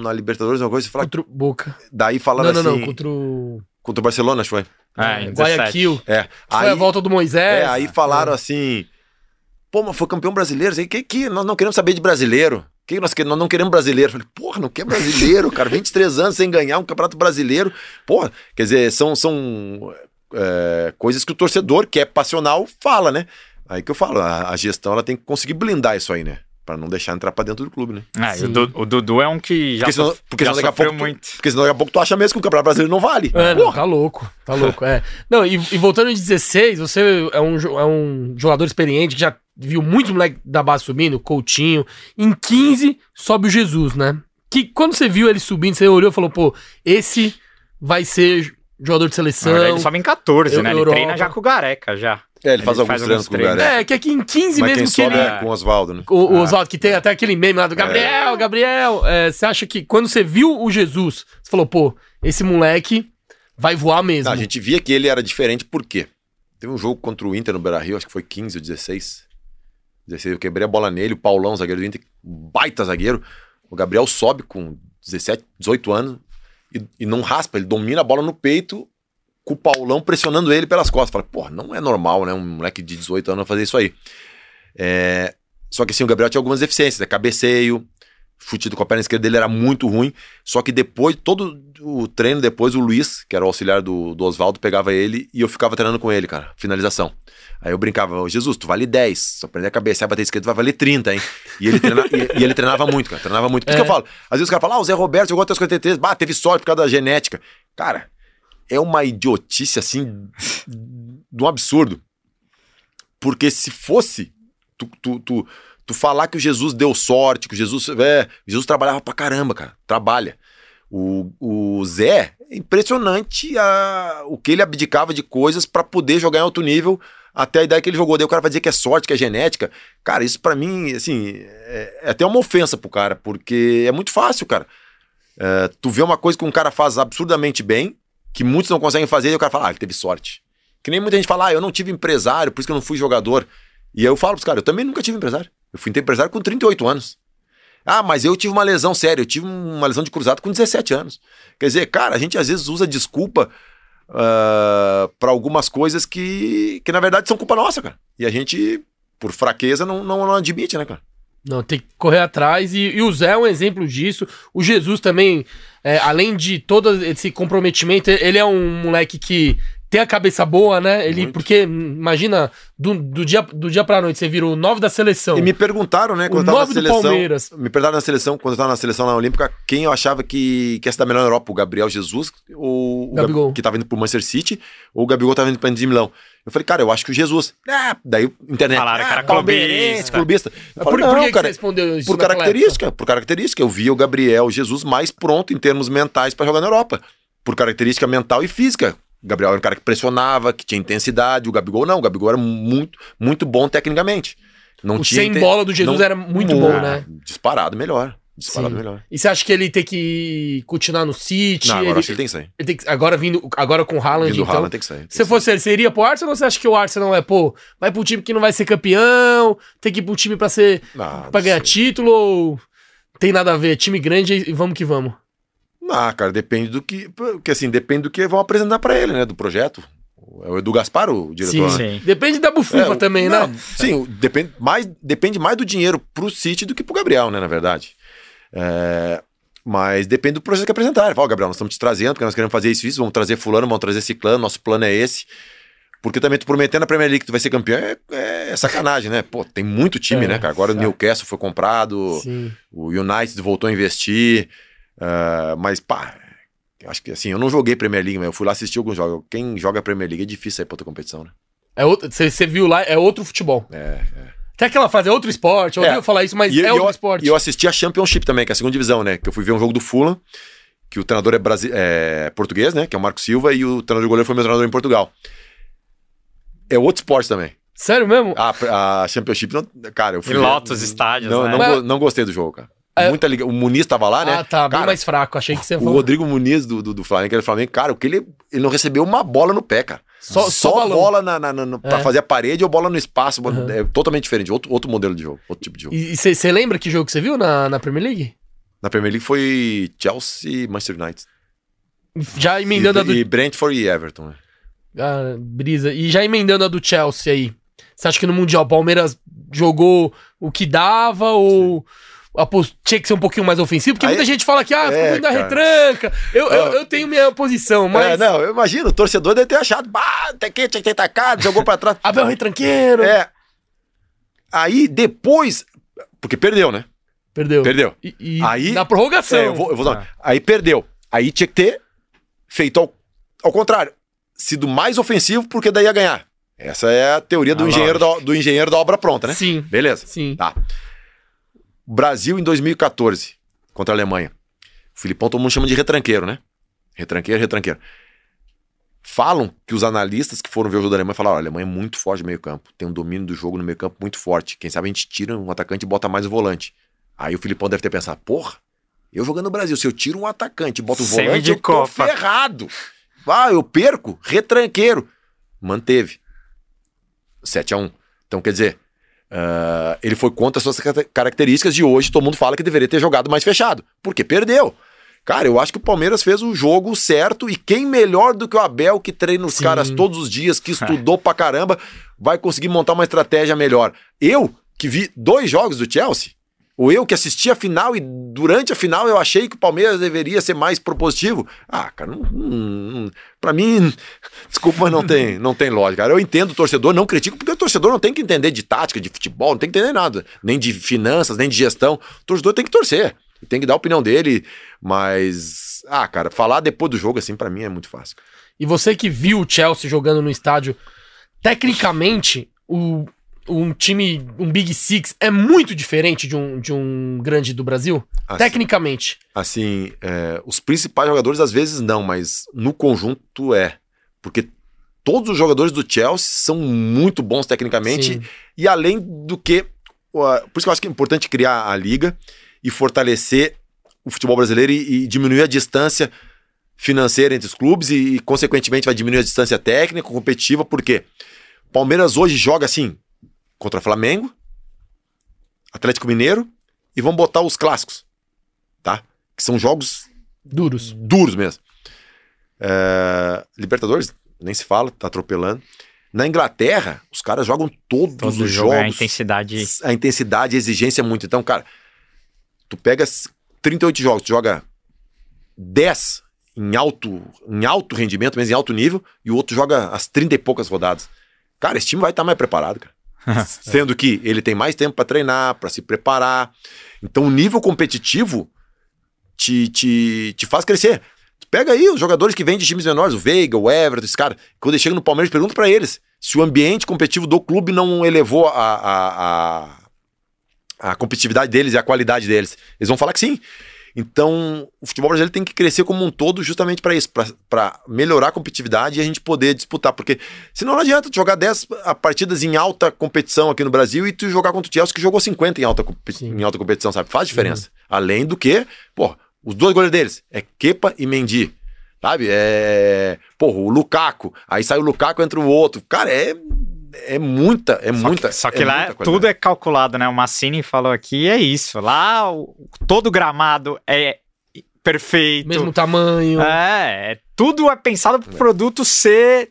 na Libertadores, uma coisa. Você fala, Contra o Boca. daí Não, falaram não, assim. não. Contra o. Contra o Barcelona, acho que foi. É, em 17. Guayaquil. É. Foi a volta do Moisés. É, aí falaram assim: pô, mas foi campeão brasileiro. Aí, que, que nós não queremos saber de brasileiro. Que nós, que- nós não queremos brasileiro. Eu Falei, porra, não quer brasileiro, cara. 23 anos sem ganhar um campeonato brasileiro. Porra, quer dizer, são, são é, coisas que o torcedor, que é passional, fala, né? Aí que eu falo, a, a gestão ela tem que conseguir blindar isso aí, né? Pra não deixar entrar pra dentro do clube, né? Sim. o, Du- o Dudu é um que já, Porque senão, porque já senão daqui pouco. tu- muito. porque senão daqui a pouco tu acha mesmo que o campeonato brasileiro não vale. É, não, tá louco, tá louco, é. Não, e, e voltando em 16, você é um, é um jogador experiente que já viu muitos moleques da base subindo, Coutinho. Em 15, sobe o Jesus, né? Que quando você viu ele subindo, você olhou e falou, pô, esse vai ser jogador de seleção. verdade, ele sobe em 14, Eu- né? Ele Europa. treina já com o Gareca, já. É, ele faz Ele alguns faz treinos com o. Gareca. É, que aqui em 15 Mas mesmo quem que sobe ele... é com o Oswaldo, né? O, o Ah. Oswaldo, que tem até aquele meme lá do Gabriel, Gabriel. é, você acha que quando você viu o Jesus, você falou, pô, esse moleque vai voar mesmo. Não, a gente via que ele era diferente, por quê? Teve um jogo contra o Inter no Beira Rio, acho que foi 15 ou 16. 16, eu quebrei a bola nele, o Paulão, zagueiro do Inter, baita zagueiro. O Gabriel sobe com 17, 18 anos e, e não raspa, ele domina a bola no peito com o Paulão pressionando ele pelas costas. Fala, porra, não é normal, né? Um moleque de 18 anos fazer isso aí. É, Só que assim, o Gabriel tinha algumas deficiências, né? Cabeceio, chute com a perna esquerda dele era muito ruim. Só que depois, todo o treino, depois o Luiz, que era o auxiliar do, do Oswaldo, pegava ele e eu ficava treinando com ele, cara. Finalização. Aí eu brincava, "Ô, Jesus, tu vale 10. Se aprender a cabecear, bater esquerda, tu vai valer 30, hein? E ele, treina- e, e ele treinava muito, cara. Treinava muito. Por isso É. que eu falo. Às vezes os caras falam, ah, o Zé Roberto jogou até os 43. Bah, teve sorte por causa da genética. Cara, é uma idiotice, assim, de um absurdo. Porque se fosse tu, tu, tu, tu falar que o Jesus deu sorte, que o Jesus. É, Jesus trabalhava pra caramba, cara. Trabalha. O, o Zé, é impressionante a, o que ele abdicava de coisas pra poder jogar em alto nível até a idade que ele jogou. Daí o cara vai dizer que é sorte, que é genética. Cara, isso pra mim, assim, é, é até uma ofensa pro cara, porque é muito fácil, cara. É, tu vê uma coisa que um cara faz absurdamente bem, que muitos não conseguem fazer, e o cara fala, ah, ele teve sorte. Que nem muita gente fala, ah, eu não tive empresário, por isso que eu não fui jogador. E aí eu falo pros caras, eu também nunca tive empresário. Eu fui empresário com 38 anos. Ah, mas eu tive uma lesão séria, eu tive uma lesão de cruzado com 17 anos. Quer dizer, cara, a gente às vezes usa desculpa ah, pra algumas coisas que, que na verdade são culpa nossa, cara. E a gente, por fraqueza, não, não, não admite, né, cara? Não, tem que correr atrás. E, e o Zé é um exemplo disso. O Jesus também, é, além de todo esse comprometimento, ele é um moleque que tem a cabeça boa, né? Ele, Muito. porque, hum, imagina, do, do, dia, do dia pra noite, você vira o 9 da seleção. E me perguntaram, né, O quando eu tava na nove do seleção. Palmeiras. Me perguntaram na seleção, quando eu tava na seleção na Olímpica, quem eu achava que, que ia se dar melhor na Europa, o Gabriel Jesus, ou o Gabigol. Gabi- que tava indo pro Manchester City, ou o Gabigol tava indo pra Inter de Milão. Eu falei, cara, eu acho que o Jesus. Ah, daí internet. Falaram ah, palmeirense, clubista. clubista. Por, falei, por não, que, que cara, você respondeu isso? por característica, por característica. Eu via o Gabriel Jesus mais pronto em termos mentais pra jogar na Europa. Por característica mental e física. Gabriel era um cara que pressionava, que tinha intensidade. O Gabigol não. O Gabigol era muito, muito bom tecnicamente. Não O tinha sem inte- bola do Jesus não- era muito Mu- bom, né? Disparado melhor. Disparado Sim. melhor. E você acha que ele tem que continuar no City? Não, agora ele, acho que ele tem que sair. ele tem que- agora vindo, agora com o Haaland, Vindo do então. Haaland tem que sair. tem Se que fosse ele, você iria pro Arsenal ou você acha que o Arsenal é, pô, vai pro time que não vai ser campeão, tem que ir pro time pra ser. Ah, pra não ganhar sei. título ou tem nada a ver? Time grande e vamos que vamos. Ah, cara, depende do que. Porque assim, depende do que vão apresentar pra ele, né? Do projeto. é o Edu Gaspar, o diretor. Sim, né? Sim. Depende da bufufa É, também, não, né? Sim, depende mais, depende mais do dinheiro pro City do que pro Gabriel, né, na verdade. É, mas depende do projeto que apresentarem. Fala, "Ó, Gabriel, nós estamos te trazendo, porque nós queremos fazer isso, isso, vamos trazer fulano, vamos trazer ciclano, nosso plano é esse. Porque também tu prometendo na Premier League que tu vai ser campeão é, é sacanagem, né? Pô, tem muito time, É, né, cara? Agora o é. Newcastle foi comprado, Sim. o United voltou a investir, ah, mas pá, acho que assim, eu não joguei Premier League, mas eu fui lá assistir alguns jogos. Quem joga Premier League é difícil sair pra outra competição, né? É outro, você, você viu lá, é outro futebol. É, Até aquela frase, é outro esporte, eu É. ouvi falar isso, mas E, é outro eu, esporte. e eu assisti a Championship também, que é a segunda divisão, né? Que eu fui ver um jogo do Fulham, que o treinador é, brasi é português, né? Que é o Marco Silva, e o treinador de goleiro foi meu treinador em Portugal. É outro esporte também. Sério mesmo? A, a Championship, não, cara, eu fui. E ver- lotos estádios, Não, né? não, Mas- não gostei do jogo, cara. É. Muita liga. O Muniz tava lá, né? ah, tá, bem Cara, mais fraco. Achei que você O falou. Rodrigo Muniz do, do, do Flamengo, que era Flamengo, cara, o que ele, ele não recebeu uma bola no pé, cara. Só- só balão. bola na, na, na- no- pra É. fazer a parede ou bola no espaço. Uhum. É totalmente diferente, outro, outro modelo de jogo, outro tipo de jogo. E você lembra que jogo que você viu na, na Premier League? Na Premier League foi Chelsea e Manchester United. Já emendando e, a do. e Brentford e Everton. né? Ah, brisa. E já emendando a do Chelsea aí. Você acha que no Mundial o Palmeiras jogou o que dava ou apos- tinha que ser um pouquinho mais ofensivo? Porque Aí- muita gente fala que ah, É, cara. retranca. Eu, eu, Ah. eu tenho minha posição, mas. É, não, eu imagino, o torcedor deve ter achado, bah, tem que, tinha que ter tacado, jogou pra trás. Abel retranqueiro. É. Aí depois, porque perdeu, né? Perdeu. Perdeu. E, e Aí- na prorrogação. É, eu vou, eu vou Ah. Aí perdeu. Aí tinha que ter feito ao, ao contrário, sido mais ofensivo, porque daí ia ganhar. Essa é a teoria do, A engenheiro da, do engenheiro da obra pronta, né? Sim. Beleza. Sim. Tá. Brasil em 2014, contra a Alemanha. O Filipão todo mundo chama de retranqueiro, né? Retranqueiro, retranqueiro. Falam que os analistas que foram ver o jogo da Alemanha falaram: "Ó, a Alemanha é muito forte no meio-campo, tem um domínio do jogo no meio-campo muito forte. Quem sabe a gente tira um atacante e bota mais o volante. Aí o Filipão deve ter pensado: porra, eu jogando no Brasil, se eu tiro um atacante e boto o volante, de eu tô Copa. ferrado. Ah, eu perco, retranqueiro. Manteve. 7 a 1 Então, quer dizer, ah, ele foi contra as suas características e hoje todo mundo fala que deveria ter jogado mais fechado. Porque perdeu. Cara, eu acho que o Palmeiras fez o jogo certo e quem melhor do que o Abel, que treina os Sim. caras todos os dias, que estudou pra caramba, vai conseguir montar uma estratégia melhor. Eu, que vi dois jogos do Chelsea, ou eu que assisti a final e durante a final eu achei que o Palmeiras deveria ser mais propositivo. Ah, cara, não- pra mim, desculpa, mas não tem, não tem lógica. Cara. Eu entendo o torcedor, não critico, porque o torcedor não tem que entender de tática, de futebol, não tem que entender nada, nem de finanças, nem de gestão. O torcedor tem que torcer, tem que dar a opinião dele, mas, ah, cara, falar depois do jogo, assim, pra mim é muito fácil. E você que viu o Chelsea jogando no estádio, tecnicamente, o, um time, um Big Six, é muito diferente de um, de um grande do Brasil? Assim, Tecnicamente. Assim, é, os principais jogadores às vezes não, mas no conjunto é. Porque todos os jogadores do Chelsea são muito bons tecnicamente Sim. e além do que. Por isso que eu acho que é importante criar a liga e fortalecer o futebol brasileiro e, e diminuir a distância financeira entre os clubes e, e, consequentemente, vai diminuir a distância técnica, competitiva, porque Palmeiras hoje joga assim contra Flamengo, Atlético Mineiro e vão botar os clássicos, tá? Que são jogos Duros. duros mesmo. É, Libertadores, nem se fala, tá atropelando. Na Inglaterra, os caras jogam todos Todo os jogo, jogos. a intensidade. A intensidade e a exigência é muito. Então, cara, tu pega 38 jogos, tu joga 10 em alto, em alto rendimento, mesmo em alto nível, e o outro joga as 30 e poucas rodadas. Cara, esse time vai estar mais preparado, cara. Sendo que ele tem mais tempo para treinar, para se preparar. Então, o nível competitivo te, te, te faz crescer. Pega aí os jogadores que vêm de times menores, o Veiga, o Everton, esse cara. Quando eles chegam no Palmeiras, pergunta para eles se o ambiente competitivo do clube não elevou a, a, a, a competitividade deles e a qualidade deles. Eles vão falar que sim. Então, o futebol brasileiro tem que crescer como um todo justamente para isso, para melhorar a competitividade e a gente poder disputar. Porque senão não adianta tu jogar 10 partidas em alta competição aqui no Brasil e tu jogar contra o Chelsea que jogou 50 em alta, Sim. em alta competição, sabe? Faz diferença. Além do que, pô, os dois goleiros deles é Kepa e Mendy. Sabe? É. Porra, o Lukaku. Aí sai o Lukaku entre o outro. Cara, é. É muita, é Só muita. que, só que é lá tudo é calculado, né? O Massini falou aqui, é isso. Lá o- todo gramado é perfeito. Mesmo tamanho. É, é, tudo é pensado pro produto ser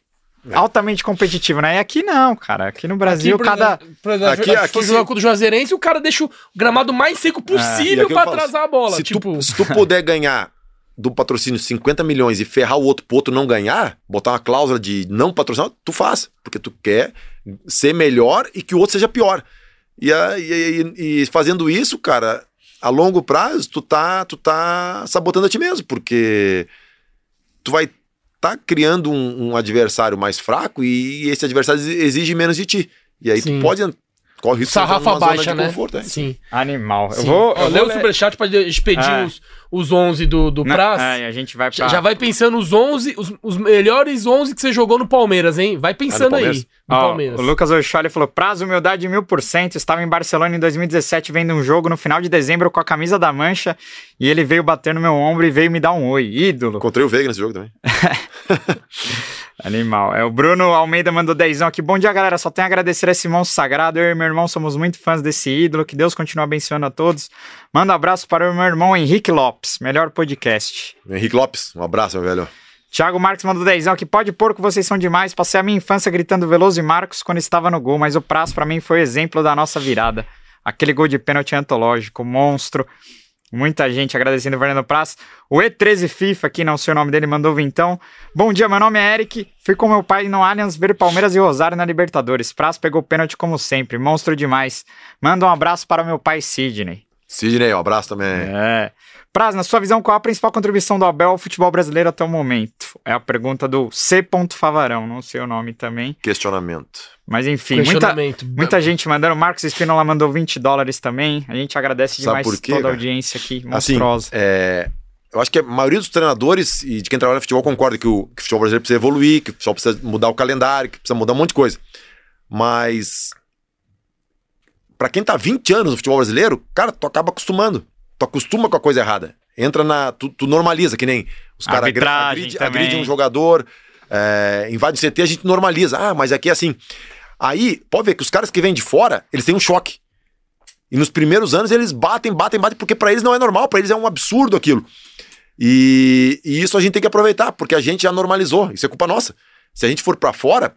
altamente competitivo, né? E aqui não, cara. Aqui no Brasil, por cada. por exemplo, Aqui- aqui, aqui se- jogar contra o Juazeirense, o cara deixa o gramado mais seco possível aqui pra falo, atrasar a bola. Se, tipo, tu, se tu puder ganhar do patrocínio 50 milhões e ferrar o outro pro outro não ganhar, botar uma cláusula de não patrocinar, tu faz. Porque tu quer ser melhor e que o outro seja pior. E, a- e- e- e fazendo isso, cara, a longo prazo, tu tá, tu tá sabotando a ti mesmo, porque tu vai tá criando um, um adversário mais fraco e esse adversário exige menos de ti. E aí Sim. tu pode corre o risco sarrafa baixa, né? conforto, é. Sim. Animal. Eu sim. vou. Ó, eu lê vou o ler- superchat pra despedir É. os, os 11 do, do Não, Praz. É, e a gente vai pra. Já vai pensando os 11, os, os melhores 11 que você jogou no Palmeiras, hein? Vai pensando aí, Palmeiras? no Ó, Palmeiras. o Lucas Oxoli falou: prazo, humildade mil por cento. Estava em Barcelona em 2017 vendo um jogo no final de dezembro com a camisa da mancha e ele veio bater no meu ombro e veio me dar um oi. Ídolo. Encontrei o Veiga nesse jogo também. Animal. É o Bruno Almeida mandou dezão aqui. Bom dia, galera. Só tenho a agradecer a esse monstro sagrado. Eu e meu irmão somos muito fãs desse ídolo. Que Deus continue abençoando a todos. Manda um abraço para o meu irmão Henrique Lopes. Melhor podcast. Henrique Lopes, um abraço, meu velho. Thiago Marques mandou dezão aqui. Pode pôr que vocês são demais. Passei a minha infância gritando Veloso e Marcos quando estava no gol, mas o Praz pra mim foi exemplo da nossa virada. Aquele gol de pênalti antológico, monstro. Muita gente agradecendo o Fernando Praz. O E13 FIFA, aqui não sei o nome dele, mandou vintão. Bom dia, meu nome é Eric. Fui com meu pai no Allianz ver Palmeiras e Rosário na Libertadores. Praz pegou pênalti como sempre, monstro demais. Manda um abraço para o meu pai Sidney. Sidney, um abraço também. É. Praz, na sua visão, qual a principal contribuição do Abel ao futebol brasileiro até o momento? É a pergunta do C. Favarão, não sei o nome também. Questionamento. Mas enfim, muita, muita gente mandando. Marcos Espinola mandou 20 dólares também. A gente agradece Sabe demais por quê, toda a audiência aqui, Assim, monstruosa. é, eu acho que a maioria dos treinadores e de quem trabalha no futebol concorda que o, que o futebol brasileiro precisa evoluir, que o futebol precisa mudar o calendário, que precisa mudar um monte de coisa. Mas pra quem tá 20 anos no futebol brasileiro, cara, tu acaba acostumando. Tu acostuma com a coisa errada. Entra na. Tu, tu normaliza, que nem os caras agride, agride um jogador, é, invade o CT, a gente normaliza. Ah, mas aqui é assim. Aí, pode ver que os caras que vêm de fora, eles têm um choque. E nos primeiros anos eles batem, batem, batem, porque pra eles não é normal, pra eles é um absurdo aquilo. E, e isso a gente tem que aproveitar, porque a gente já normalizou. Isso é culpa nossa. Se a gente for pra fora,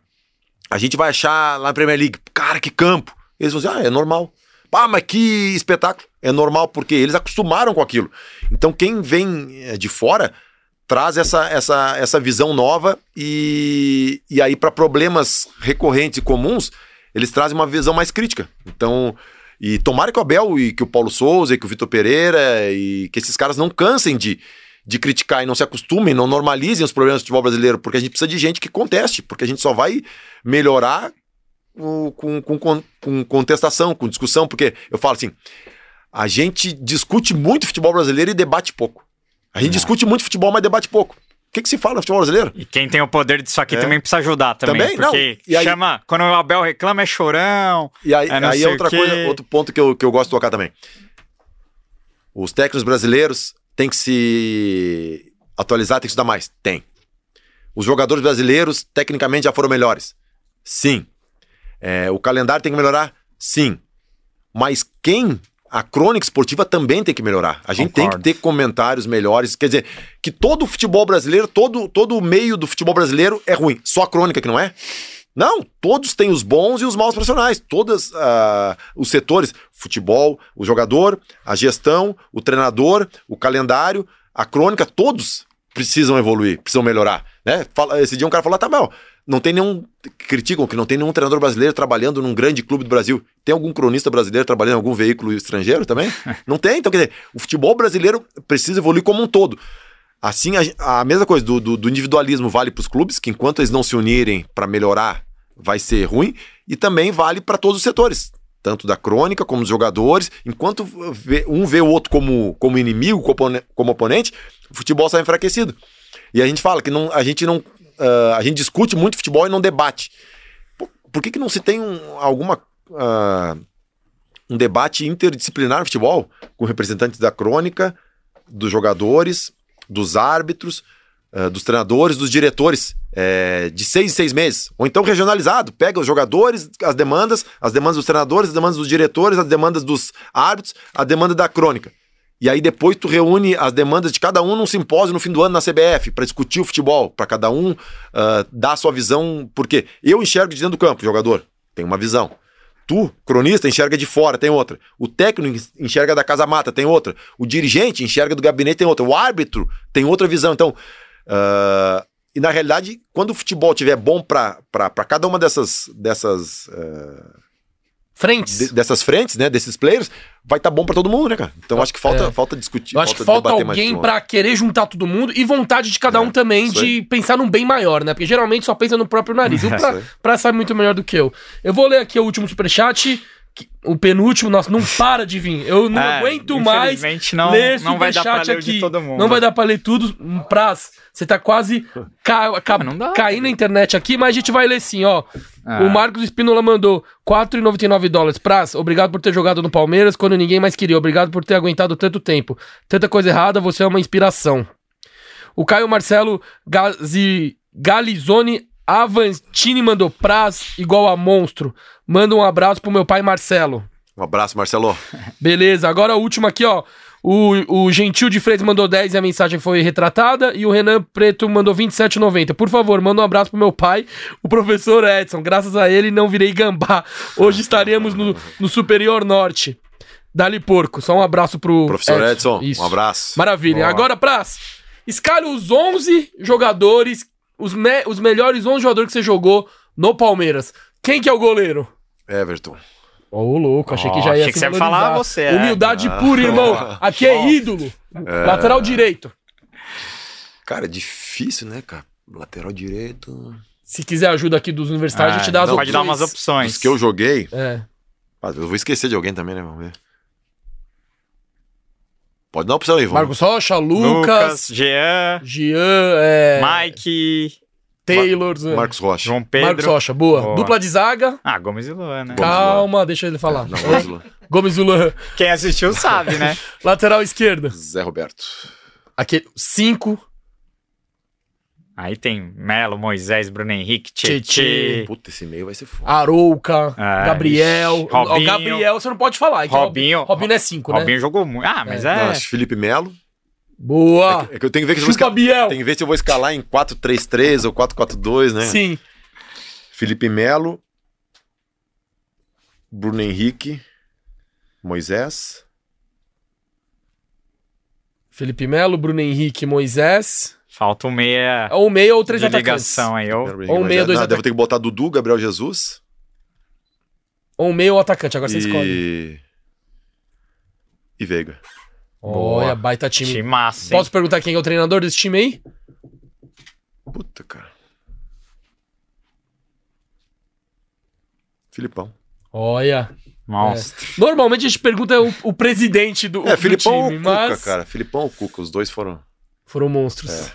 a gente vai achar lá na Premier League, cara, que campo. Eles vão dizer, ah, é normal. Ah, mas que espetáculo. É normal, porque eles acostumaram com aquilo. Então, quem vem eh, de fora traz essa, essa, essa visão nova e, e aí, para problemas recorrentes e comuns, eles trazem uma visão mais crítica. Então, e tomara que o Abel e que o Paulo Souza e que o Vitor Pereira e que esses caras não cansem de, de criticar e não se acostumem, não normalizem os problemas do futebol brasileiro, porque a gente precisa de gente que conteste, porque a gente só vai melhorar com, com, com contestação, com discussão, porque eu falo assim, a gente discute muito futebol brasileiro e debate pouco. A gente discute muito futebol, mas debate pouco. O que, que se fala no futebol brasileiro? E quem tem o poder disso aqui É. também precisa ajudar também. Também? Não. Porque aí- chama. Quando o Abel reclama é chorão. E aí, É, aí é outra coisa, outro ponto que eu, que eu gosto de tocar também. Os técnicos brasileiros têm que se atualizar, tem que estudar mais? Tem. Os jogadores brasileiros, tecnicamente, já foram melhores? Sim. É, o calendário tem que melhorar? Sim. Mas quem. A crônica esportiva também tem que melhorar. A gente Concordo. tem que ter comentários melhores. Quer dizer, que todo o futebol brasileiro, todo, todo o meio do futebol brasileiro é ruim. Só a crônica que não é? Não, todos têm os bons e os maus profissionais. Todos os setores: futebol, o jogador, a gestão, o treinador, o calendário, a crônica, todos precisam evoluir, precisam melhorar. Né? Esse dia um cara falou: tá, mal, não tem nenhum. Criticam que não tem nenhum treinador brasileiro trabalhando num grande clube do Brasil. Tem algum cronista brasileiro trabalhando em algum veículo estrangeiro também? não tem. Então, quer dizer, o futebol brasileiro precisa evoluir como um todo. Assim, a, a mesma coisa do, do- do individualismo vale para os clubes, que enquanto eles não se unirem para melhorar, vai ser ruim, e também vale para todos os setores, tanto da crônica como dos jogadores. Enquanto um vê o outro como, como inimigo, como oponente, o futebol sai enfraquecido. E a gente fala que não, a gente não. Ah, a gente discute muito futebol e não debate. Por, por que, que não se tem um- alguma. ah, um debate interdisciplinar no futebol, com representantes da crônica, dos jogadores, dos árbitros, eh, dos treinadores, dos diretores, eh, de seis em seis meses. Ou então regionalizado, pega os jogadores, as demandas, as demandas dos treinadores, as demandas dos diretores, as demandas dos árbitros, a demanda da crônica. E aí depois tu reúne as demandas de cada um num simpósio no fim do ano na CBF para discutir o futebol, para cada um uh, dar a sua visão, porque eu enxergo de dentro do campo, jogador, tem uma visão. Tu, cronista, enxerga de fora, tem outra. O técnico enxerga da casa mata, tem outra. O dirigente enxerga do gabinete, tem outra. O árbitro tem outra visão. Então, uh, e na realidade, quando o futebol tiver bom para cada uma dessas, dessas uh, frentes. De, dessas frentes, né? Desses players, vai estar tá bom para todo mundo, né, cara? Então acho que falta, é. falta discutir. Eu acho falta que falta alguém para querer juntar todo mundo e vontade de cada é, um também de pensar num bem maior, né? Porque geralmente só pensa no próprio nariz. É, o pra, pra sabe muito melhor do que eu. Eu vou ler aqui o último superchat o penúltimo, nossa, não para de vir. Eu não é, aguento mais não, ler não vai dar pra ler aqui. De todo mundo. Não vai dar pra ler tudo. Praz, você tá quase ca ca caindo na internet aqui, mas a gente vai ler sim, ó. Ah. O Marcos Espínola mandou 4,99 dólares. Praz, obrigado por ter jogado no Palmeiras quando ninguém mais queria. Obrigado por ter aguentado tanto tempo. Tanta coisa errada, você é uma inspiração. O Caio Marcelo Gazi, Galizone Avantini mandou Praz igual a monstro. Manda um abraço pro meu pai Marcelo. Um abraço, Marcelo. Beleza, agora a última aqui, ó. O, o Gentil de Freitas mandou 10 e a mensagem foi retratada. E o Renan Preto mandou 27,90. Por favor, manda um abraço pro meu pai, o professor Edson. Graças a ele não virei gambá. Hoje estaremos no, no Superior Norte. Dali Porco. Só um abraço pro. Professor Edson, Edson um abraço. Maravilha. Boa. Agora, Praz, escale os 11 jogadores, os, me, os melhores 11 jogadores que você jogou no Palmeiras. Quem que é o goleiro? Everton. Ô, oh, louco, achei que já ia achei que você ia falar você. É. Humildade ah. pura, irmão. Aqui é ídolo. É. Lateral direito. Cara, é difícil, né, cara? Lateral direito. Se quiser ajuda aqui dos universitários, é, a gente dá as não, opções. Pode dar umas opções. Os que eu joguei. É. Eu vou esquecer de alguém também, né? Vamos ver. Pode dar uma opção aí, vamos. Marcos Rocha, Lucas. Lucas Jean. Jean, é... Mike. Taylor. Mar Marcos Rocha. João Pedro. Marcos Rocha, boa. boa. Dupla de zaga. Ah, Gomes e Luan, né? Calma, deixa ele falar. Não, Gomes e Luan. Gomes e Luan. Quem assistiu sabe, né? Lateral esquerda. Zé Roberto. Aquele, cinco. Aí tem Melo, Moisés, Bruno Henrique, Tietê. Puta, esse meio vai ser foda. Arouca, é, Gabriel. Robinho. O Gabriel você não pode falar. Robinho. Robinho é cinco, né? Robinho jogou muito. Ah, mas é. é... Não, Felipe Melo. Boa! É que, é que eu tenho que ver que eu vou escalar, Tem que ver se eu vou escalar em 4-3-3 ou 4-4-2, né? Sim. Felipe Melo, Bruno Henrique, Moisés. Felipe Melo, Bruno Henrique, Moisés. Falta um meia. Ou meia ou três de atacantes. ligação aí. Ou, ou um meia, dois Não, Devo ter que botar Dudu, Gabriel Jesus. Ou um meia ou atacante, agora e... você escolhe. E Veiga. Olha, baita time. time massa, Posso perguntar quem é o treinador desse time aí? Puta, cara. Filipão. Olha. Nossa. É. Normalmente a gente pergunta o, o presidente do, é, Filipão time, ou mas... Cuca, cara. Filipão ou Cuca, os dois foram... Foram monstros. É.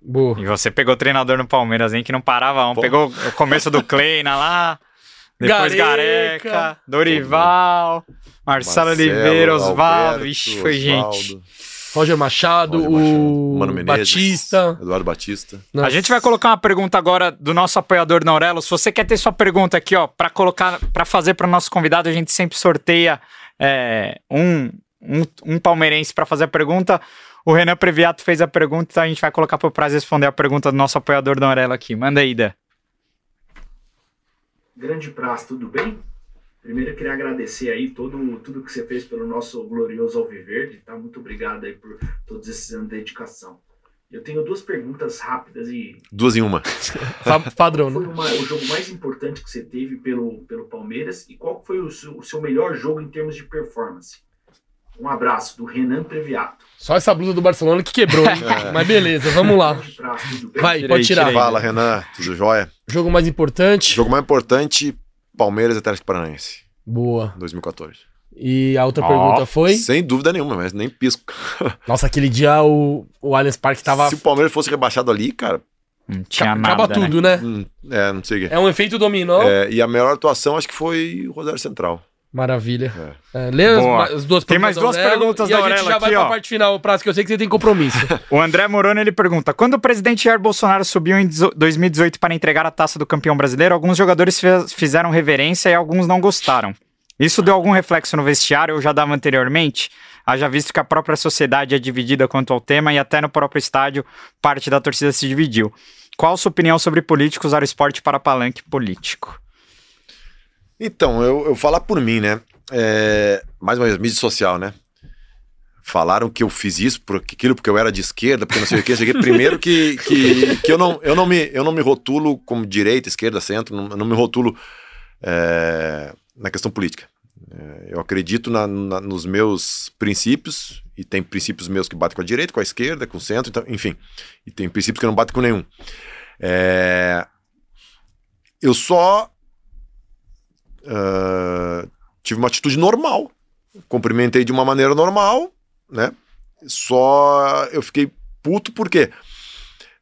Boa. E você pegou o treinador no Palmeiras, hein, que não parava. Um. Pegou o começo do Kleina lá, depois Gareca, Gareca Dorival... Marcelo, Oliveira, Osvaldo, ixi, foi gente. Roger Machado, Roger Machado. o Mano Menezes, Batista. Eduardo Batista. Nossa. A gente vai colocar uma pergunta agora do nosso apoiador Naurelo. Se você quer ter sua pergunta aqui, ó, para colocar, para fazer para o nosso convidado, a gente sempre sorteia é, um, um, um palmeirense para fazer a pergunta. O Renan Previato fez a pergunta, então a gente vai colocar para o prazo responder a pergunta do nosso apoiador Naurelo aqui. Manda aí, Ida. Grande prazo, tudo bem? Primeiro eu queria agradecer aí todo, tudo que você fez pelo nosso glorioso Alviverde, tá? Muito obrigado aí por todos esses anos de dedicação. Eu tenho duas perguntas rápidas e. Duas em uma. Padrão, né? Qual foi uma, o jogo mais importante que você teve pelo, pelo Palmeiras e qual foi o seu, o seu melhor jogo em termos de performance? Um abraço do Renan Previato. Só essa blusa do Barcelona que quebrou, hein? É. Mas beleza, vamos lá. Vai, pode tirar. Fala, Renan, tudo jóia? Jogo mais importante. Jogo mais importante, Palmeiras e Atlético Paranaense. Boa. 2014. E a outra oh, pergunta foi? Sem dúvida nenhuma, mas nem pisco. Nossa, aquele dia o, o Allianz Parque tava. Se o Palmeiras fosse rebaixado ali, cara. Não tinha nada. Acaba né? tudo, né? Hum, é, não sei o quê. É um efeito dominó. É, e a melhor atuação acho que foi o Rosário Central. Maravilha. É. É, lê as, as, duas Tem mais duas perguntas da Aurela aqui, E a gente já vai ó. pra parte final, prazo, que eu sei que você tem compromisso. o André Moroni, ele pergunta, quando o presidente Jair Bolsonaro subiu em 2018 para entregar a taça do campeão brasileiro, alguns jogadores fizeram reverência e alguns não gostaram. Isso deu algum reflexo no vestiário ou já dava anteriormente? Haja visto que a própria sociedade é dividida quanto ao tema e até no próprio estádio parte da torcida se dividiu. Qual a sua opinião sobre políticos usar o esporte para palanque político? Então, eu, eu falar por mim, né? É, mais uma vez, mídia social, né? Falaram que eu fiz isso por aquilo porque eu era de esquerda, porque não sei o que. Cheguei primeiro que, que, que eu, não, eu, não me, eu não me rotulo como direita, esquerda, centro, não, não me rotulo é, na questão política. É, eu acredito na, na, nos meus princípios, e tem princípios meus que batem com a direita, com a esquerda, com o centro, então, enfim. E tem princípios que não batem com nenhum. É, eu só uh, tive uma atitude normal. Cumprimentei de uma maneira normal, né? Só eu fiquei puto porque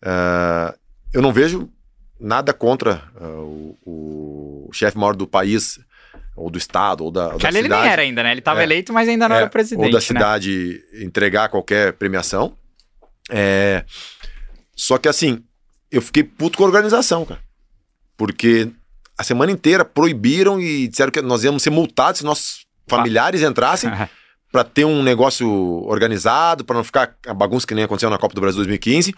uh, eu não vejo nada contra uh, o, o chefe maior do país ou do estado, ou da, ou da ali cidade. ele nem era ainda, né? Ele estava É. eleito, mas ainda não É, era presidente, ou da né? cidade entregar qualquer premiação. É, Só que assim, eu fiquei puto com a organização, cara. Porque a semana inteira proibiram e disseram que nós íamos ser multados se nossos familiares entrassem para ter um negócio organizado, para não ficar a bagunça que nem aconteceu na Copa do Brasil 2015.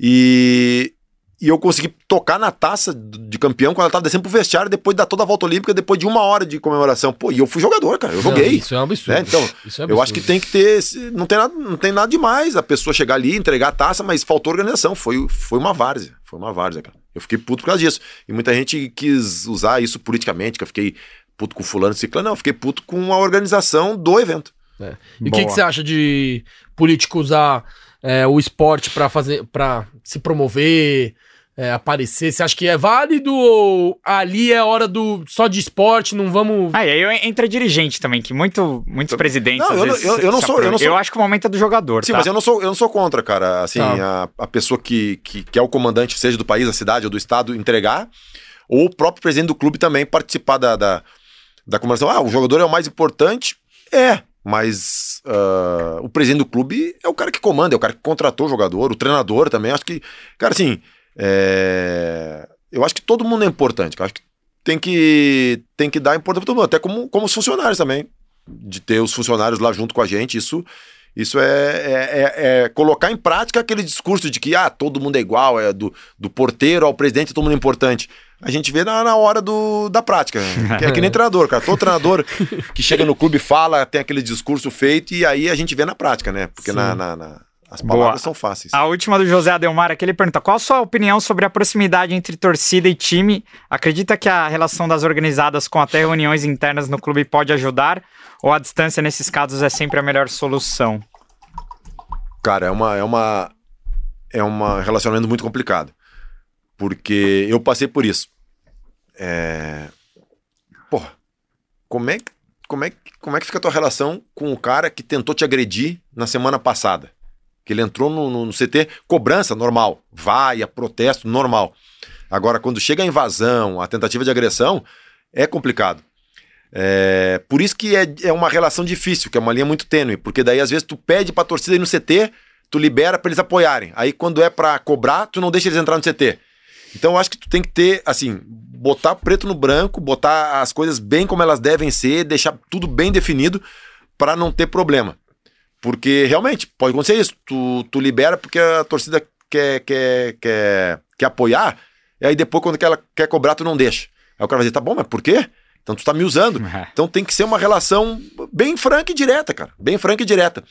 E, e eu consegui tocar na taça de campeão quando ela tava descendo pro vestiário depois da toda a volta olímpica, depois de uma hora de comemoração. Pô, e eu fui jogador, cara. Eu Não, joguei. isso é um absurdo. né? Então, Isso é eu acho que absurdo. tem que ter. Não tem, nada, não tem nada demais a pessoa chegar ali, entregar a taça, mas faltou organização. Foi, foi uma várzea. Foi uma várzea, cara. Eu fiquei puto por causa disso. E muita gente quis usar isso politicamente, que eu fiquei puto com fulano e ciclano. Não, eu fiquei puto com a organização do evento. É. E o que, que você acha de político usar é, o esporte pra fazer, para se promover, é, aparecer? Você acha que é válido ou ali é hora do só de esporte, não vamos Ah, e aí entra dirigente também, que muito, muitos presidentes. Não, às eu não- vezes, eu- eu não sou- eu não sou- Eu acho que o momento é do jogador. Sim, tá? mas eu não sou, eu não sou contra, cara. Assim, Tá. a, a pessoa que, que, que é o comandante, seja do país, da cidade ou do estado, entregar, ou o próprio presidente do clube também participar da, da, da comemoração. Ah, o jogador é o mais importante? É, mas ah, o presidente do clube é o cara que comanda, é o cara que contratou o jogador, o treinador também. Acho que, cara, assim, é, eu acho que todo mundo é importante. cara. Acho que tem que, tem que dar importância para todo mundo, até como, como os funcionários também. De ter os funcionários lá junto com a gente, isso isso é, é- é- é colocar em prática aquele discurso de que ah, todo mundo é igual, é do, do porteiro ao presidente, todo mundo é importante. A gente vê na, na hora do, da prática. Que é que nem treinador, cara. Todo treinador que chega no clube fala, tem aquele discurso feito e aí a gente vê na prática, né? Porque na, na- na- as Boa. palavras são fáceis. A última do José Adelmar aqui, ele pergunta: qual a sua opinião sobre a proximidade entre torcida e time? Acredita que a relação das organizadas com até reuniões internas no clube pode ajudar? Ou a distância nesses casos é sempre a melhor solução? Cara, é uma é uma é um relacionamento muito complicado. Porque eu passei por isso. É... Porra, como é, como, é, como é que fica a tua relação com o cara que tentou te agredir na semana passada? Que ele entrou no, no- no CT, cobrança normal, vaia, protesto normal. Agora, quando chega a invasão, a tentativa de agressão, é complicado. É, por isso que é, é uma relação difícil, que é uma linha muito tênue, porque daí às vezes tu pede pra torcida ir no CT, tu libera pra eles apoiarem. Aí quando é pra cobrar, tu não deixa eles entrar no CT. Então eu acho que tu tem que ter, assim, botar preto no branco, botar as coisas bem como elas devem ser, deixar tudo bem definido pra não ter problema. Porque realmente pode acontecer isso. Tu, tu libera porque a torcida quer, quer, quer, quer apoiar, e aí depois, quando ela quer cobrar, tu não deixa. Aí o cara vai dizer, tá bom, mas por quê? Então tu tá me usando. Então tem que ser uma relação bem franca e direta, cara. Bem franca e direta.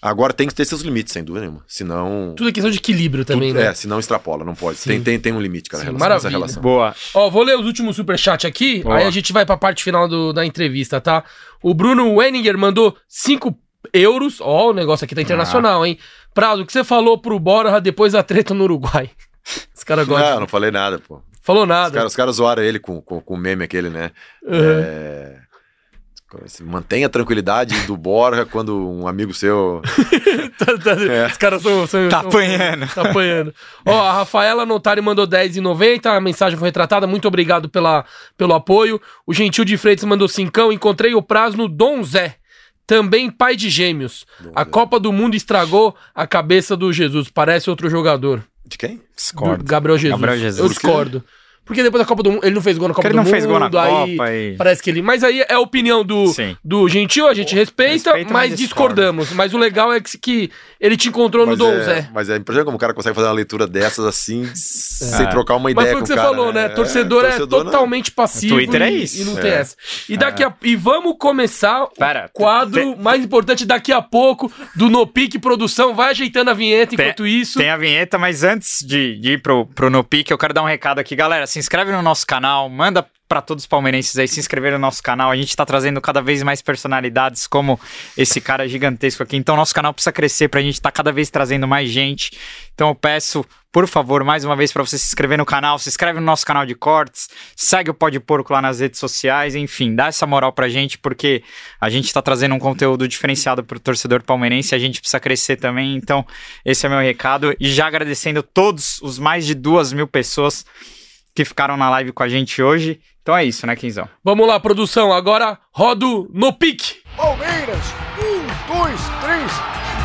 Agora tem que ter seus limites, sem dúvida nenhuma. Senão. Tudo é questão de equilíbrio também, tudo- né? É, senão extrapola, não pode. Sim. Tem, tem, tem um limite, cara, Sim, relação, maravilha. relação. Boa. Ó, vou ler os últimos superchats aqui, Boa. aí a gente vai pra parte final do- da entrevista, tá? O Bruno Wenninger mandou 5 euros. Ó, o negócio aqui tá internacional, hein? Prado, o que você falou pro Borja depois da treta no Uruguai? Os caras gostam. Não, não falei nada, pô. Falou Os nada. caras, os caras zoaram ele com, com, com o meme aquele, né? Uhum. É... Mantenha a tranquilidade do Borja quando um amigo seu. Tá- tá- É. Os caras são, são- Tá apanhando. Tá apanhando. Ó, a Rafaela Notari mandou 10,90. A mensagem foi retratada. Muito obrigado pela, pelo apoio. O Gentil de Freitas mandou cincão. Encontrei o prazo no Dom Zé. Também pai de gêmeos. a Copa do Mundo estragou a cabeça do Jesus. Parece outro jogador. De quem? Do Gabriel Jesus. Gabriel Jesus. Eu discordo. Porque depois da Copa do Mundo, ele não fez gol na Copa Porque do ele não Mundo. fez gol na aí Copa e- Parece que ele. Mas aí é a opinião do, Sim. do Gentil, a gente respeita, Respeita, mas mas discordamos. Mas o legal é que, que ele te encontrou no Mas Dom é, Zé. mas é impressionante como o cara consegue fazer uma leitura dessas assim, sem É. trocar uma Mas ideia foi o que você cara. falou, né? Torcedor, é torcedor não- totalmente passivo. Twitter é e- isso. E não tem É. essa. E, daqui a, e vamos começar Pera, o quadro mais importante daqui a pouco do No Pique Produção. Vai ajeitando a vinheta Tem- enquanto isso. Tem a vinheta, mas antes de, de ir pro, pro No Pique, eu quero dar um recado aqui. Galera, se inscreve no nosso canal, manda pra todos os palmeirenses aí se inscrever no nosso canal. A gente tá trazendo cada vez mais personalidades como esse cara gigantesco aqui. Então, nosso canal precisa crescer pra gente tá cada vez trazendo mais gente. Então, eu peço, por favor, mais uma vez pra você se inscrever no canal, se inscreve no nosso canal de cortes, segue o Pode Porco lá nas redes sociais, enfim, dá essa moral pra gente, porque a gente tá trazendo um conteúdo diferenciado pro torcedor palmeirense, a gente precisa crescer também. Então, esse é meu recado. E já agradecendo todos os mais de duas mil pessoas que ficaram na live com a gente hoje. Então é isso, né, Quinzão? Vamos lá, produção. Agora rodo No Pique. Palmeiras, um, dois, três,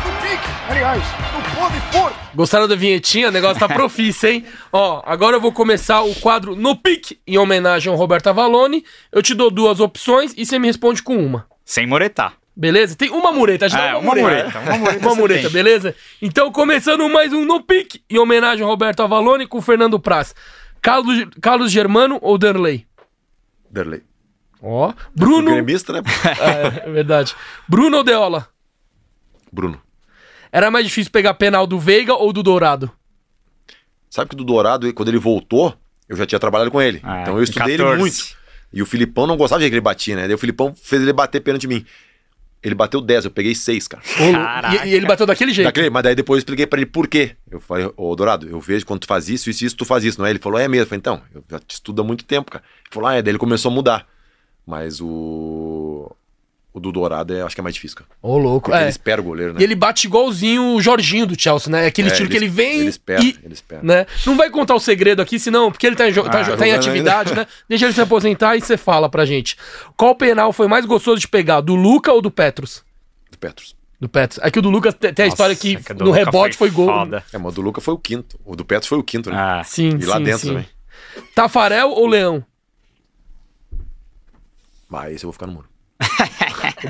no pique, aliás, no pode pôr. Gostaram da vinhetinha? O negócio tá profício, hein? Ó, agora eu vou começar o quadro No Pique, em homenagem ao Roberto Avalone. Eu te dou duas opções e você me responde com uma. Sem muretar. Beleza? Tem uma mureta, a gente É, dá uma mureta, uma mureta Uma mureta, beleza? Então, começando mais um No Pique, em homenagem ao Roberto Avalone com o Fernando Praz. Carlos, Carlos Germano ou Danley? Derlei. Ó. Bruno. Gremista, né? É, é verdade. Bruno ou Deola? Bruno. Era mais difícil pegar penal do Veiga ou do Dourado? Sabe que do Dourado, quando ele voltou, eu já tinha trabalhado com ele. Ah, então eu estudei 14. ele muito. E o Filipão não gostava de que ele batia, né? Daí o Filipão fez ele bater pênalti em mim. Ele bateu 10, eu peguei 6, cara. Caraca. E, e ele bateu daquele jeito. Daquele, mas daí depois eu expliquei pra ele por quê. Eu falei, ô Dourado, eu vejo quando tu faz isso, isso, isso, tu faz isso, não é? Ele falou, é mesmo. Eu falei, então, eu já te estudo há muito tempo, cara. Ele falou, ah, é, daí ele começou a mudar. Mas o. O do Dourado é, acho que é mais difícil, cara. Ô, louco. Porque É. ele espera o goleiro, né? E ele bate igualzinho o Jorginho do Chelsea, né? Aquele É, estilo que ele vem Ele espera, e... ele espera. Né? Não vai contar o segredo aqui, senão, porque ele tá em, tá, Ah, jo- tá em atividade, né? Deixa ele se aposentar e você fala pra gente. Qual penal foi mais gostoso de pegar, do Luca ou do Petros? Do Petros. Do Petros. Aqui o do Lucas tem, a história que, Nossa, do no Luca rebote foi, gol. foda. É, mas o do Luca foi o quinto. O do Petros foi o quinto, né? Ah, Sim, E lá sim, dentro sim. também. Tafarel ou Leão? Mas esse eu vou ficar no muro.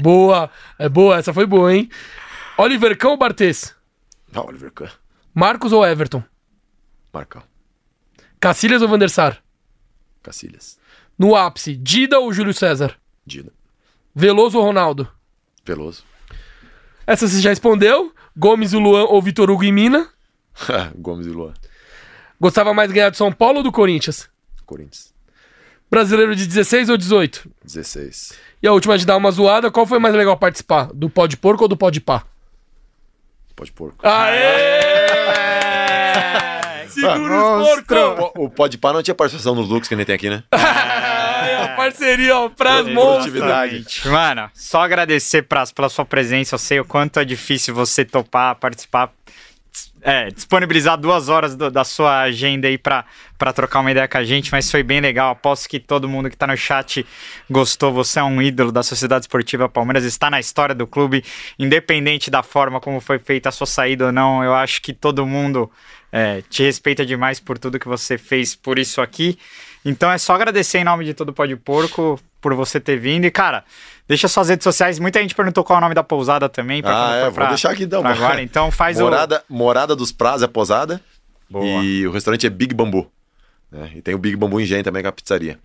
boa, é boa, essa foi boa, hein? Oliver Cão ou Bartês? Ah, Oliver. Marcos ou Everton? Marcão. Cacilhas ou Van der Sar? Cacilhas. No ápice, Dida ou Júlio César? Dida. Veloso ou Ronaldo? Veloso. Essa você já respondeu. Gomes, o Luan ou Vitor Hugo em Mina? Gomes e Luan. Gostava mais de ganhar do São Paulo ou do Corinthians? Corinthians. Brasileiro de 16 ou 18? 16. E a última de dar uma zoada, qual foi mais legal participar? Do pó de porco ou do pó de pá? Pode porco. Aê! Segura os porcos! O, o Pode Par não tinha participação nos looks que nem tem aqui, né? Parceria, ó, pras monstros. Mano, só agradecer pra, pela sua presença. Eu sei o quanto é difícil você topar, participar, é, disponibilizar duas horas do- da sua agenda aí pra trocar uma ideia com a gente, mas foi bem legal. Aposto que todo mundo que tá no chat gostou. Você é um ídolo da Sociedade Esportiva Palmeiras, está na história do clube, independente da forma como foi feita a sua saída ou não. Eu acho que todo mundo é, te respeita demais por tudo que você fez por isso aqui. Então é só agradecer em nome de todo o Pó de Porco por você ter vindo. E, cara, deixa suas redes sociais. Muita gente perguntou qual é o nome da pousada também. pra Ah, é, vou pra- deixar aqui então. agora. Então faz morada, morada dos Praz é a posada. Boa. E o restaurante é Big Bambu. né? E tem o Big Bambu Engenho também, que é a pizzaria.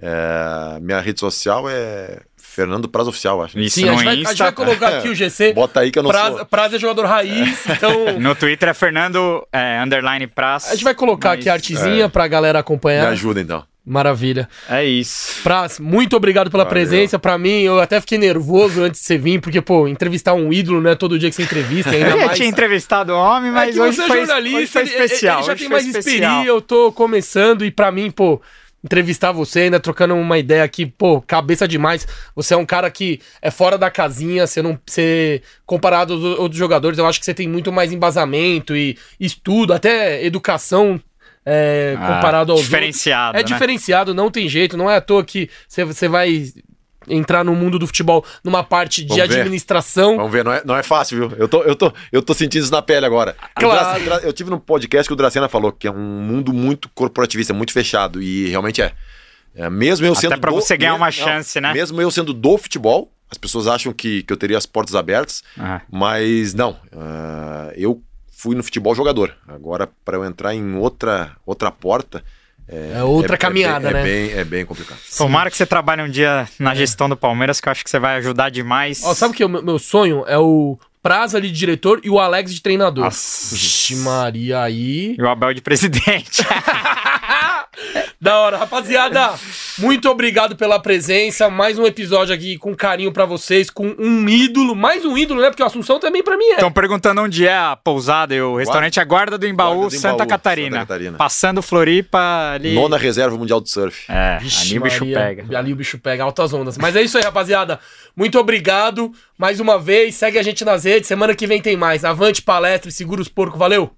É, minha rede social é Fernando Praz Oficial, acho. o... Isso Sim, a gente, vai, a gente vai colocar aqui o GC. Bota aí que eu não Praz, sou. Praz é jogador raiz, então... No Twitter é Fernando é, underline Praz. A gente vai colocar Mas aqui a artezinha pra galera Me acompanhar. ajuda então. Maravilha. É isso. Praz, muito obrigado pela Valeu. presença. Pra mim, eu até fiquei nervoso antes de você vir, porque, pô, entrevistar um ídolo não é todo dia que você entrevista, ainda Eu já mais. tinha entrevistado homem, É mas que hoje você é foi, jornalista, hoje foi ele- ele- especial. Ele, já tem mais especial. experiência, eu tô começando e pra mim, pô, entrevistar você ainda trocando uma ideia aqui, pô, cabeça demais. Você é um cara que é fora da casinha, você não você comparado aos outros jogadores, eu acho que você tem muito mais embasamento e estudo, até educação é, Ah, comparado aos diferenciado, outros. É né? diferenciado, não tem jeito, não é à toa que você, você vai entrar no mundo do futebol numa parte de Vamos ver. administração. Vamos ver, não é, não é fácil, viu? Eu tô, eu, tô, eu tô sentindo isso na pele agora. Claro. Eu tive num podcast que o Dracena falou que é um mundo muito corporativista, muito fechado. E realmente é. É, mesmo eu Até sendo. pra do- você ganhar me- uma chance, né? Mesmo eu sendo do futebol, as pessoas acham que, que eu teria as portas abertas, Ah. mas não. ah, eu fui no futebol jogador. Agora, para eu entrar em outra, outra porta. É outra caminhada, bem- né? É bem, é bem complicado. Tomara que você trabalhe um dia na gestão do Palmeiras, que eu acho que você vai ajudar demais. Ó, sabe o que é o meu, meu sonho? É o Praza ali de diretor e o Alex de treinador. Nossa. Vixe, Maria, aí. E o Abel de presidente. Da hora, rapaziada. Muito obrigado pela presença. Mais um episódio aqui com carinho pra vocês, com um ídolo, mais um ídolo, né? Porque o Assunção também pra mim é. Estão perguntando onde é a pousada e o restaurante A Guarda do Embaú, Guarda do Santa, Embaú, Catarina. Santa Catarina. Passando Floripa ali. Nona reserva mundial do surf. É, Vixe, ali o bicho Maria, pega. Ali o bicho pega, altas ondas. Mas é isso aí, rapaziada. Muito obrigado mais uma vez. Segue a gente nas redes. Semana que vem tem mais. Avante palestra e segura os porcos. Valeu!